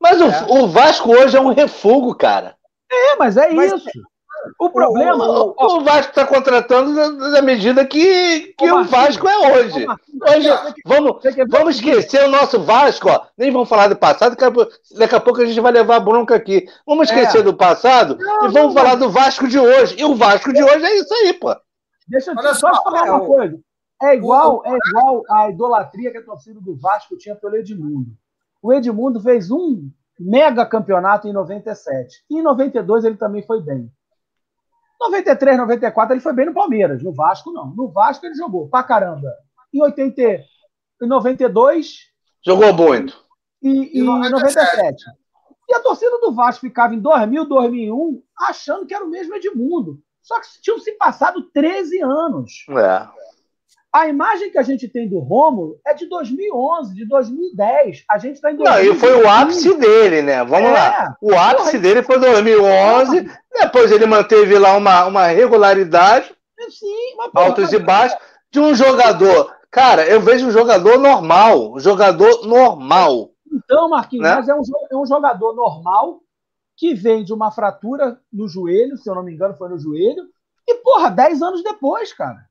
Mas o, É. o Vasco hoje é um refugo, cara. É, mas é Mas- isso. O problema. O, ó, o Vasco está contratando na, na medida que, que o Marquinhos, Vasco é hoje. Hoje, vamos, vamos esquecer o nosso Vasco, ó. Nem vamos falar do passado, daqui a pouco, a gente vai levar bronca aqui. Vamos esquecer É. do passado Não, e vamos não, falar do Vasco de hoje. E o Vasco de hoje é isso aí, pô. Deixa eu Olha só te só, falar é, uma o- coisa. É igual, é igual a idolatria que a torcida do Vasco tinha pelo Edmundo. O Edmundo fez um mega campeonato em 97. E em 92 ele também foi bem. 93, 94 ele foi bem no Palmeiras. No Vasco, não. No Vasco ele jogou pra caramba. Em 80, em 92 Jogou muito. e, E e 97. 97. E a torcida do Vasco ficava em 2000, 2001, achando que era o mesmo Edmundo. Só que tinham se passado 13 anos. É. A imagem que a gente tem do Rômulo é de 2011, de 2010. A gente está em Não, 2020. e foi o ápice dele, né? Vamos É. lá. O ápice Porra, dele foi 2011. Depois ele manteve lá uma, uma regularidade, Sim, mas, porra, altos e baixos, de um jogador. Cara, eu vejo um jogador normal. Um jogador normal. Então, Marquinhos, Né? mas é um, é um jogador normal que vem de uma fratura no joelho, se eu não me engano, foi no joelho, e, porra, 10 anos depois, cara.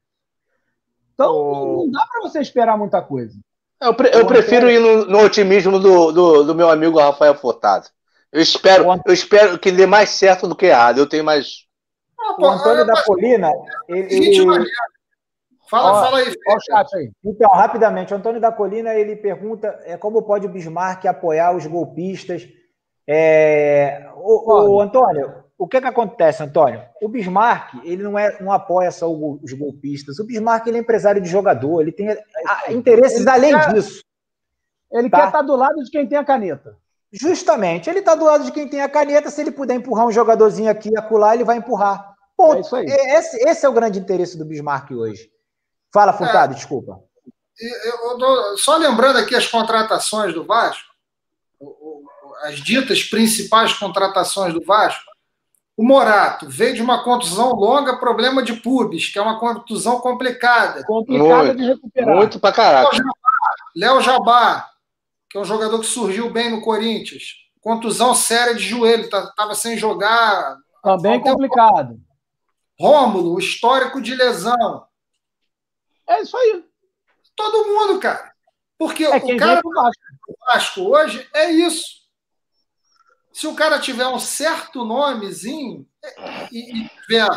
Então, O- não, dá para você esperar muita coisa. Eu, pre- eu O prefiro ir no, no otimismo do, do, do meu amigo Rafael Furtado. Eu espero, O- eu espero que dê mais certo do que errado. Eu tenho mais. Ah, O Antônio da Colina, ele, ele-. Fala, Ó, fala aí, o Ferreira. chat aí. Então, rapidamente, o Antônio da Colina ele pergunta é, como pode o Bismarck apoiar os golpistas. É, o, o Antônio, o que, que acontece, Antônio? O Bismarck ele não, é, não apoia só os golpistas. O Bismarck ele é empresário de jogador, ele tem ah, interesses Ele além quer- disso. Ele Tá. quer estar do lado de quem tem a caneta. Justamente, ele está do lado de quem tem a caneta. Se ele puder empurrar um jogadorzinho aqui e acolá, ele vai empurrar. Ponto. É isso aí. Esse, esse é o grande interesse do Bismarck hoje. Fala, Furtado, desculpa. Eu- eu dou- só lembrando aqui as contratações do Vasco, as ditas principais contratações do Vasco. O Morato veio de uma contusão longa, problema de pubis, que é uma contusão complicada. Complicado Muito, de recuperar. Muito pra caraca. Léo Jabá, que é um jogador que surgiu bem no Corinthians, contusão séria de joelho, estava sem jogar. Também Falta- complicado. Rômulo, o histórico de lesão. É isso aí. Todo mundo, cara. Porque É o cara do Vasco hoje é isso. Se o cara tiver um certo nomezinho e, e tiver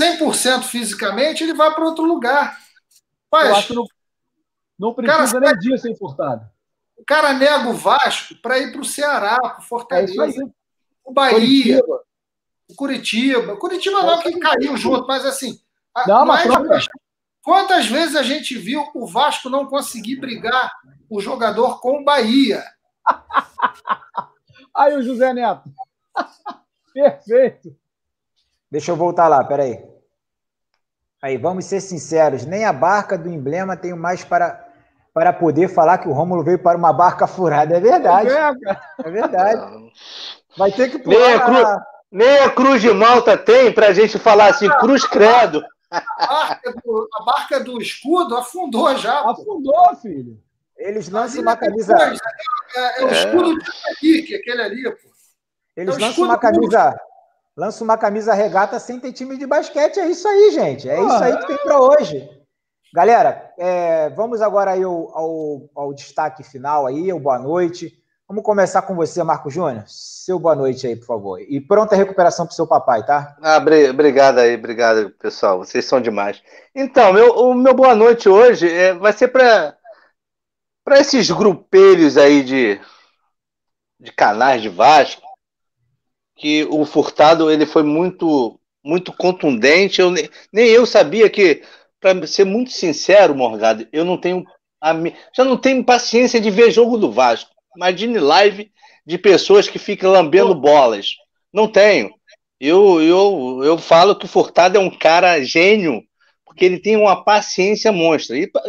100% fisicamente, ele vai para outro lugar. Eu Mas acho que não, não precisa Cara, nem disso, hein, Furtado? o cara nega o Vasco para ir para o Ceará, para o É Fortaleza, aí. o Bahia, Curitiba. o Curitiba. Curitiba não, que caiu junto, mas assim. Não, mas mais- quantas vezes a gente viu o Vasco não conseguir brigar o jogador com o Bahia? Aí o José Neto. Perfeito. Deixa eu voltar lá, peraí. Aí, vamos ser sinceros, nem a barca do emblema tenho mais para, para poder falar que o Rômulo veio para uma barca furada. É verdade, É, é verdade. Vai ter que Nem a, pular. cru... Nem a Cruz de Malta tem pra gente falar assim, Cruz Credo. A barca do, a barca do escudo afundou já. Afundou, filho. Eles lançam uma camisa, Depois, É, é o escudo de Kaique, aquele ali, pô. eles é lançam uma camisa, lançam uma camisa regata sem ter time de basquete. É isso aí, gente. É isso aí que tem para hoje. Galera, é, vamos agora aí ao, ao, ao destaque final aí, ao boa noite. Vamos começar com você, Marco Júnior. Seu boa noite aí, por favor. E pronta recuperação para o seu papai, tá? Ah, bri- obrigado aí, obrigado, pessoal. Vocês são demais. Então, meu, o meu boa noite hoje é, vai ser para para esses grupelhos aí de, de canais de Vasco, que o Furtado ele foi muito muito contundente. Eu, nem, eu sabia que, para ser muito sincero, Morgado, eu não tenho a já não tenho paciência de ver jogo do Vasco. Imagine live de pessoas que ficam lambendo bolas. Não tenho. Eu, eu, eu falo que o Furtado é um cara gênio, porque ele tem uma paciência monstra. E, pa-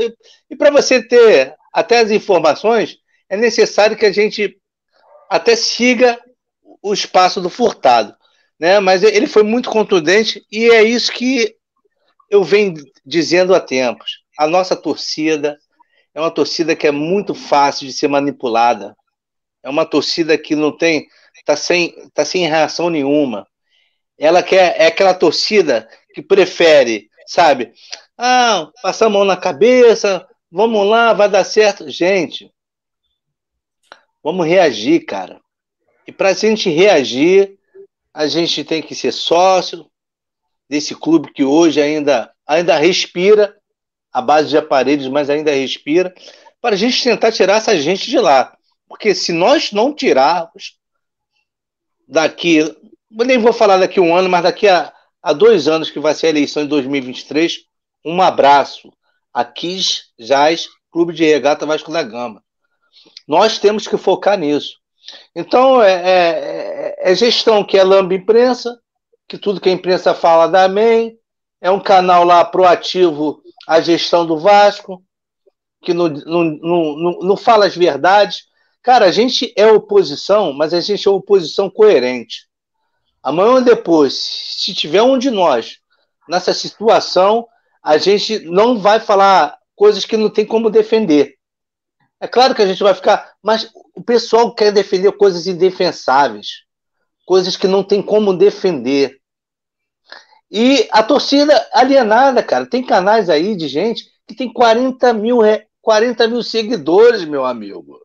e para você ter até as informações, é necessário que a gente até siga o espaço do Furtado. Né? Mas ele foi muito contundente e é isso que eu venho dizendo há tempos. A nossa torcida é uma torcida que é muito fácil de ser manipulada. É uma torcida que não tem, tá sem, tá sem reação nenhuma. Ela quer é aquela torcida que prefere, sabe? Ah, passar a mão na cabeça, vamos lá, vai dar certo. Gente, vamos reagir, cara. E para a gente reagir, a gente tem que ser sócio desse clube que hoje ainda, ainda respira, a base de aparelhos, mas ainda respira, para a gente tentar tirar essa gente de lá. Porque se nós não tirarmos daqui, eu nem vou falar daqui um ano, mas daqui a, a dois anos, que vai ser a eleição em 2023, um abraço. Aqui Jaz, Clube de Regata Vasco da Gama. Nós temos que focar nisso. Então, é, é, é gestão que é lamba imprensa, que tudo que a imprensa fala dá amém. É um canal lá proativo à gestão do Vasco, que não, não, não, não fala as verdades. Cara, a gente é oposição, mas a gente é oposição coerente. Amanhã ou depois, se tiver um de nós nessa situação, a gente não vai falar coisas que não tem como defender. É claro que a gente vai ficar, mas o pessoal quer defender coisas indefensáveis, coisas que não tem como defender. E a torcida alienada, cara, tem canais aí de gente que tem 40 mil, 40 mil seguidores, meu amigo.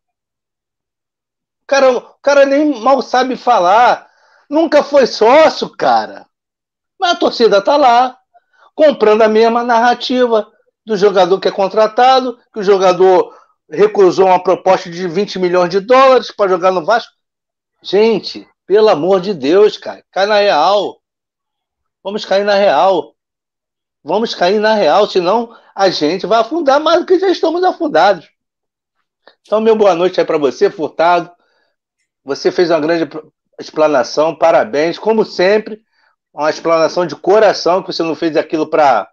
O cara, o cara nem mal sabe falar, nunca foi sócio, cara. Mas a torcida tá lá, comprando a mesma narrativa do jogador que é contratado, que o jogador recusou uma proposta de 20 milhões de dólares para jogar no Vasco. Gente, pelo amor de Deus, cara, cai na real. Vamos cair na real. Vamos cair na real, senão a gente vai afundar mais do que já estamos afundados. Então, meu boa noite aí para você, Furtado. Você fez uma grande explanação, parabéns, como sempre. Uma explanação de coração, que você não fez aquilo para.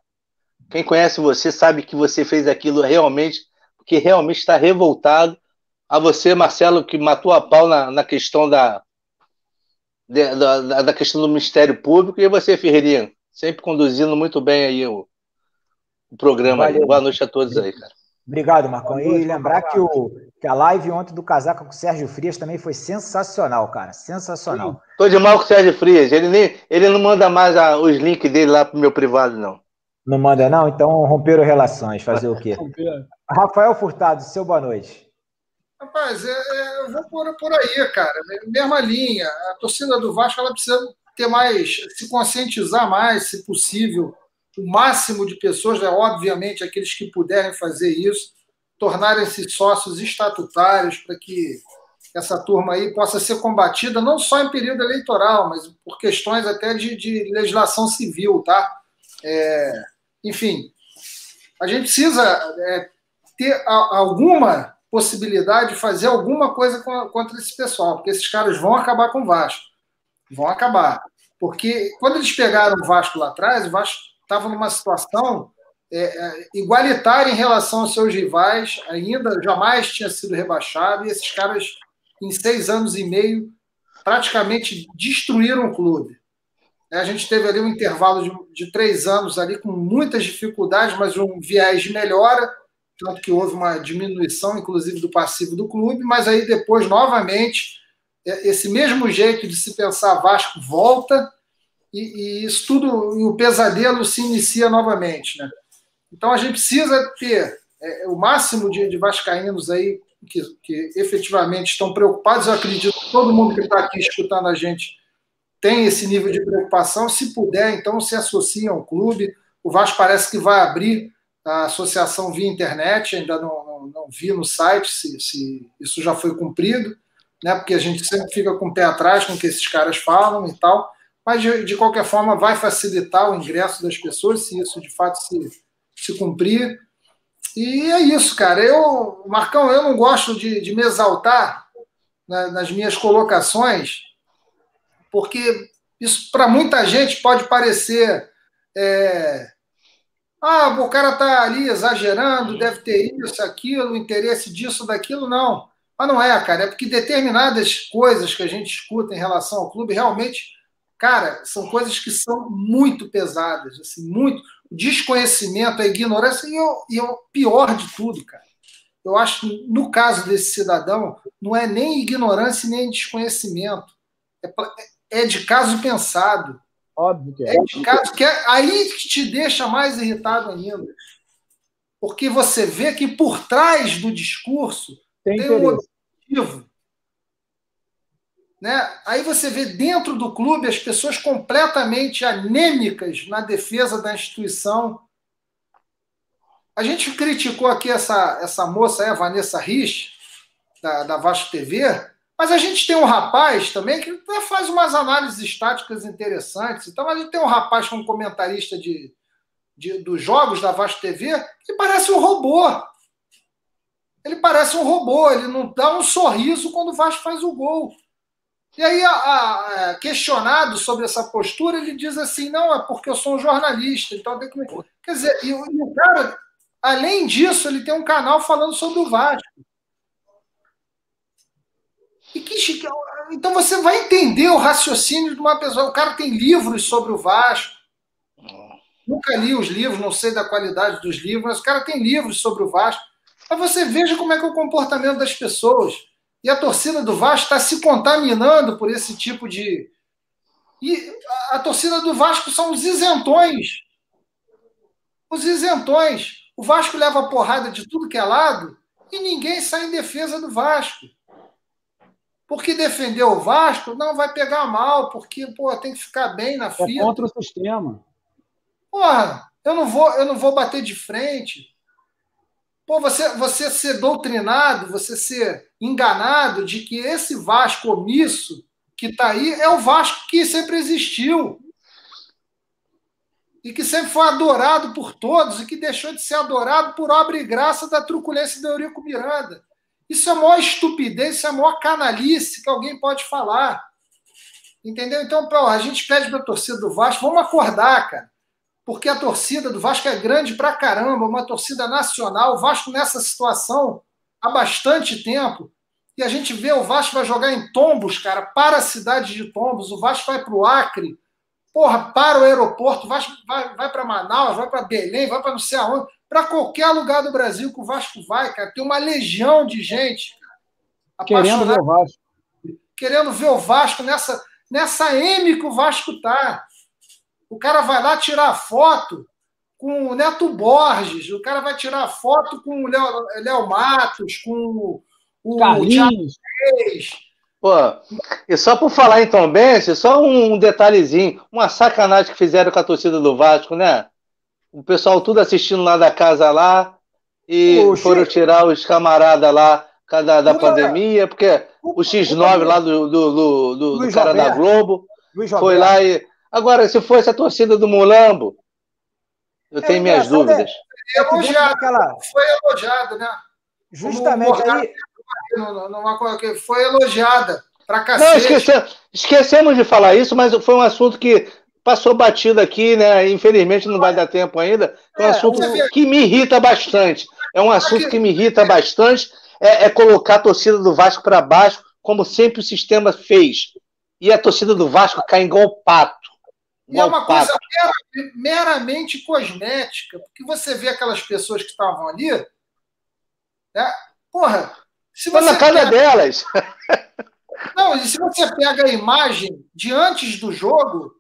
Quem conhece você sabe que você fez aquilo realmente que realmente está revoltado. A você, Marcelo, que matou a pau na, na questão da, da, da, questão do Ministério Público, e você, Ferreirinha, sempre conduzindo muito bem aí o, o programa. Aí. Boa noite a todos aí, cara. Obrigado, Marcão. E lembrar que, o, que a live ontem do Casaca com o Sérgio Frias também foi sensacional, cara. Sensacional. Tô de mal com o Sérgio Frias. Ele, nem, ele não manda mais a, os links dele lá pro meu privado, não. Não manda, não? Então romperam relações. Fazer o quê? Rafael Furtado, seu boa noite. Rapaz, é, é, eu vou por, por aí, cara. Mesma linha. A torcida do Vasco ela precisa ter mais, se conscientizar mais, se possível o máximo de pessoas, né, obviamente, aqueles que puderem fazer isso, tornarem-se sócios estatutários para que essa turma aí possa ser combatida não só em período eleitoral, mas por questões até de, de legislação civil, tá? É, enfim, a gente precisa é, ter a, alguma possibilidade de fazer alguma coisa contra esse pessoal, porque esses caras vão acabar com o Vasco. Vão acabar. Porque quando eles pegaram o Vasco lá atrás, o Vasco estava numa situação é, é, igualitária em relação aos seus rivais, ainda jamais tinha sido rebaixado, e esses caras, em seis anos e meio, praticamente destruíram o clube. É, a gente teve ali um intervalo de, de três anos ali com muitas dificuldades, mas um viés de melhora, tanto que houve uma diminuição, inclusive, do passivo do clube, mas aí depois, novamente, é, esse mesmo jeito de se pensar Vasco volta, e, e isso tudo, o pesadelo se inicia novamente. Né? Então a gente precisa ter é, o máximo de, de vascaínos aí que, que, efetivamente estão preocupados. Eu acredito que todo mundo que está aqui escutando a gente tem esse nível de preocupação. Se puder, então se associe ao clube. O Vasco parece que vai abrir a associação via internet, ainda não, não, não vi no site se, se, isso já foi cumprido, né? porque a gente sempre fica com o pé atrás com o que esses caras falam e tal mas de, de, qualquer forma vai facilitar o ingresso das pessoas, se isso de fato se, se cumprir. E é isso, cara. Eu, Marcão, eu não gosto de, de me exaltar nas minhas colocações, porque isso para muita gente pode parecer. É, ah, o cara está ali exagerando, deve ter isso, aquilo, interesse disso, daquilo. Não. Mas não é, cara. É porque determinadas coisas que a gente escuta em relação ao clube realmente Cara, são coisas que são muito pesadas, assim, muito. O desconhecimento, a ignorância, e, o, e o pior de tudo, cara. Eu acho que no caso desse cidadão, não é nem ignorância nem desconhecimento. É, é de caso pensado. Óbvio que é. É de caso que é aí que te deixa mais irritado ainda. Porque você vê que por trás do discurso tem, tem um objetivo né? Aí você vê dentro do clube as pessoas completamente anêmicas na defesa da instituição. A gente criticou aqui essa, essa moça, a Vanessa Rich, da, da Vasco TV, mas a gente tem um rapaz também que faz umas análises estáticas interessantes. Então a gente tem um rapaz como comentarista de, de, dos jogos da Vasco TV que parece um robô. Ele parece um robô, ele não dá um sorriso quando o Vasco faz o gol. E aí, a, a, a, questionado sobre essa postura, ele diz assim: não, é porque eu sou um jornalista. Então, tem que... Quer dizer, e, e o cara, além disso, ele tem um canal falando sobre o Vasco. E que, então você vai entender o raciocínio de uma pessoa. O cara tem livros sobre o Vasco. Nunca li os livros, não sei da qualidade dos livros, mas o cara tem livros sobre o Vasco. Mas você veja como é que é o comportamento das pessoas. E a torcida do Vasco está se contaminando por esse tipo de. E a torcida do Vasco são os isentões. Os isentões. O Vasco leva porrada de tudo que é lado e ninguém sai em defesa do Vasco. Porque defender o Vasco não vai pegar mal, porque pô, tem que ficar bem na fila. É contra o sistema. Porra, eu não vou, eu não vou bater de frente. Pô, você, você ser doutrinado, você ser enganado de que esse Vasco omisso que está aí é o Vasco que sempre existiu. E que sempre foi adorado por todos e que deixou de ser adorado por obra e graça da truculência do Eurico Miranda. Isso é a maior estupidez, isso é a maior canalice que alguém pode falar. Entendeu? Então, pô, a gente pede para a torcida do Vasco, vamos acordar, cara porque a torcida do Vasco é grande pra caramba, uma torcida nacional. O Vasco nessa situação há bastante tempo. E a gente vê o Vasco vai jogar em Tombos, cara, para a cidade de Tombos. O Vasco vai para o Acre, porra, para o aeroporto. O Vasco vai, vai para Manaus, vai para Belém, vai para não sei aonde. para qualquer lugar do Brasil que o Vasco vai, cara. Tem uma legião de gente querendo ver o Vasco. Querendo ver o Vasco nessa, nessa M que o Vasco tá. O cara vai lá tirar foto com o Neto Borges, o cara vai tirar foto com o Léo, Léo Matos, com o Carlinhos. Pô, e só por falar em Tom Benz, só um detalhezinho, uma sacanagem que fizeram com a torcida do Vasco, né? O pessoal tudo assistindo lá da casa lá e foram tirar os camaradas lá da, da pandemia, porque o X9 lá do, do, do, do, do cara da Globo foi lá e. Agora, se fosse a torcida do Mulambo, eu tenho é, minhas dúvidas. É, elogiado. Foi elogiado, né? Justamente aí. Numa coisa que foi elogiada pra cacete. Não, esquecemos, esquecemos de falar isso, mas foi um assunto que passou batido aqui, né? Infelizmente não vai dar tempo ainda. É um é, assunto que me irrita bastante. É um assunto que me irrita bastante. É, é colocar a torcida do Vasco para baixo, como sempre o sistema fez. E a torcida do Vasco cai igual pato. E é uma coisa meramente cosmética, porque você vê aquelas pessoas que estavam ali, né? Porra, se você. na casa pega... delas. Não, e se você pega a imagem de antes do jogo,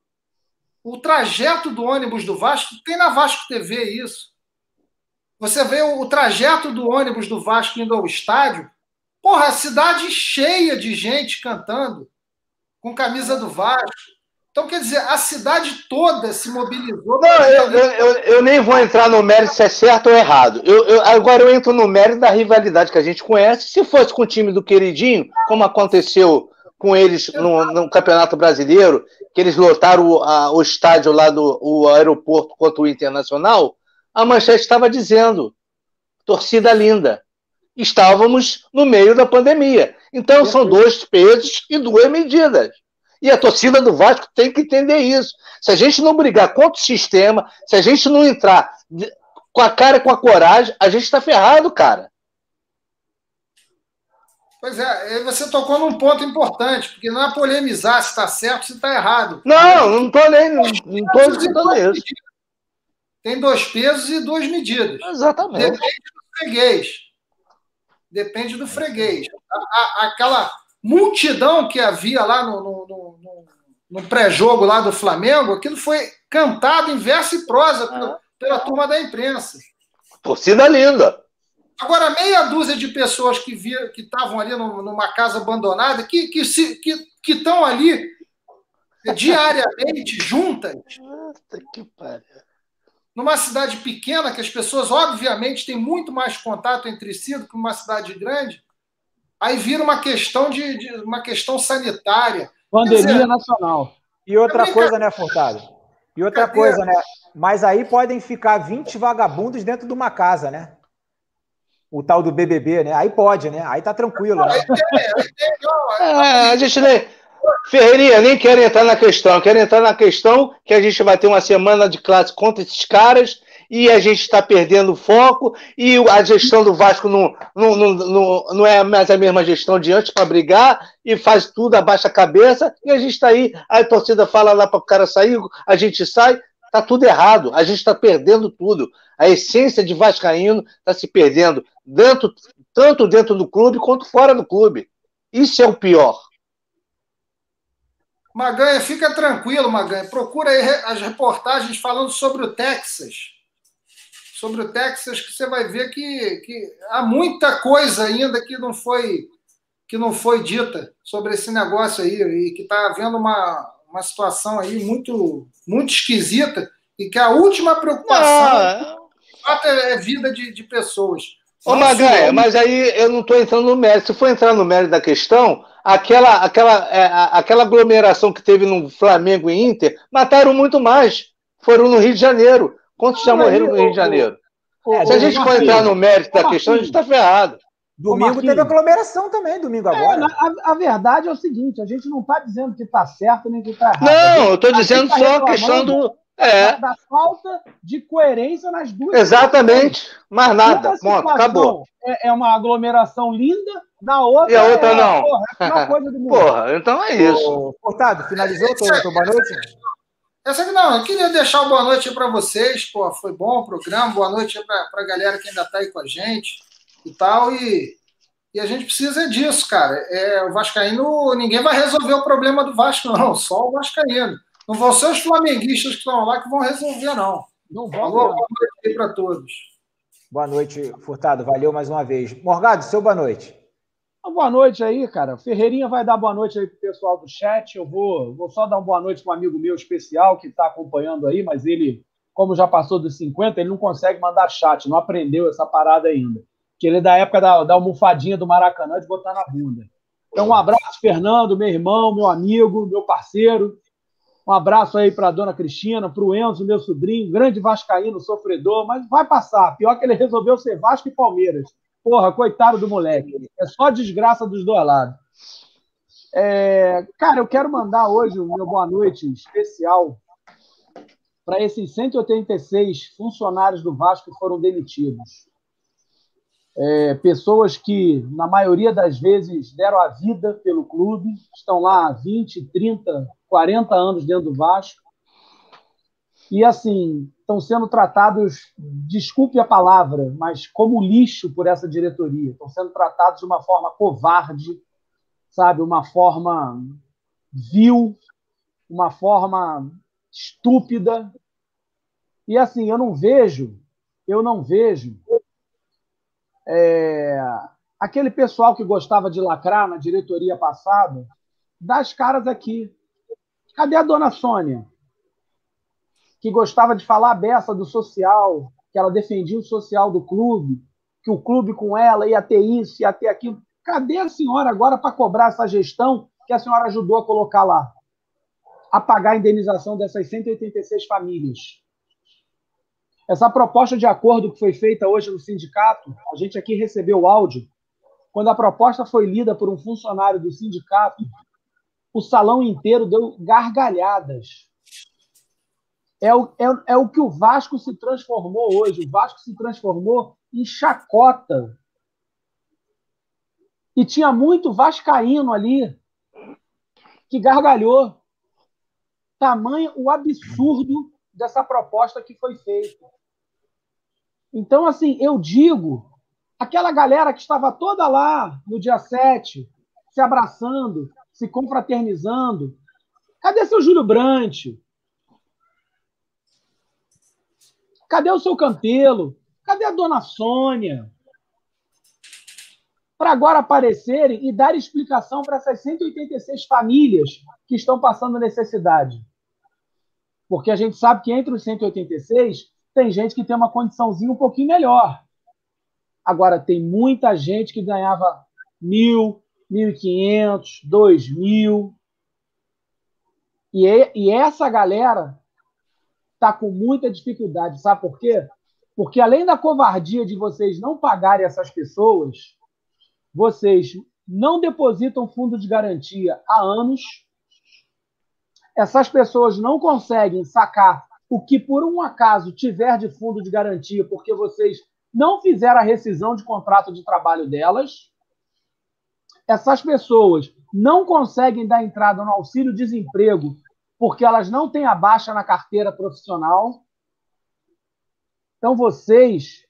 o trajeto do ônibus do Vasco, tem na Vasco TV isso. Você vê o trajeto do ônibus do Vasco indo ao estádio, porra, a cidade cheia de gente cantando, com camisa do Vasco. Então, quer dizer, a cidade toda se mobilizou. Não, eu, eu, eu, nem vou entrar no mérito se é certo ou errado. Eu, agora eu entro no mérito da rivalidade que a gente conhece. Se fosse com o time do queridinho, como aconteceu com eles no, no Campeonato Brasileiro, que eles lotaram o, a, o estádio lá do o aeroporto contra o Internacional, a manchete estava dizendo: torcida linda. Estávamos no meio da pandemia. Então são dois pesos e duas medidas. E a torcida do Vasco tem que entender isso. Se a gente não brigar contra o sistema, se a gente não entrar com a cara e com a coragem, a gente está ferrado, cara. Pois é, você tocou num ponto importante, porque não é polemizar se está certo ou se está errado. Não, não estou nem. Não estou dizendo isso. Tem dois pesos e duas medidas. Exatamente. Depende do freguês. Depende do freguês. A, a, aquela multidão que havia lá no, no, no, no pré-jogo lá do Flamengo, aquilo foi cantado em verso e prosa pela, pela turma da imprensa. Torcida linda. Agora, meia dúzia de pessoas que via, que estavam ali numa casa abandonada, que que se, que estão ali diariamente juntas. Nossa, que pariu. Numa cidade pequena, que as pessoas, obviamente, têm muito mais contato entre si do que uma cidade grande, Aí vira uma questão de, de uma questão sanitária. Pandemia dizer, nacional. E outra coisa, né, Furtado? E outra coisa, né? Mas aí podem ficar 20 vagabundos dentro de uma casa, né? O tal do BBB, né? Aí pode, né? Aí tá tranquilo, né? É, a gente nem. Ferreirinha, nem quero entrar na questão. Quero entrar na questão que a gente vai ter uma semana de classe contra esses caras e a gente está perdendo o foco, e a gestão do Vasco não, não, não, não, é mais a mesma gestão de antes para brigar, e faz tudo, abaixa a cabeça, e a gente está aí, a torcida fala lá para o cara sair, a gente sai, está tudo errado, a gente está perdendo tudo. A essência de Vascaíno está se perdendo, dentro, tanto dentro do clube quanto fora do clube. Isso é o pior. Maganha, fica tranquilo, Maganha. Procura aí as reportagens falando sobre o Texas sobre o Texas que você vai ver que, que há muita coisa ainda que não foi que não foi dita sobre esse negócio aí e que está havendo uma, uma situação aí muito muito esquisita e que a última preocupação não, é, é vida de, de pessoas. Ô, Maganha, mas aí eu não estou entrando no mérito. Se for entrar no mérito da questão, aquela, aquela, é, aquela aglomeração que teve no Flamengo e Inter, mataram muito mais. Foram no Rio de Janeiro. Quantos já morreram no Rio de Janeiro? Se a gente for entrar no mérito da questão, a gente está ferrado. Domingo teve aglomeração também, domingo é, agora. É, a, a, verdade é o seguinte: a gente não está dizendo que está certo nem que está errado. Não, eu estou dizendo tá só a questão do. É. Da, da, falta de coerência nas duas. Exatamente. Mais nada. Ponto, acabou. É, é, uma aglomeração linda, na outra. E a outra é, não. Porra, é uma coisa do mundo. Porra, então é isso. Portado, finalizou tua, tua boa noite? Essa aqui não, eu queria deixar uma boa noite para vocês, pô, foi bom o programa, boa noite para a galera que ainda está aí com a gente e tal, e, e a gente precisa disso, cara. É, o Vascaíno, ninguém vai resolver o problema do Vasco, não, só o Vascaíno. Não vão ser os flamenguistas que estão lá que vão resolver, não. Não vão. Boa noite para todos. Boa noite, Furtado. Valeu mais uma vez. Morgado, seu boa noite. Boa noite aí, cara. Ferreirinha vai dar boa noite aí pro pessoal do chat. Eu vou, vou só dar uma boa noite para um amigo meu especial que está acompanhando aí, mas ele, como já passou dos 50, ele não consegue mandar chat, não aprendeu essa parada ainda. Que ele é da época da, da almofadinha do Maracanã de botar na bunda. Então, um abraço, Fernando, meu irmão, meu amigo, meu parceiro. Um abraço aí para dona Cristina, para o Enzo, meu sobrinho, grande vascaíno, sofredor, mas vai passar. Pior que ele resolveu ser Vasco e Palmeiras. Porra, coitado do moleque. É só desgraça dos dois lados. É, cara, eu quero mandar hoje o meu boa noite especial para esses 186 funcionários do Vasco que foram demitidos. É, pessoas que, na maioria das vezes, deram a vida pelo clube, estão lá há 20, 30, 40 anos dentro do Vasco. E, assim, estão sendo tratados, desculpe a palavra, mas como lixo por essa diretoria. Estão sendo tratados de uma forma covarde, sabe? Uma forma vil, uma forma estúpida. E assim, eu não vejo, eu não vejo é, aquele pessoal que gostava de lacrar na diretoria passada, das caras aqui. Cadê a dona Sônia? Que gostava de falar a beça do social, que ela defendia o social do clube, que o clube com ela ia ter isso, ia ter aquilo. Cadê a senhora agora para cobrar essa gestão que a senhora ajudou a colocar lá? A pagar a indenização dessas 186 famílias. Essa proposta de acordo que foi feita hoje no sindicato, a gente aqui recebeu o áudio. Quando a proposta foi lida por um funcionário do sindicato, o salão inteiro deu gargalhadas é o, é, é o que o Vasco se transformou hoje. O Vasco se transformou em chacota. E tinha muito vascaíno ali que gargalhou. Tamanho o absurdo dessa proposta que foi feita. Então, assim, eu digo, aquela galera que estava toda lá no dia 7, se abraçando, se confraternizando, cadê seu Júlio Brandt? Cadê o seu Campelo? Cadê a dona Sônia? Para agora aparecerem e dar explicação para essas 186 famílias que estão passando necessidade. Porque a gente sabe que entre os 186 tem gente que tem uma condiçãozinha um pouquinho melhor. Agora, tem muita gente que ganhava mil, mil e quinhentos, dois mil. E essa galera está com muita dificuldade. Sabe por quê? Porque além da covardia de vocês não pagarem essas pessoas, vocês não depositam fundo de garantia há anos. Essas pessoas não conseguem sacar o que por um acaso tiver de fundo de garantia, porque vocês não fizeram a rescisão de contrato de trabalho delas. Essas pessoas não conseguem dar entrada no auxílio desemprego porque elas não têm a baixa na carteira profissional. Então, vocês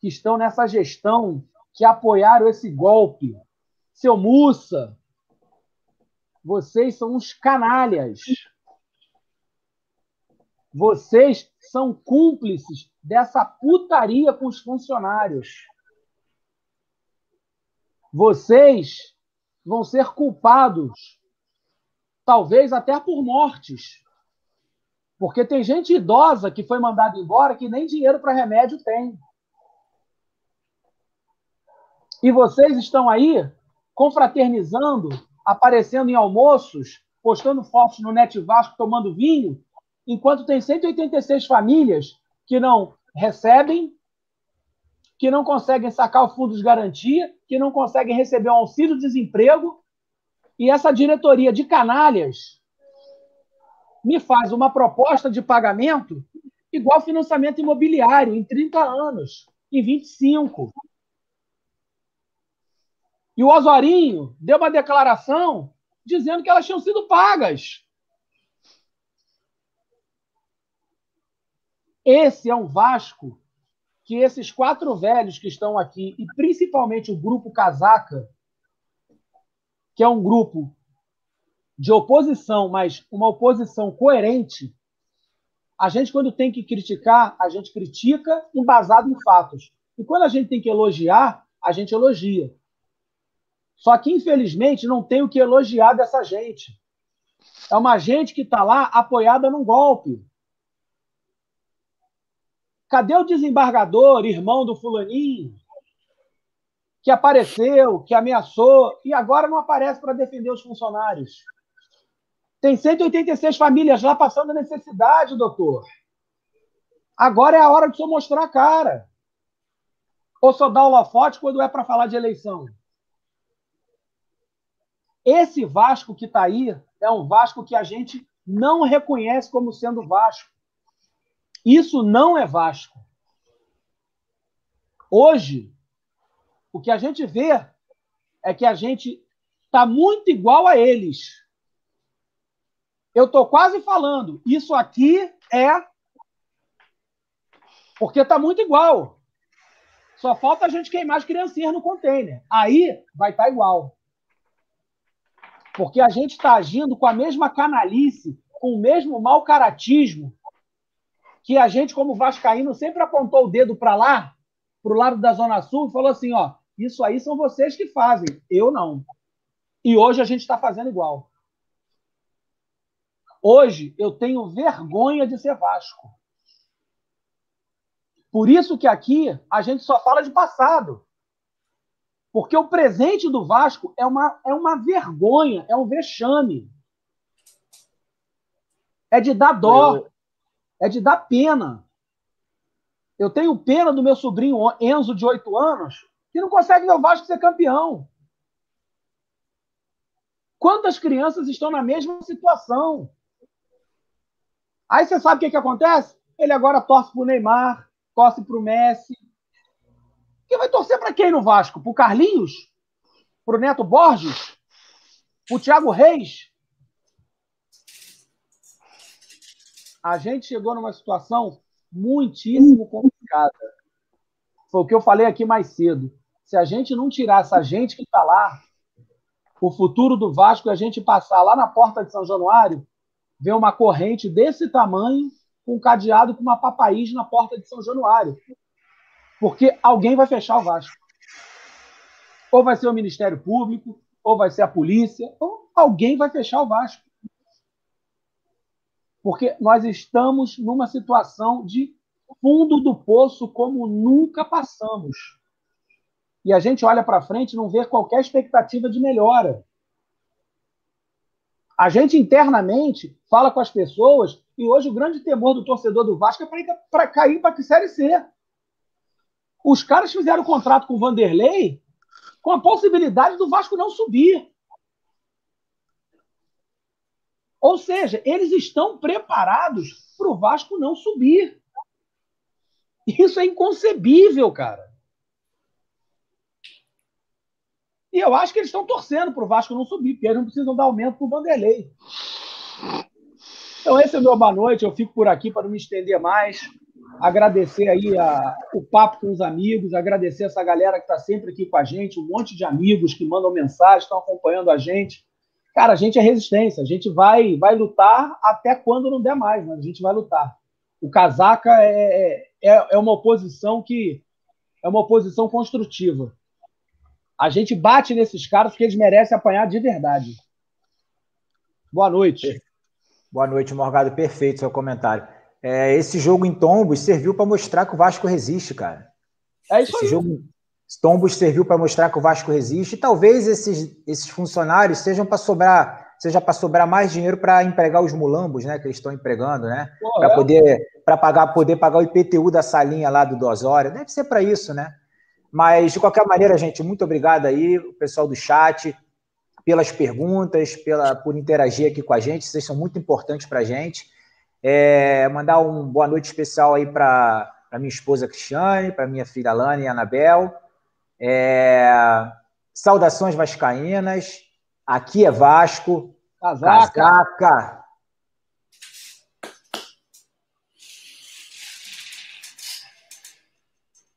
que estão nessa gestão, que apoiaram esse golpe, seu Mussa, vocês são uns canalhas. Vocês são cúmplices dessa putaria com os funcionários. Vocês vão ser culpados talvez até por mortes. Porque tem gente idosa que foi mandada embora que nem dinheiro para remédio tem. E vocês estão aí confraternizando, aparecendo em almoços, postando fotos no Net Vasco tomando vinho, enquanto tem 186 famílias que não recebem, que não conseguem sacar o fundo de garantia, que não conseguem receber um auxílio-desemprego e essa diretoria de canalhas me faz uma proposta de pagamento igual financiamento imobiliário em 30 anos, em 25. E o Osorinho deu uma declaração dizendo que elas tinham sido pagas. Esse é um Vasco que esses quatro velhos que estão aqui, e principalmente o grupo Casaca, que é um grupo de oposição, mas uma oposição coerente, a gente, quando tem que criticar, a gente critica embasado em fatos. E quando a gente tem que elogiar, a gente elogia. Só que, infelizmente, não tem o que elogiar dessa gente. É uma gente que está lá apoiada num golpe. Cadê o desembargador, irmão do fulaninho, que apareceu, que ameaçou e agora não aparece para defender os funcionários? Tem 186 famílias lá passando necessidade, doutor. Agora é a hora de só mostrar a cara. Ou só dar o holofote quando é para falar de eleição. Esse Vasco que está aí é um Vasco que a gente não reconhece como sendo Vasco. Isso não é Vasco. Hoje, o que a gente vê é que a gente está muito igual a eles. Eu estou quase falando, isso aqui é. Porque está muito igual. Só falta a gente queimar as criancinhas no container. Aí vai estar tá igual. Porque a gente está agindo com a mesma canalice, com o mesmo mau caratismo que a gente, como Vascaíno, sempre apontou o dedo para lá, para o lado da Zona Sul, e falou assim: ó, isso aí são vocês que fazem, eu não. E hoje a gente está fazendo igual. Hoje eu tenho vergonha de ser Vasco. Por isso que aqui a gente só fala de passado. Porque o presente do Vasco é uma, é uma vergonha, é um vexame. É de dar dó, é de dar pena. Eu tenho pena do meu sobrinho Enzo, de 8 anos, que não consegue ver o Vasco ser campeão. Quantas crianças estão na mesma situação? Aí você sabe o que, que acontece? Ele agora torce pro Neymar, torce pro Messi. Que vai torcer para quem no Vasco? Pro Carlinhos? Pro Neto Borges? Pro Thiago Reis? A gente chegou numa situação muitíssimo complicada. Foi o que eu falei aqui mais cedo. Se a gente não tirar essa gente que está lá, o futuro do Vasco, a gente passar lá na porta de São Januário, ver uma corrente desse tamanho com um cadeado com uma papaís na porta de São Januário. Porque alguém vai fechar o Vasco. Ou vai ser o Ministério Público, ou vai ser a polícia, ou alguém vai fechar o Vasco. Porque nós estamos numa situação de fundo do poço como nunca passamos. E a gente olha para frente e não vê qualquer expectativa de melhora. A gente internamente fala com as pessoas e hoje o grande temor do torcedor do Vasco é para cair para a Série C. Os caras fizeram contrato com o Vanderlei com a possibilidade do Vasco não subir. Ou seja, eles estão preparados para o Vasco não subir. Isso é inconcebível, cara. E eu acho que eles estão torcendo para o Vasco não subir, porque eles não precisam dar aumento para o Vanderlei. Então, esse é o meu boa noite. Eu fico por aqui para não me estender mais. Agradecer aí a, o papo com os amigos, agradecer essa galera que está sempre aqui com a gente, um monte de amigos que mandam mensagem, estão acompanhando a gente. Cara, a gente é resistência, a gente vai, vai lutar até quando não der mais, mas a gente vai lutar. O casaca é, é, é uma oposição que é uma oposição construtiva. A gente bate nesses caras porque eles merecem apanhar de verdade. Boa noite. Boa noite, Morgado. Perfeito seu comentário. É, esse jogo em Tombos serviu para mostrar que o Vasco resiste, cara. É isso esse aí. Jogo, Tombos serviu para mostrar que o Vasco resiste. E talvez esses, esses funcionários sejam para sobrar, seja para sobrar mais dinheiro para empregar os mulambos, né? Que eles estão empregando, né? Para é. poder para pagar, poder pagar o IPTU da salinha lá do Dosório. Deve ser para isso, né? Mas, de qualquer maneira, gente, muito obrigado aí, o pessoal do chat, pelas perguntas, pela, por interagir aqui com a gente. Vocês são muito importantes para a gente. É, mandar um boa noite especial aí para minha esposa Cristiane, para minha filha Lana e Anabel. É, saudações vascaínas. Aqui é Vasco. Casaca. Casaca.